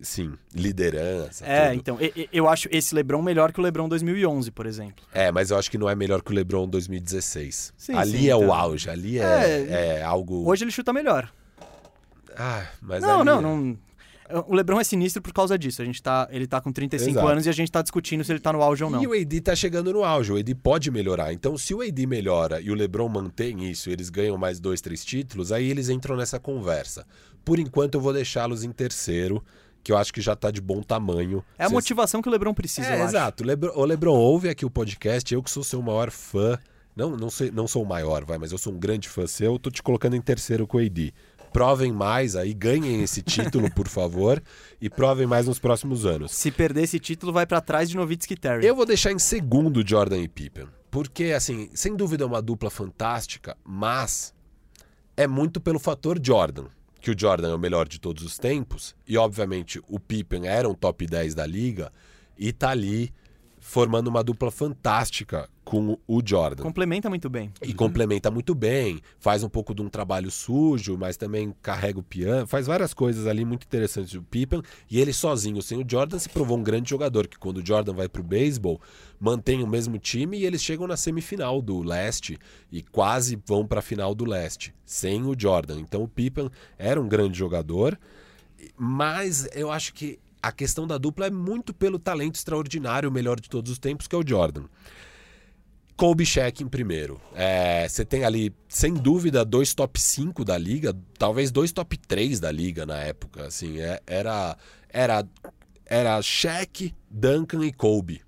sim, liderança. É, tudo. então, eu acho esse LeBron melhor que o LeBron 2011, por exemplo. É, mas eu acho que não é melhor que o LeBron 2016. Sim, ali sim, é o então. auge, ali é, é algo. Hoje ele chuta melhor. Ah, mas não, não, é- não. O LeBron é sinistro por causa disso. A gente tá, ele tá com 35 Exato. anos e a gente tá discutindo se ele tá no auge ou não. E o AD tá chegando no auge, o AD pode melhorar. Então, se o AD melhora e o LeBron mantém isso, eles ganham mais dois, três títulos, aí eles entram nessa conversa. Por enquanto, eu vou deixá-los em terceiro, que eu acho que já tá de bom tamanho. É a Vocês- motivação que o LeBron precisa, É, eu exato. O Lebron, o Lebron ouve aqui o podcast, eu que sou seu maior fã. Não, não, sei, não sou o maior, vai, mas eu sou um grande fã seu. Tô te colocando em terceiro com o AD. Provem mais aí, ganhem esse título, por [LAUGHS] favor, e provem mais nos próximos anos. Se perder esse título, vai pra trás de Nowitzki e Terry. Eu vou deixar em segundo Jordan e Pippen. Porque, assim, sem dúvida é uma dupla fantástica, mas é muito pelo fator Jordan. Que o Jordan é o melhor de todos os tempos, e obviamente o Pippen era um top 10 da liga, e tá ali formando uma dupla fantástica com o Jordan. Complementa muito bem. E complementa muito bem, faz um pouco de um trabalho sujo, mas também carrega o piano, faz várias coisas ali muito interessantes o Pippen. E ele sozinho, sem o Jordan, se provou um grande jogador, que quando o Jordan vai pro beisebol, mantém o mesmo time e eles chegam na semifinal do leste e quase vão pra final do leste, sem o Jordan. Então o Pippen era um grande jogador, mas eu acho que a questão da dupla é muito pelo talento extraordinário, o melhor de todos os tempos, que é o Jordan. Kobe Shaq em primeiro. É, Você tem ali, sem dúvida, dois top 5 da liga, talvez dois top 3 da liga na época. Assim, é- era, era, era Shaq, Duncan e Kobe.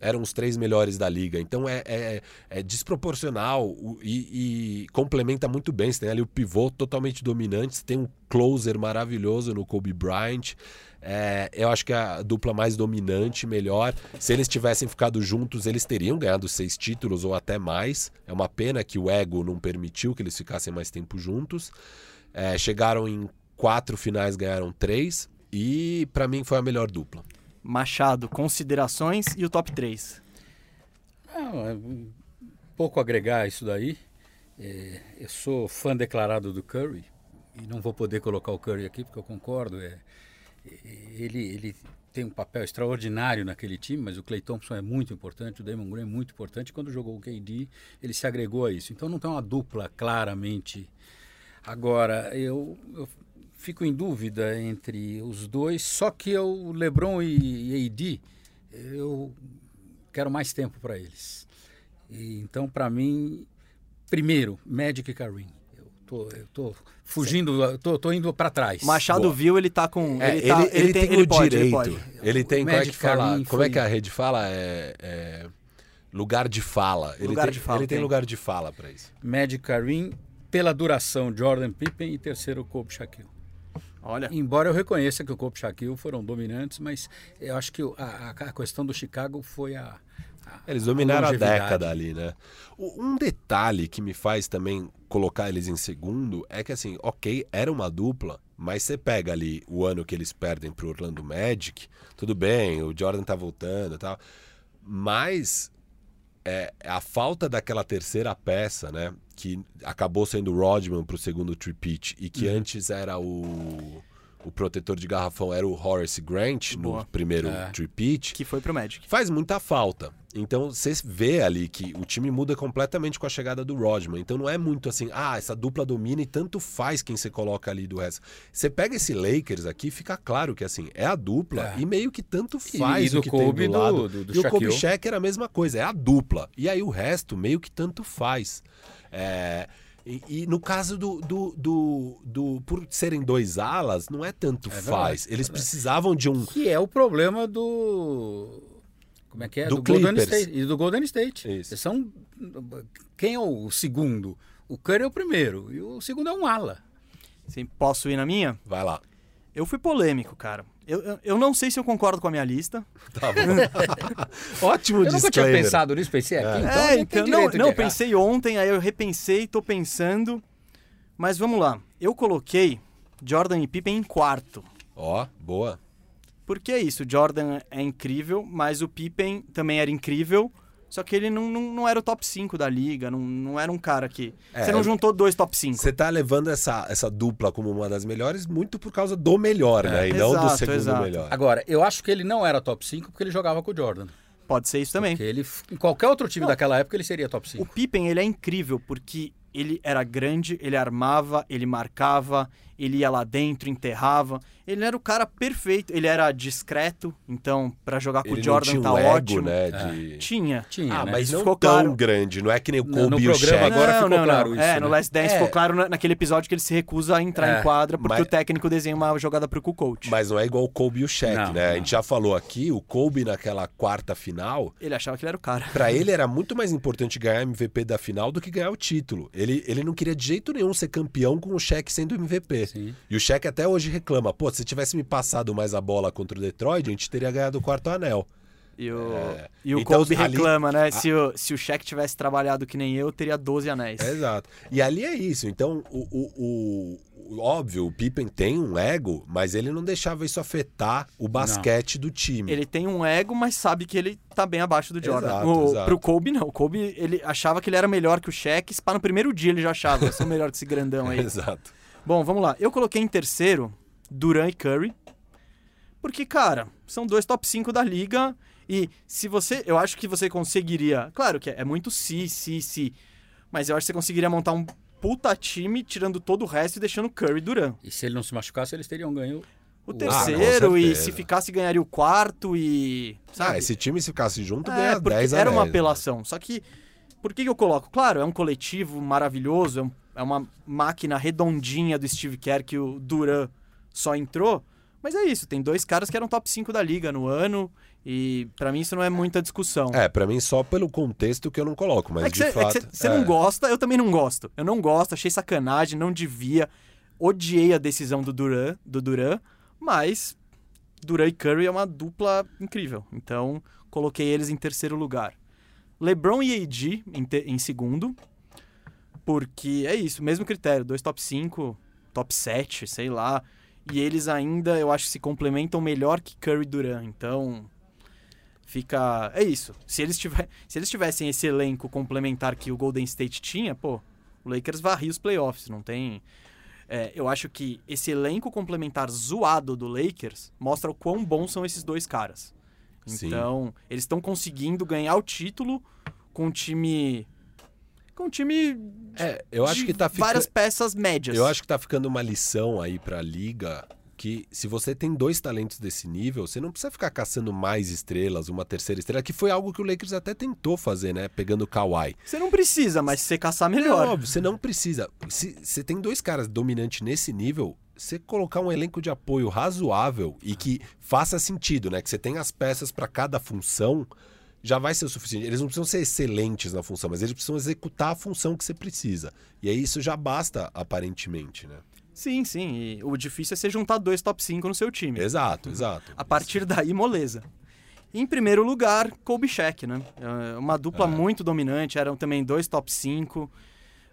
Eram os três melhores da liga. Então é, é- é desproporcional o- e, e complementa muito bem. Você tem ali o pivô totalmente dominante, você tem um closer maravilhoso no Kobe Bryant. É, eu acho que é a dupla mais dominante, melhor. Se eles tivessem ficado juntos, eles teriam ganhado seis títulos ou até mais. É uma pena que o ego não permitiu que eles ficassem mais tempo juntos. É, chegaram em quatro finais, ganharam três. E pra mim foi a melhor dupla. Machado, considerações e o top 3. Não, é um pouco agregar isso daí. É, eu sou fã declarado do Curry e não vou poder colocar o Curry aqui porque eu concordo. É, ele, ele tem um papel extraordinário naquele time, mas o Clay Thompson é muito importante, o Damon Green é muito importante. Quando jogou o KD, ele se agregou a isso. Então não tem uma dupla claramente. Agora, eu, eu fico em dúvida entre os dois, só que o LeBron e, e AD, eu quero mais tempo para eles. E, então, para mim, primeiro, Magic e Kareem. Tô, eu tô fugindo, eu tô, tô indo para trás. Machado Boa. viu, ele tá com. É, ele, tá- ele, tem, ele o pode, direito. Ele pode. Ele tem, O como é que fala? Kareem Como é foi- que a rede fala? É, é lugar de fala. Ele Lugar tem, de fala, Ele tem tem. lugar de fala pra isso. Magic Kareem, pela duração, Jordan Pippen e terceiro, Kobe Shaquille. Olha, Embora eu reconheça que o Kobe e Shaquille foram dominantes, mas eu acho que a- a questão do Chicago foi a... a- Eles dominaram a longevidade. década ali, né? Um detalhe que me faz também colocar eles em segundo é que, assim, ok, era uma dupla, mas você pega ali o ano que eles perdem pro Orlando Magic, tudo bem, o Jordan tá voltando e tal, mas é, a falta daquela terceira peça, né? Que acabou sendo o Rodman pro segundo tripit e que antes era o, o protetor de garrafão, era o Horace Grant Boa. no primeiro É. tripit que foi pro Magic. faz muita falta. Então você vê ali que o time muda completamente com a chegada do Rodman. Então não é muito assim, ah, essa dupla domina e tanto faz quem você coloca ali do resto. Você pega esse Lakers aqui, fica claro que assim, é a dupla É. e meio que tanto E- faz e o do que Kobe tem do do- lado. do- do e o Kobe. Shaq era a mesma coisa, é a dupla. E aí o resto meio que tanto faz. É, E, e no caso do, do, do, do- Por serem dois alas, não é tanto verdade, faz. é Eles precisavam de um. Que é o problema do. Como é que é? Do Golden Clippers. State. E do Golden State. Isso. Eles São... Quem é o segundo? O Curry é o primeiro. E o segundo é um ala. Sim, posso ir na minha? Vai lá. Eu fui polêmico, cara. Eu, eu, eu não sei se eu concordo com a minha lista. Tá bom. [LAUGHS] Ótimo Eu nunca tinha pensado nisso, pensei aqui. Então, a é, então, não, não pensei ontem, aí eu repensei, tô pensando. Mas vamos lá. Eu coloquei Jordan e Pippen em quarto. Ó, boa. Porque é isso, o Jordan é incrível, mas o Pippen também era incrível. Só que ele não, não, não era o top 5 da liga, não, não era um cara que. É, você não juntou dois top 5. Você tá levando essa, essa dupla como uma das melhores muito por causa do melhor, né? E não do Exato, segundo exato. melhor. Agora, eu acho que ele não era top 5 porque ele jogava com o Jordan. Pode ser isso também. Porque ele, em qualquer outro time daquela época, ele seria top O 5. Pippen, ele é incrível porque ele era grande, ele armava, ele marcava, ele ia lá dentro, enterrava. Ele era o cara perfeito, ele era discreto, então pra jogar com Ele o não Jordan tinha um tá ego, ótimo. né? De... Tinha. Tinha, Ah, né? mas Isso não ficou tão claro. grande. Não é que nem o No- Kobe no e o programa Shaq. agora ficou claro isso, É, né? no Last Dance É. ficou claro na- naquele episódio que ele se recusa a entrar É, em quadra porque mas- o técnico desenha uma jogada pro coach. Mas não é igual o Kobe e o Shaq, Não, né? A não. gente já falou aqui, o Kobe naquela quarta final, Ele achava que ele era o cara. Pra ele [LAUGHS] era muito mais importante ganhar MVP da final do que ganhar o título. Ele, ele não queria de jeito nenhum ser campeão com o Shaq sendo MVP. Sim. E o Shaq até hoje reclama, pô, se tivesse me passado mais a bola contra o Detroit, a gente teria ganhado o quarto anel. E o, É. e o Então, Kobe ali- reclama, né? Se, o, se o Shaq tivesse trabalhado que nem eu, teria 12 anéis. É, exato. E ali é isso. Então, o, o- o- o- óbvio, o Pippen tem um ego, mas ele não deixava isso afetar o basquete do time. Ele tem um ego, mas sabe que ele tá bem abaixo do Jordan. Exato, o, exato. Pro Kobe, não. O Kobe, ele achava que ele era melhor que o Shaq. Pá, no primeiro dia ele já achava, eu sou melhor que esse grandão aí. [LAUGHS] Exato. Bom, vamos lá. Eu coloquei em terceiro Duran e Curry. Porque, cara, são dois top 5 da liga. E se você. Eu acho que você conseguiria. Claro que é, é muito si, si, si. Mas eu acho que você conseguiria montar um puta time, tirando todo o resto e deixando Curry e Duran. E se ele não se machucasse, eles teriam ganho. O Ah, terceiro, com e se ficasse, ganharia o quarto e. Sabe? Ah, esse time se ficasse junto É, ganha porque 10 era uma anéis, né? apelação. Só que por que, que eu coloco? Claro, é um coletivo maravilhoso, é, um- é uma máquina redondinha do Steve Kerr que o Duran só entrou. Mas é isso, tem dois caras que eram top 5 da liga no ano. E pra mim isso não é muita discussão. É, pra mim só pelo contexto que eu não coloco, mas É de você fato. é. não gosta, eu também não gosto. Eu não gosto, achei sacanagem, não devia. Odiei a decisão do Duran, do Duran, mas Duran e Curry é uma dupla incrível. Então, coloquei eles em terceiro lugar. LeBron e AD em, te- em segundo, porque é isso, mesmo critério, dois top 5, top 7, sei lá. E eles ainda, eu acho, se complementam melhor que Curry e Duran. Então, fica. É isso. Se eles, tiver... Se eles tivessem esse elenco complementar que o Golden State tinha, pô, o Lakers varria os playoffs. Não tem. É, eu acho que esse elenco complementar zoado do Lakers mostra o quão bons são esses dois caras. Sim. Então, eles estão conseguindo ganhar o título com um time. Com um time. É, eu acho que tá ficando. Várias peças médias. Eu acho que tá ficando uma lição aí pra liga que se você tem dois talentos desse nível, você não precisa ficar caçando mais estrelas, uma terceira estrela, que foi algo que o Lakers até tentou fazer, né? Pegando o Kawhi. Você não precisa, mas se você caçar É melhor. óbvio, você não precisa. Se você tem dois caras dominantes nesse nível, você colocar um elenco de apoio razoável e que faça sentido, né? Que você tem as peças pra cada função, já vai ser o suficiente. Eles não precisam ser excelentes na função, mas eles precisam executar a função que você precisa. E aí isso já basta, aparentemente, né? Sim, sim. E o difícil é você juntar dois top 5 no seu time. Exato, exato. A partir daí, moleza. Em primeiro lugar, Kobe Shaq, né? É Uma dupla É. muito dominante, eram também dois top 5.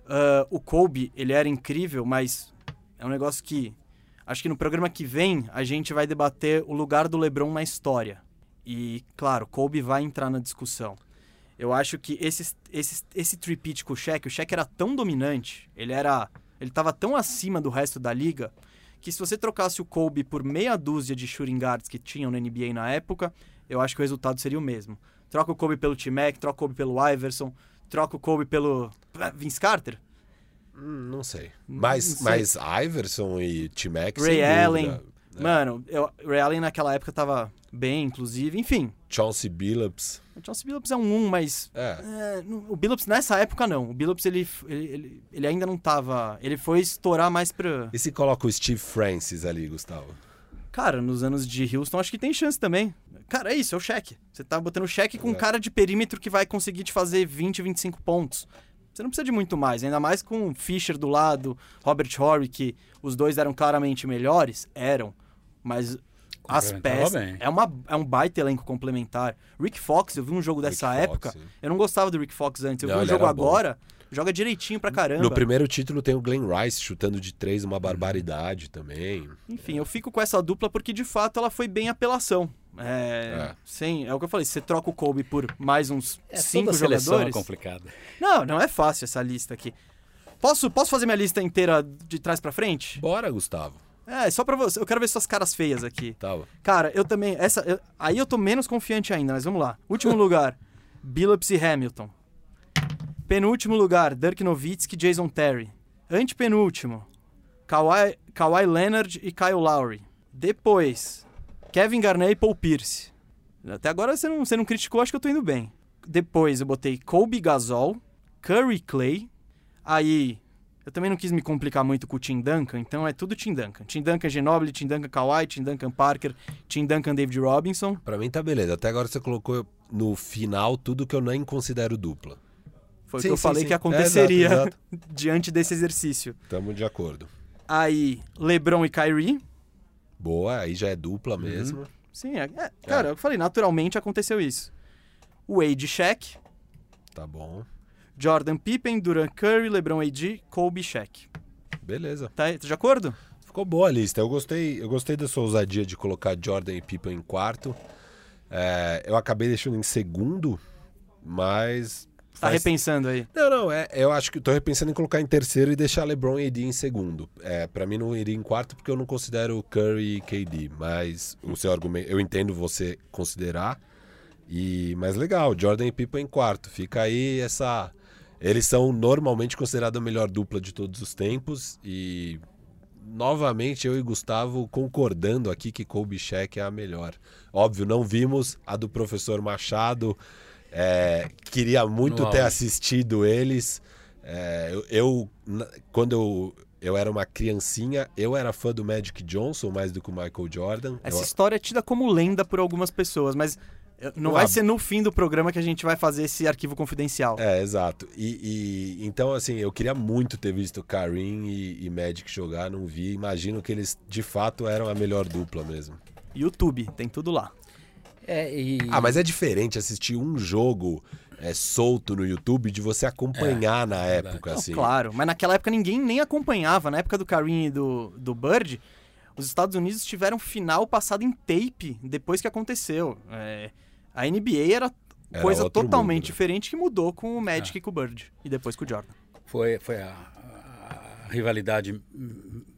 Ah, o Kobe, ele era incrível, mas é um negócio que acho que no programa que vem a gente vai debater o lugar do LeBron na história. E, claro, Kobe vai entrar na discussão. Eu acho que esse, esse, esse tripit com o Shaq, o Shaq era tão dominante, ele era. Ele tava tão acima do resto da liga que se você trocasse o Kobe por meia dúzia de shooting guards que tinham na NBA na época, eu acho que o resultado seria o mesmo. Troca o Kobe pelo T-Mac, troca o Kobe pelo Iverson, troca o Kobe pelo ah, Vince Carter, Hum, Não sei. Mas, Não sei. mas Iverson e T-Mac, Ray Allen. dúvida. É. Mano, eu, Ray Allen naquela época tava bem, inclusive. Enfim, Chauncey Billups. o Chauncey Billups é um 1, mas É. É, o Billups nessa época não. O Billups ele, ele, ele, ainda não tava. Ele foi estourar mais pra. E se coloca o Steve Francis ali, Gustavo? Cara, nos anos de Houston acho que tem chance também. Cara, é isso, é o cheque. Você tá botando cheque com um É. cara de perímetro que vai conseguir te fazer 20, 25 pontos. Você não precisa de muito mais, ainda mais com o Fischer do lado, Robert Horry, que os dois eram claramente melhores, eram. Mas as peças. bem. É, uma, é um baita elenco complementar. Rick Fox, eu vi um jogo dessa Rick época. Fox, eu não gostava do Rick Fox antes. Eu Não, vi um jogo era bom. agora, joga direitinho pra caramba. No primeiro título tem o Glenn Rice chutando de três, uma barbaridade também. Enfim, eu fico com essa dupla porque de fato ela foi bem apelação. É, É. Sim, é o que eu falei. Você troca o Kobe por mais uns É, cinco toda seleção é jogadores. complicada. não, não é fácil essa lista aqui. Posso, posso fazer minha lista inteira de trás pra frente? Bora, Gustavo. É, só pra você. Eu quero ver suas caras feias aqui. Tá. Cara, eu também. Essa, eu- aí eu tô menos confiante ainda, mas vamos lá. Último [LAUGHS] lugar: Billups e Hamilton. Penúltimo lugar: Dirk Nowitzki e Jason Terry. Antepenúltimo: Kawhi, Kawhi Leonard e Kyle Lowry. Depois: Kevin Garnett e Paul Pierce. Até agora você não, você não criticou, acho que eu tô indo bem. Depois eu botei Kobe Gasol, Curry Clay. Aí eu também não quis me complicar muito com o Tim Duncan, então é tudo Tim Duncan. Tim Duncan Ginobili, Tim Duncan Kawhi, Tim Duncan Parker, Tim Duncan David Robinson. Pra mim tá beleza. Até agora você colocou no final tudo que eu nem considero dupla. Foi o que eu sim, falei sim. que aconteceria É, exato, [LAUGHS] diante desse exercício. Tamo de acordo. Aí, LeBron e Kyrie. Boa, aí já é dupla mesmo. Sim, é, é, cara, eu falei, naturalmente aconteceu isso. Wade e Shaq, Tá bom. Jordan Pippen, Durant Curry, LeBron AD, Kobe Shaq. Beleza. Tá, tá de acordo? Ficou boa a lista. Eu gostei, eu gostei da sua ousadia de colocar Jordan e Pippen em quarto. É, eu acabei deixando em segundo, mas. Tá faz- repensando aí. Não, não, é, eu acho que tô repensando em colocar em terceiro e deixar LeBron e AD em segundo. É, para mim não iria em quarto porque eu não considero Curry e KD, mas o seu argumento, eu entendo você considerar. E mas legal, Jordan e Pippen em quarto. Fica aí essa eles são normalmente considerados a melhor dupla de todos os tempos e novamente eu e Gustavo concordando aqui que Kobe Shaq é a melhor. Óbvio, não vimos a do professor Machado É, queria muito No ter assistido eles. É, eu, eu- quando eu, eu era uma criancinha, eu era fã do Magic Johnson mais do que o Michael Jordan. Essa Eu- história é tida como lenda por algumas pessoas, mas não vai ser no fim do programa que a gente vai fazer esse arquivo confidencial. É, exato. E, e- então, assim, eu queria muito ter visto Karim e, e Magic jogar, não vi. Imagino que eles de fato eram a melhor dupla mesmo. YouTube, tem tudo lá. É, e... Ah, mas é diferente assistir um jogo é, solto no YouTube de você acompanhar na verdade. época, Não, assim. Claro, mas naquela época ninguém nem acompanhava. Na época do Kareem e do, do Bird, os Estados Unidos tiveram final passado em tape depois que aconteceu. É, a NBA era Era coisa totalmente mundo, né? diferente que mudou com o Magic e com o Bird. E depois com o Jordan. Foi, foi a, a- rivalidade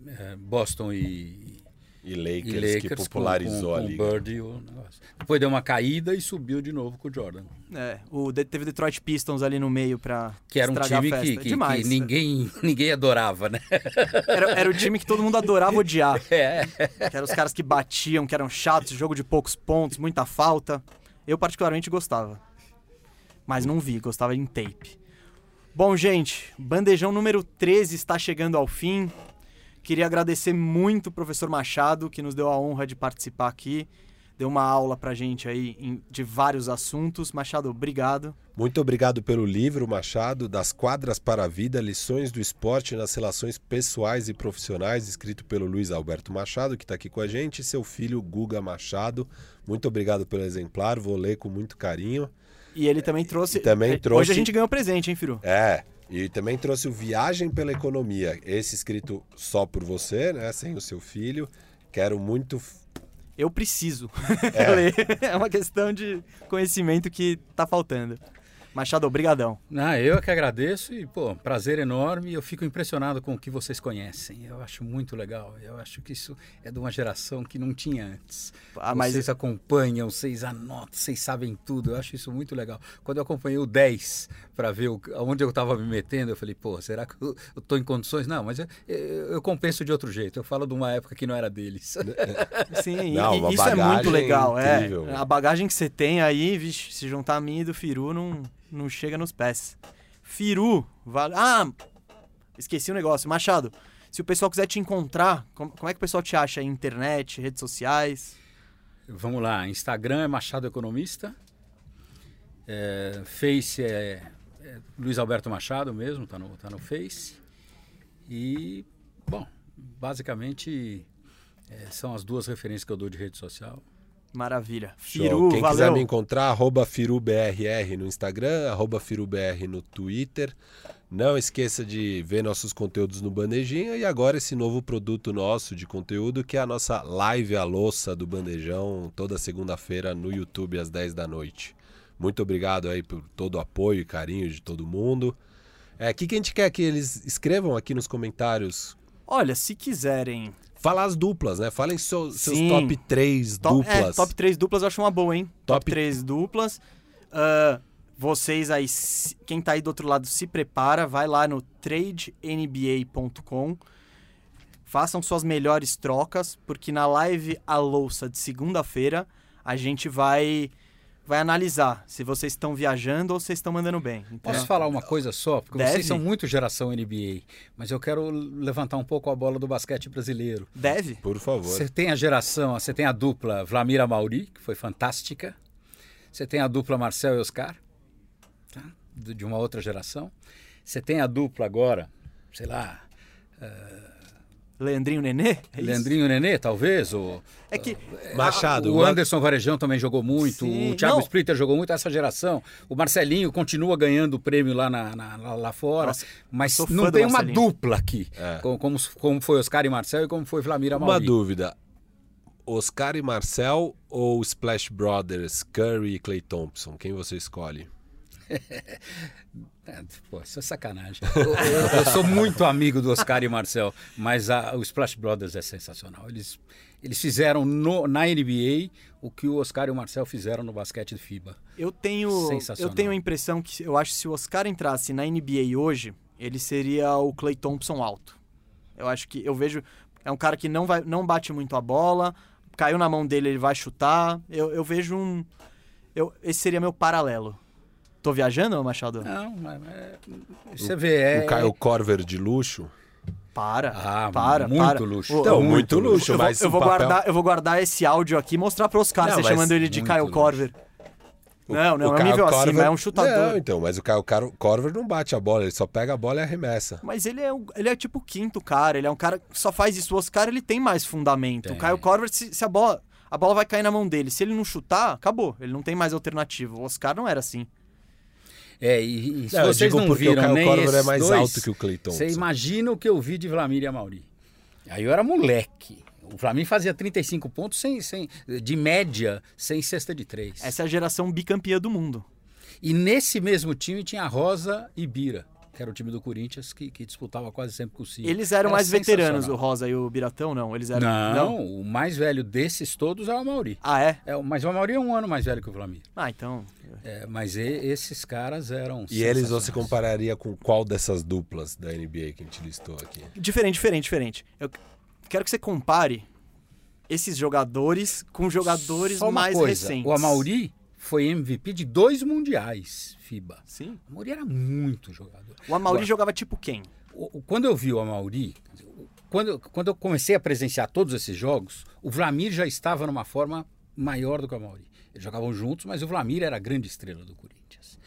é, Boston e, E Lakers, e Lakers que popularizou com, a com liga. o Bird e o negócio. Depois deu uma caída e subiu de novo com o Jordan. É, o, teve o Detroit Pistons ali no meio pra Que era um time que, que- Demais. que ninguém, [LAUGHS] ninguém adorava, né? Era, era o time que todo mundo adorava odiar. [LAUGHS] É. Que eram os caras que batiam, que eram chatos, jogo de poucos pontos, muita falta. Eu particularmente gostava. Mas não vi, gostava em tape. Bom, gente, bandejão número 13 está chegando ao fim. Queria agradecer muito o professor Machado, que nos deu a honra de participar aqui. Deu uma aula pra gente aí em- de vários assuntos. Machado, obrigado. Muito obrigado pelo livro, Machado, Das Quadras para a Vida, Lições do Esporte nas Relações Pessoais e Profissionais, escrito pelo Luiz Alberto Machado, que está aqui com a gente, e seu filho Guga Machado. Muito obrigado pelo exemplar, vou ler com muito carinho. E ele também trouxe. E também trouxe- Hoje a gente ganhou presente, hein, Firu? É, e também trouxe o Viagem pela Economia, esse escrito só por você, né, sem o seu filho. Quero muito Eu preciso [LAUGHS] ler. É uma questão de conhecimento que tá faltando. Machado, obrigadão. Não, eu é que agradeço e, pô, prazer enorme. Eu fico impressionado com o que vocês conhecem. Eu acho muito legal. Eu acho que isso é de uma geração que não tinha antes. Ah, mas Vocês acompanham, vocês anotam, vocês sabem tudo. Eu acho isso muito legal. Quando eu acompanhei o 10 para ver o, onde eu estava me metendo, eu falei, pô, será que eu estou em condições? Não, mas eu, eu, eu compenso de outro jeito. Eu falo de uma época que não era deles. [LAUGHS] sim, Não, e- isso é muito legal. É, a bagagem que você tem aí, vixe, se juntar a mim e do Firu, não, não chega nos pés. Firu, vale. Ah, esqueci um negócio. Machado, se o pessoal quiser te encontrar, como, como é que o pessoal te acha? Internet, redes sociais? Vamos lá, Instagram é Machado Economista, é, Face é, é Luiz Alberto Machado mesmo, tá no, tá no Face. E, bom, basicamente é, são as duas referências que eu dou de rede social. Maravilha. Show. Firu, Quem quiser valeu. me encontrar, arroba FiruBRR no Instagram, arroba FiruBR no Twitter. Não esqueça de ver nossos conteúdos no Bandejinha e agora esse novo produto nosso de conteúdo que é a nossa live à louça do Bandejão, toda segunda-feira no YouTube às 10 da noite. Muito obrigado aí por todo o apoio e carinho de todo mundo. É, o que, que a gente quer que eles escrevam aqui nos comentários? Olha, se quiserem Fala as duplas, né? Falem seu- seus Sim. top 3 Top, duplas. É, top 3 duplas eu acho uma boa, hein? Top, Top- 3 duplas. Ah, vocês aí, quem tá aí do outro lado, se prepara, vai lá no tradenba.com. Façam suas melhores trocas, porque na live A Louça de segunda-feira a gente vai vai analisar se vocês estão viajando ou vocês estão mandando bem. Então, Posso falar uma coisa só? Porque Deve. vocês são muito geração NBA, mas eu quero levantar um pouco a bola do basquete brasileiro. deve. Por favor. Você tem a geração, você tem a dupla Vlamir Amauri, que foi fantástica. Você tem a dupla Marcel e Oscar, tá? de de uma outra geração. Você tem a dupla agora, sei lá, Leandrinho Nenê? É isso? Leandrinho Nenê, talvez, ou É que Machado, o uma- Anderson Varejão também jogou muito, Sim, o Thiago não. Splitter jogou muito, essa geração. O Marcelinho continua ganhando o prêmio lá, na, na- lá- fora, Nossa, mas não tem uma dupla aqui, É. como, como, como foi Oscar e Marcel e como foi Vlamir Uma Amauri. dúvida. Oscar e Marcel ou Splash Brothers, Curry e Clay Thompson? Quem você escolhe? [LAUGHS] É, pô, isso é sacanagem. Eu, eu- sou muito amigo do Oscar e Marcel, mas a- o Splash Brothers é sensacional. Eles, eles fizeram no- na NBA o que o Oscar e o Marcel fizeram no basquete de FIBA. Eu tenho, eu tenho a impressão que eu acho que se o Oscar entrasse na NBA hoje, ele seria o Clay Thompson alto. Eu acho que eu vejo é um cara que não vai não bate muito a bola, caiu na mão dele, ele vai chutar. Eu, eu vejo um eu, esse seria meu paralelo. Tô viajando, Machado? Não, mas, é, você vê, é... O Caio Corver de luxo. Para, Ah, para, muito para. luxo. Ô, Então, ô, muito luxo, eu vou, mas eu o vou papel- guardar, eu vou guardar esse áudio aqui e mostrar para os caras, você chamando ele de muito Caio luxo. Corver. não, não, é um nível assim, Corver- mas é um chutador. Não, então, mas o Caio Corver não bate a bola, ele só pega a bola e arremessa. Mas ele é, o- ele é tipo o quinto cara, ele é um cara que só faz isso. O Oscar, ele tem mais fundamento. Tem. O Caio Corver, se, se a bola... A bola vai cair na mão dele. Se ele não chutar, acabou. Ele não tem mais alternativa. O Oscar não era assim. É, e, e se Não, eu vocês digo não porque o viram Caio nem esses é mais dois, alto que o Thompson. Você imagina o que eu vi de Vlamir e Amauri. Aí eu era moleque. O Vlamir fazia 35 pontos sem, sem, de média, sem cesta de três. Essa é a geração bicampeã do mundo. E nesse mesmo time tinha Rosa e Bira, que era o time do Corinthians, que, que disputava quase sempre com o Ciro. Eles eram Era mais veteranos, o. Rosa e o Biratão, não? Eles eram... Não, o mais velho desses todos é o Amauri. Ah, é? É, mas o Amauri é um ano mais velho que o Vlamir. Ah, então... É, mas e- esses caras eram E eles você compararia com qual dessas duplas da NBA que a gente listou aqui? Diferente, diferente, diferente. Eu quero que você compare esses jogadores com jogadores Só uma mais coisa, recentes. O Amauri foi MVP de dois mundiais FIBA. Sim. O Amauri era muito jogador. O Amauri Agora, jogava tipo quem? o- o- Quando eu vi o Amauri, quando, eu- quando eu comecei a presenciar todos esses jogos, o Vlamir já estava numa forma maior do que o Amauri. Eles jogavam juntos, mas o Vlamir era a grande estrela do Corinthians.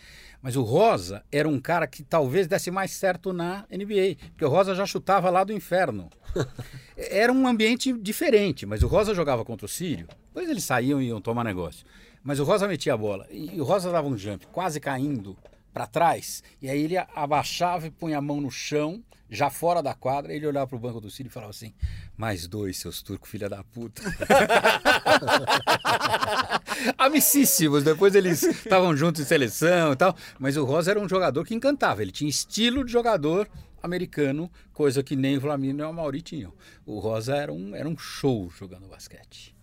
Mas o Rosa era um cara que talvez desse mais certo na NBA, porque o Rosa já chutava lá do inferno. [LAUGHS] Era um ambiente diferente, mas o Rosa jogava contra o Sírio, depois eles saíam e iam tomar negócio. Mas o Rosa metia a bola e o Rosa dava um jump, quase caindo para trás, e aí ele abaixava e punha a mão no chão, já fora da quadra, ele olhava pro banco do Sírio e falava assim: mais dois, seus turcos, filha da puta. [LAUGHS] Amicíssimos, depois eles estavam juntos em seleção e tal, mas o Rosa era um jogador que encantava, ele tinha estilo de jogador americano, coisa que nem o Flamengo nem o Mauri tinham. O Rosa era um, era um show jogando basquete.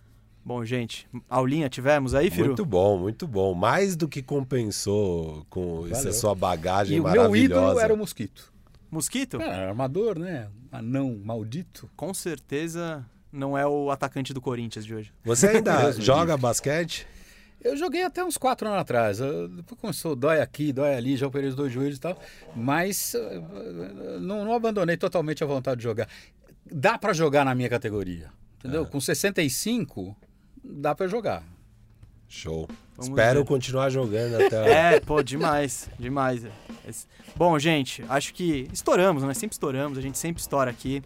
Bom, gente, aulinha tivemos aí, Firu? Muito bom, muito bom. Mais do que compensou com essa Valeu. sua bagagem E o meu maravilhosa. ídolo era o Mosquito. Mosquito? Era armador, né? Anão maldito. Com certeza não é o atacante do Corinthians de hoje. Você ainda joga basquete? Eu joguei até uns quatro anos atrás. Eu- Depois começou, dói aqui, dói ali, já operei os dois joelhos e tal. Mas eh, não, não abandonei totalmente a vontade de jogar. Dá pra jogar na minha categoria. Entendeu? Com 65, dá pra jogar. Show. Vamos Espero ver. continuar jogando até. É, pô, demais, demais. Bom, gente, acho que estouramos, né? Sempre estouramos, a gente sempre estoura aqui.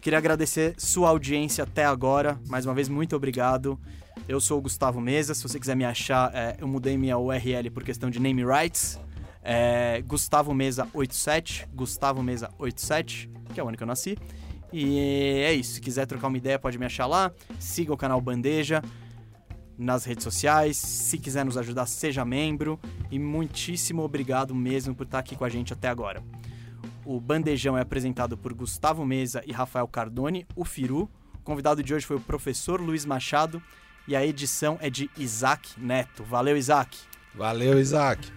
Queria agradecer sua audiência até agora. Mais uma vez, muito obrigado. Eu sou o Gustavo Mesa. Se você quiser me achar, é, eu mudei minha URL por questão de name rights. É, Gustavo Mesa 87, Gustavo Mesa 87, que é o ano que eu nasci. E é isso. Se quiser trocar uma ideia, pode me achar lá. Siga o canal Bandeja nas redes sociais. Se quiser nos ajudar, seja membro. E muitíssimo obrigado mesmo por estar aqui com a gente até agora. O Bandejão é apresentado por Gustavo Mesa e Rafael Cardone, o Firu. O convidado de hoje foi o professor Luiz Machado. E a edição é de Isaac Neto. Valeu, Isaac! Valeu, Isaac.